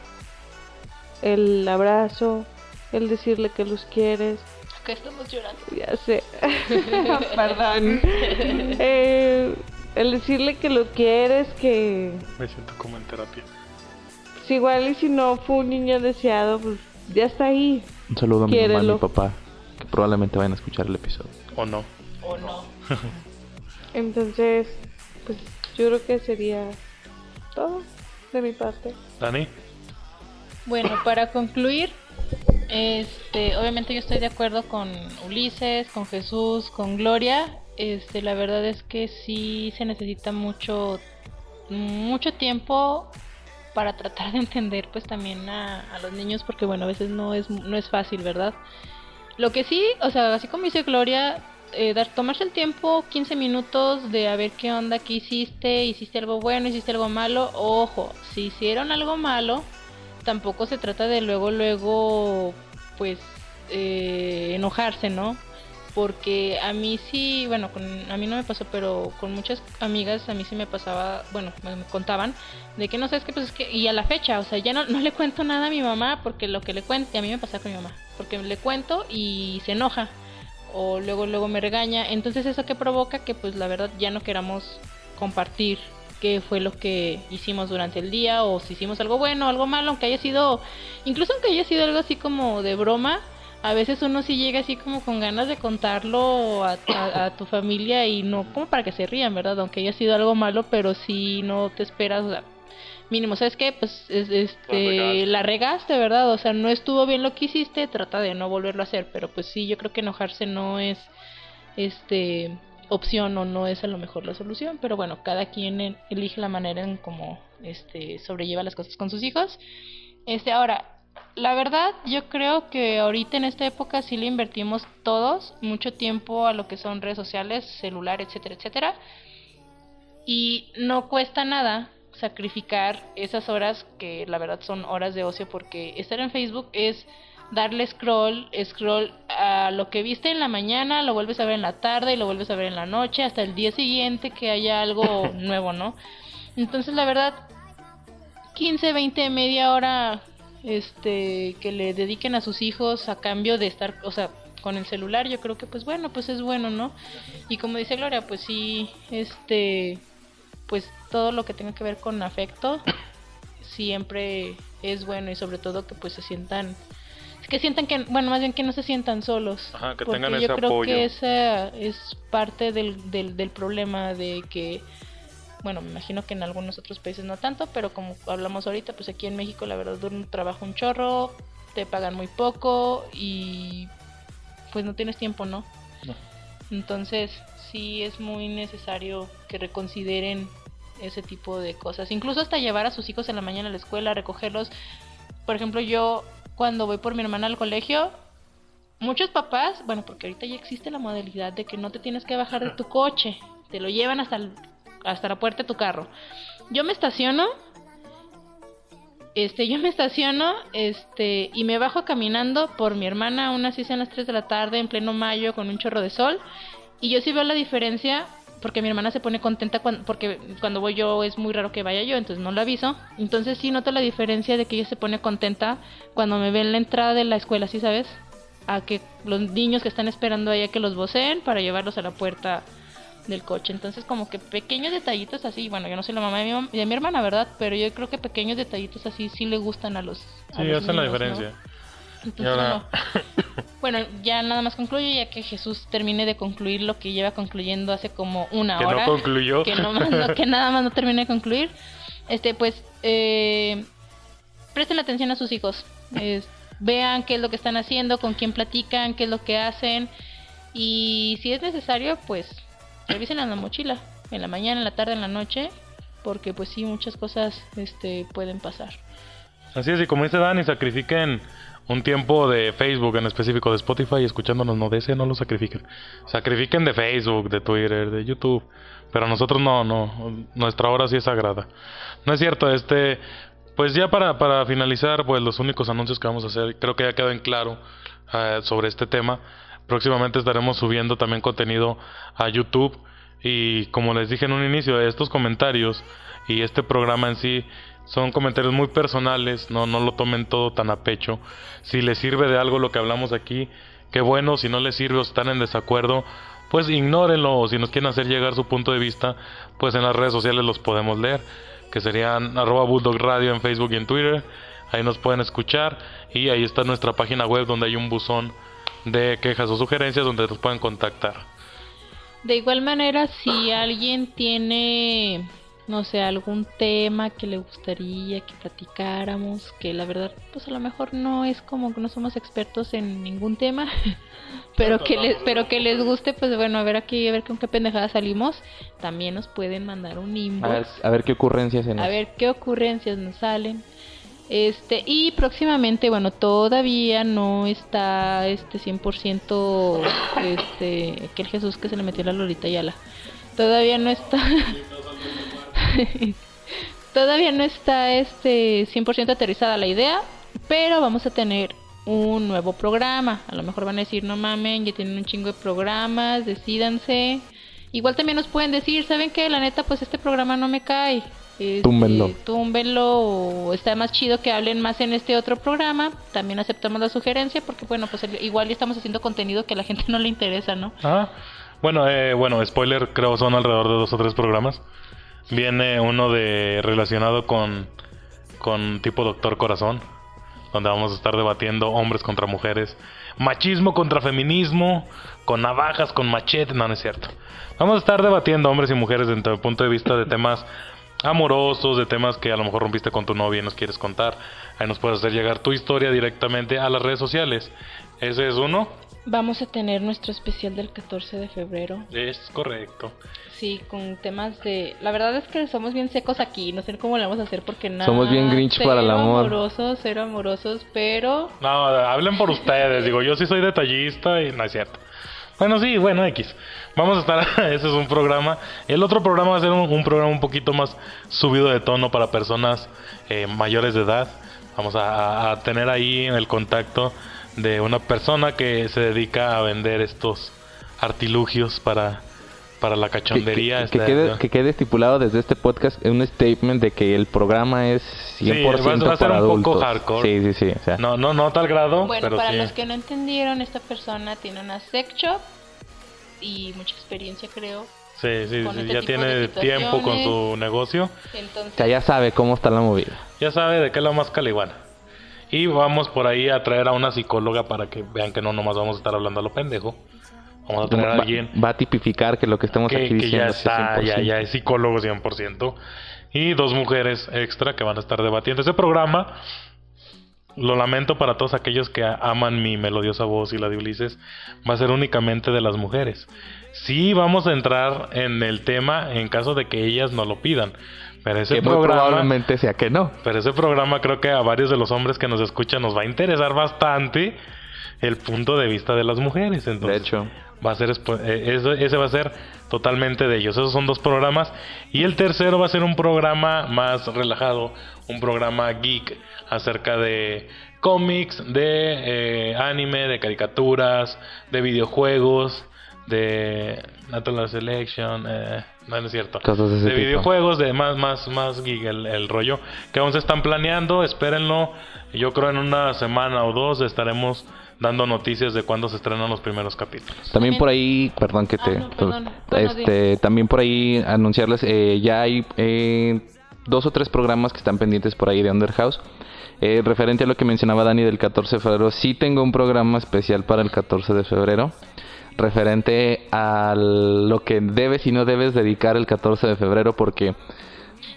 Speaker 4: el abrazo, el decirle que los quieres,
Speaker 2: Acá estamos llorando.
Speaker 4: ya sé, perdón, Eh, el decirle que lo quieres, que
Speaker 1: Me siento como en terapia.
Speaker 4: pues igual y si no fue un niño deseado, pues ya está ahí.
Speaker 3: Un saludo a mi mamá y mi papá, que probablemente vayan a escuchar el episodio.
Speaker 1: ¿O no?
Speaker 2: ¿O no?
Speaker 4: Entonces, pues yo creo que sería todo de mi parte.
Speaker 1: ¿Dani?
Speaker 2: Bueno, para concluir, este, obviamente yo estoy de acuerdo con Ulises, con Jesús, con Gloria. Este, la verdad es que sí se necesita mucho, mucho tiempo para tratar de entender, pues también a, los niños, porque bueno, a veces no es, no es fácil, ¿verdad? Lo que sí, o sea, así como dice Gloria, eh, dar, tomarse el tiempo, 15 minutos de a ver qué onda, qué hiciste, hiciste algo bueno, hiciste algo malo. Ojo, si hicieron algo malo, tampoco se trata de luego, luego, pues, eh, enojarse, ¿no? Porque a mí sí, bueno, con, a mí no me pasó, pero con muchas amigas a mí sí me pasaba, bueno, me, contaban de que no sabes qué, pues es que, y a la fecha, o sea, ya no, no le cuento nada a mi mamá porque lo que le cuente, a mí me pasa con mi mamá, porque le cuento y se enoja o luego luego me regaña. Entonces eso que provoca que pues la verdad ya no queramos compartir qué fue lo que hicimos durante el día o si hicimos algo bueno algo malo aunque haya sido incluso aunque haya sido algo así como de broma a veces uno sí llega así como con ganas de contarlo a, a- a tu familia y no como para que se rían verdad aunque haya sido algo malo pero si no te esperas o sea, mínimo, ¿sabes qué? Pues es- este,
Speaker 1: regaste.
Speaker 2: la regaste, ¿verdad? O sea, no estuvo bien lo que hiciste, trata de no volverlo a hacer, pero pues sí, yo creo que enojarse no es este opción o no es a lo mejor la solución, pero bueno, cada quien en- elige la manera en cómo este sobrelleva las cosas con sus hijos. Este, ahora, la verdad, yo creo que ahorita en esta época sí le invertimos todos mucho tiempo a lo que son redes sociales, celular, etcétera, etcétera. Y no cuesta nada sacrificar esas horas que la verdad son horas de ocio porque estar en Facebook es darle scroll, scroll a lo que viste en la mañana, lo vuelves a ver en la tarde y lo vuelves a ver en la noche hasta el día siguiente que haya algo nuevo, ¿no? Entonces la verdad 15, 20, media hora este que le dediquen a sus hijos a cambio de estar, o sea, con el celular, yo creo que pues bueno, pues es bueno, ¿no? Y como dice Gloria, pues sí, este pues todo lo que tenga que ver con afecto siempre es bueno y sobre todo que pues se sientan que sientan que bueno más bien que no se sientan solos
Speaker 1: Ajá, que
Speaker 2: porque
Speaker 1: tengan
Speaker 2: yo
Speaker 1: ese
Speaker 2: creo
Speaker 1: apoyo.
Speaker 2: que esa es parte del, del, del problema de que bueno me imagino que en algunos otros países no tanto pero como hablamos ahorita pues aquí en México la verdad un trabajo un chorro te pagan muy poco y pues no tienes tiempo no
Speaker 1: No.
Speaker 2: entonces sí es muy necesario que reconsideren ese tipo de cosas. Incluso hasta llevar a sus hijos en la mañana a la escuela, recogerlos. Por ejemplo, yo cuando voy por mi hermana al colegio, muchos papás, bueno, porque ahorita ya existe la modalidad de que no te tienes que bajar de tu coche, te lo llevan hasta, hasta la puerta de tu carro. Yo me estaciono, este, yo me estaciono, este, y me bajo caminando por mi hermana, unas seis en las 3 de la tarde, en pleno mayo, con un chorro de sol, y yo sí veo la diferencia porque mi hermana se pone contenta cuando, porque cuando voy yo es muy raro que vaya yo, entonces no lo aviso. Entonces sí noto la diferencia de que ella se pone contenta cuando me ve en la entrada de la escuela, ¿sí sabes? A que los niños que están esperando ahí que los voceen para llevarlos a la puerta del coche. Entonces como que pequeños detallitos así, bueno, yo no soy la mamá de mi, de mi hermana, ¿verdad? Pero yo creo que pequeños detallitos así sí le gustan a los...
Speaker 1: sí, hacen la diferencia.
Speaker 2: bueno, ya nada más concluyo ya que Jesús termine de concluir lo que lleva concluyendo hace como una hora.
Speaker 1: Que no concluyó.
Speaker 2: Que, que nada más no termine de concluir. Este, pues, eh, presten atención a sus hijos. vean qué es lo que están haciendo, con quién platican, qué es lo que hacen. Y si es necesario, pues, revisen la mochila. En la mañana, en la tarde, en la noche. Porque pues sí, muchas cosas este, pueden pasar.
Speaker 1: Así es, y como dice Dani, sacrifiquen un tiempo de Facebook, en específico de Spotify, escuchándonos, no de ese, no lo sacrifiquen. Sacrifiquen de Facebook, de Twitter, de YouTube. Pero nosotros no, no, nuestra hora sí es sagrada. No es cierto, este, pues ya para, para finalizar, pues los únicos anuncios que vamos a hacer, creo que ya quedó en claro eh, sobre este tema. Próximamente estaremos subiendo también contenido a YouTube. Y como les dije en un inicio, estos comentarios y este programa en sí son comentarios muy personales, no, no lo tomen todo tan a pecho. Si les sirve de algo lo que hablamos aquí, qué bueno, si no les sirve o están en desacuerdo, pues ignórenlo o si nos quieren hacer llegar su punto de vista, pues en las redes sociales los podemos leer, que serían arroba bulldog radio en Facebook y en Twitter, ahí nos pueden escuchar y ahí está nuestra página web donde hay un buzón de quejas o sugerencias donde nos pueden contactar.
Speaker 2: De igual manera, si alguien tiene no sé, algún tema que le gustaría que platicáramos, que la verdad, pues a lo mejor no es como que no somos expertos en ningún tema, pero que les, pero que les guste, pues bueno, a ver aquí, a ver con qué pendejada salimos, también nos pueden mandar un inbox.
Speaker 3: A ver, qué ocurrencias
Speaker 2: nos... A ver qué ocurrencias nos salen. Este, y próximamente, bueno, todavía no está este 100% este que Jesús que se le metió la Lolita Yala. Todavía no está Todavía no está este 100% aterrizada la idea, pero vamos a tener un nuevo programa. A lo mejor van a decir, no mamen, ya tienen un chingo de programas, decídanse. Igual también nos pueden decir, ¿saben qué? La neta, pues este programa no me cae. Este,
Speaker 3: túmbenlo.
Speaker 2: túmbenlo o está más chido que hablen más en este otro programa. También aceptamos la sugerencia porque, bueno, pues igual estamos haciendo contenido que a la gente no le interesa, ¿no?
Speaker 1: Ah, bueno, eh, bueno, spoiler, creo son alrededor de dos o tres programas. Viene uno de relacionado con, con tipo Doctor Corazón, donde vamos a estar debatiendo hombres contra mujeres, machismo contra feminismo, con navajas, con machete, no, no es cierto. Vamos a estar debatiendo hombres y mujeres desde el punto de vista de temas amorosos, de temas que a lo mejor rompiste con tu novia y nos quieres contar. Ahí nos puedes hacer llegar tu historia directamente a las redes sociales. Ese es uno.
Speaker 2: Vamos a tener nuestro especial del 14 de febrero.
Speaker 1: Es correcto.
Speaker 2: Sí, con temas de... La verdad es que somos bien secos aquí, no sé cómo lo vamos a hacer porque nada...
Speaker 3: Somos bien grinch para el amor.
Speaker 2: amorosos, cero amorosos, pero...
Speaker 1: No, hablen por ustedes, digo, yo sí soy detallista y no es cierto. Bueno, sí, bueno, X. Vamos a estar, ese es un programa. El otro programa va a ser un, programa un poquito más subido de tono para personas eh, mayores de edad. Vamos a tener ahí el contacto de una persona que se dedica a vender estos artilugios para, para la cachondería.
Speaker 3: Que, que, quede, estipulado desde este podcast un statement de que el programa es 100% sí, va, a ser un poco
Speaker 1: hardcore. Sí, sí, sí. no, no, no a tal grado.
Speaker 2: Bueno, para los que no entendieron, esta persona tiene una sex shop y mucha experiencia, creo.
Speaker 1: Sí, sí, sí este ya tiene tiempo con su negocio.
Speaker 3: Entonces, ya sabe cómo está la movida.
Speaker 1: Ya sabe de qué es la más caliguana. Y vamos por ahí a traer a una psicóloga para que vean que no nomás vamos a estar hablando a lo pendejo. Vamos a traer a alguien.
Speaker 3: Va a tipificar que lo que estamos aquí diciendo
Speaker 1: ya está, ya, ya es psicólogo 100%. Y dos mujeres extra que van a estar debatiendo ese programa. lo lamento para todos aquellos que aman mi melodiosa voz y la de Ulises, va a ser únicamente de las mujeres. Sí vamos a entrar en el tema en caso de que ellas no lo pidan. Pero ese
Speaker 3: que
Speaker 1: programa,
Speaker 3: probablemente sea que no.
Speaker 1: pero ese programa creo que a varios de los hombres que nos escuchan nos va a interesar bastante el punto de vista de las mujeres.
Speaker 3: De
Speaker 1: Entonces,
Speaker 3: hecho,
Speaker 1: va a ser eh, ese va a ser totalmente de ellos. Esos son dos programas y el tercero va a ser un programa más relajado, un programa geek acerca de cómics, de eh, anime, de caricaturas, de videojuegos, de Natural Selection, eh, no, no es cierto,
Speaker 3: de
Speaker 1: de videojuegos, de más más más geek el, el rollo que aún se están planeando, espérenlo. Yo creo en una semana o dos estaremos dando noticias de cuándo se estrenan los primeros capítulos.
Speaker 3: También por ahí, perdón que te,
Speaker 2: Ah, no, perdón. Bueno,
Speaker 3: este, también por ahí anunciarles, eh, ya hay eh, dos o tres programas que están pendientes por ahí de Underhouse. Eh, referente a lo que mencionaba Dani del 14 de febrero, sí tengo un programa especial para el 14 de febrero. Referente a lo que debes y no debes dedicar el 14 de febrero porque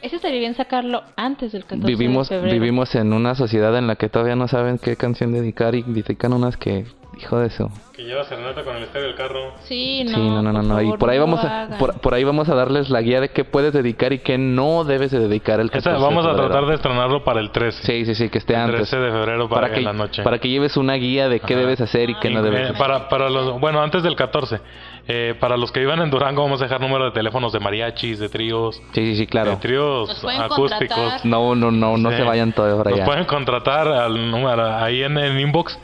Speaker 2: Ese estaría bien sacarlo antes del 14
Speaker 3: vivimos
Speaker 2: de febrero.
Speaker 3: vivimos en una sociedad en la que todavía no saben qué canción dedicar y dedican unas que hijo de eso
Speaker 1: Que lleva serenata con el estéreo del carro.
Speaker 2: Sí, no,
Speaker 3: sí no no no,
Speaker 2: por
Speaker 3: no. y
Speaker 2: favor,
Speaker 3: por ahí
Speaker 2: no
Speaker 3: vamos a por, por ahí vamos a darles la guía de qué puedes dedicar y qué no debes de dedicar el 14
Speaker 1: Esa,
Speaker 3: de
Speaker 1: vamos a
Speaker 3: febrero.
Speaker 1: tratar de estrenarlo para el 13.
Speaker 3: sí sí sí que esté
Speaker 1: el
Speaker 3: antes
Speaker 1: 13 de febrero para,
Speaker 3: para que
Speaker 1: en la noche.
Speaker 3: para que lleves una guía de qué
Speaker 1: Ajá.
Speaker 3: debes hacer y qué no
Speaker 1: Y,
Speaker 3: debes
Speaker 1: eh,
Speaker 3: hacer.
Speaker 1: para, para los, bueno, antes del 14. Eh, para los que vivan en Durango vamos a dejar número de teléfonos de mariachis, de tríos,
Speaker 3: sí sí sí
Speaker 1: de
Speaker 3: claro
Speaker 1: tríos
Speaker 2: Nos pueden
Speaker 1: acústicos.
Speaker 2: contratar.
Speaker 3: no no no no
Speaker 1: Sí.
Speaker 3: se vayan todos para
Speaker 1: Nos
Speaker 3: allá
Speaker 1: pueden contratar al número ahí en el inbox.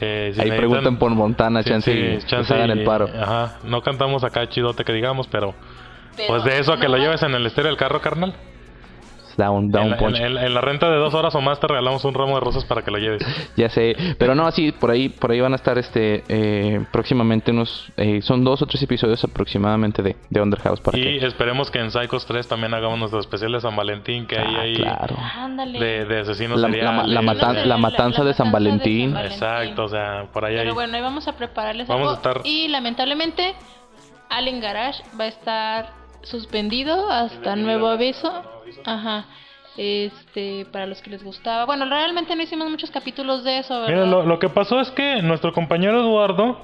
Speaker 1: eh, si
Speaker 3: ahí
Speaker 1: necesitan-
Speaker 3: pregunten por Montana
Speaker 1: Sí,
Speaker 3: chance
Speaker 1: sí, chance
Speaker 3: hagan el paro
Speaker 1: Ajá, no cantamos acá chidote que digamos, pero,
Speaker 2: Pero
Speaker 1: pues de eso a que
Speaker 2: no
Speaker 1: lo lleves en el estéreo del carro, carnal.
Speaker 3: Da un da
Speaker 1: En
Speaker 3: un
Speaker 1: la,
Speaker 3: punch
Speaker 1: en- en- en la renta de dos horas o más te regalamos un ramo de rosas para que lo lleves.
Speaker 3: Ya sé, pero no, sí, por ahí, por ahí van a estar este eh, próximamente unos, eh, son dos o tres episodios aproximadamente de, de Underhouse para
Speaker 1: Y
Speaker 3: que.
Speaker 1: esperemos que en Psychos 3 también hagamos nuestro especial de San Valentín, que ahí
Speaker 3: Ah,
Speaker 1: hay
Speaker 3: claro.
Speaker 2: Ándale.
Speaker 1: de, de asesinos
Speaker 3: La- la la matan- la matanza de San Valentín.
Speaker 1: Exacto, o sea, por ahí hay...
Speaker 2: Pero bueno, ahí vamos a prepararles
Speaker 1: Vamos
Speaker 2: algo.
Speaker 1: a estar-
Speaker 2: Y lamentablemente, Allen Garage va a estar suspendido hasta nuevo aviso. Ajá. Este, para los que les gustaba. Bueno, realmente no hicimos muchos capítulos de eso, ¿verdad?
Speaker 1: Mira, lo, lo que pasó es que nuestro compañero Eduardo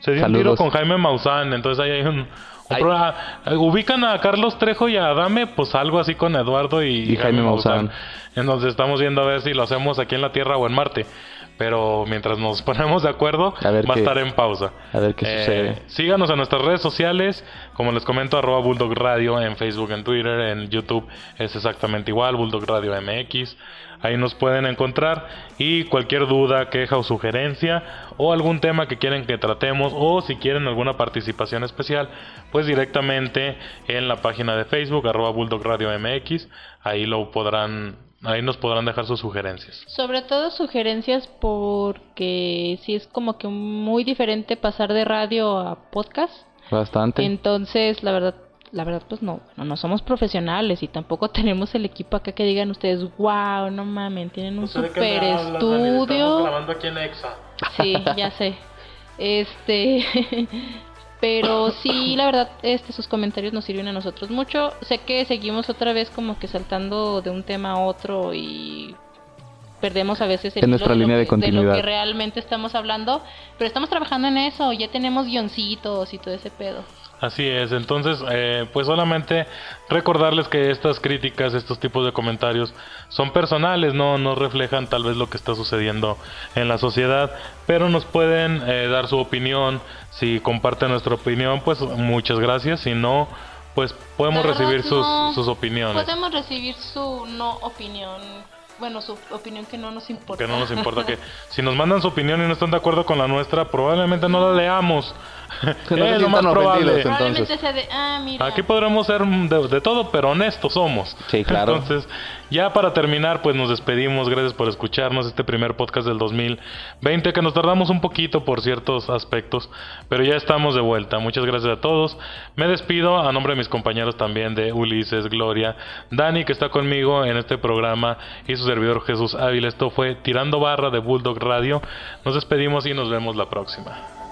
Speaker 1: se dio un tiro con Jaime Maussan, entonces ahí hay un...
Speaker 3: Ay.
Speaker 1: programa- eh, ubican a Carlos Trejo y a Adame, pues algo así con Eduardo y,
Speaker 3: Y Jaime Maussan.
Speaker 1: Entonces estamos viendo a ver si lo hacemos aquí en la Tierra o en Marte. Pero mientras nos ponemos de acuerdo,
Speaker 3: A ver
Speaker 1: va a estar en pausa.
Speaker 3: a ver qué sucede.
Speaker 1: Síganos en nuestras redes sociales, como les comento, arroba Bulldog Radio en Facebook, en Twitter, en YouTube es exactamente igual, Bulldog Radio MX. Ahí nos pueden encontrar y cualquier duda, queja o sugerencia o algún tema que quieren que tratemos o si quieren alguna participación especial, pues directamente en la página de Facebook, arroba Bulldog Radio MX. Ahí lo podrán, ahí nos podrán dejar sus sugerencias.
Speaker 2: Sobre todo sugerencias porque sí es como que muy diferente pasar de radio a podcast.
Speaker 3: Bastante.
Speaker 2: Entonces, la verdad, la verdad pues no, no, no somos profesionales y tampoco tenemos el equipo acá que digan ustedes, wow, no mamen, tienen un super estudio.
Speaker 1: aquí en Exa.
Speaker 2: Sí, ya sé. Este, pero sí, la verdad, este sus comentarios nos sirven a nosotros mucho. Sé que seguimos otra vez como que saltando de un tema a otro y perdemos a veces el
Speaker 3: En nuestra
Speaker 2: lo
Speaker 3: línea de
Speaker 2: que- lo
Speaker 3: continuidad.
Speaker 2: que realmente estamos hablando, pero estamos trabajando en eso, ya tenemos guioncitos y todo ese pedo.
Speaker 1: Así es, entonces, eh, pues solamente recordarles que estas críticas, estos tipos de comentarios son personales, no, no reflejan tal vez lo que está sucediendo en la sociedad, pero nos pueden eh, dar su opinión, si comparten nuestra opinión, pues muchas gracias, si no, pues podemos recibir sus,
Speaker 2: no.
Speaker 1: sus opiniones.
Speaker 2: Podemos recibir su no opinión, bueno, su opinión que no nos importa.
Speaker 1: Que no nos importa que si nos mandan su opinión y no están de acuerdo con la nuestra, probablemente no la leamos.
Speaker 3: Que no
Speaker 1: es lo más probable.
Speaker 3: entonces.
Speaker 2: sea de, ah, mira.
Speaker 1: Aquí podremos ser de, de todo, pero honestos somos.
Speaker 3: Sí, claro.
Speaker 1: Entonces, ya para terminar, pues nos despedimos. Gracias por escucharnos este primer podcast del 2020, que nos tardamos un poquito por ciertos aspectos, pero ya estamos de vuelta. Muchas gracias a todos. Me despido a nombre de mis compañeros también de Ulises, Gloria, Dani, que está conmigo en este programa, y su servidor Jesús Ávila. Esto fue Tirando Barra de Bulldog Radio. Nos despedimos y nos vemos la próxima.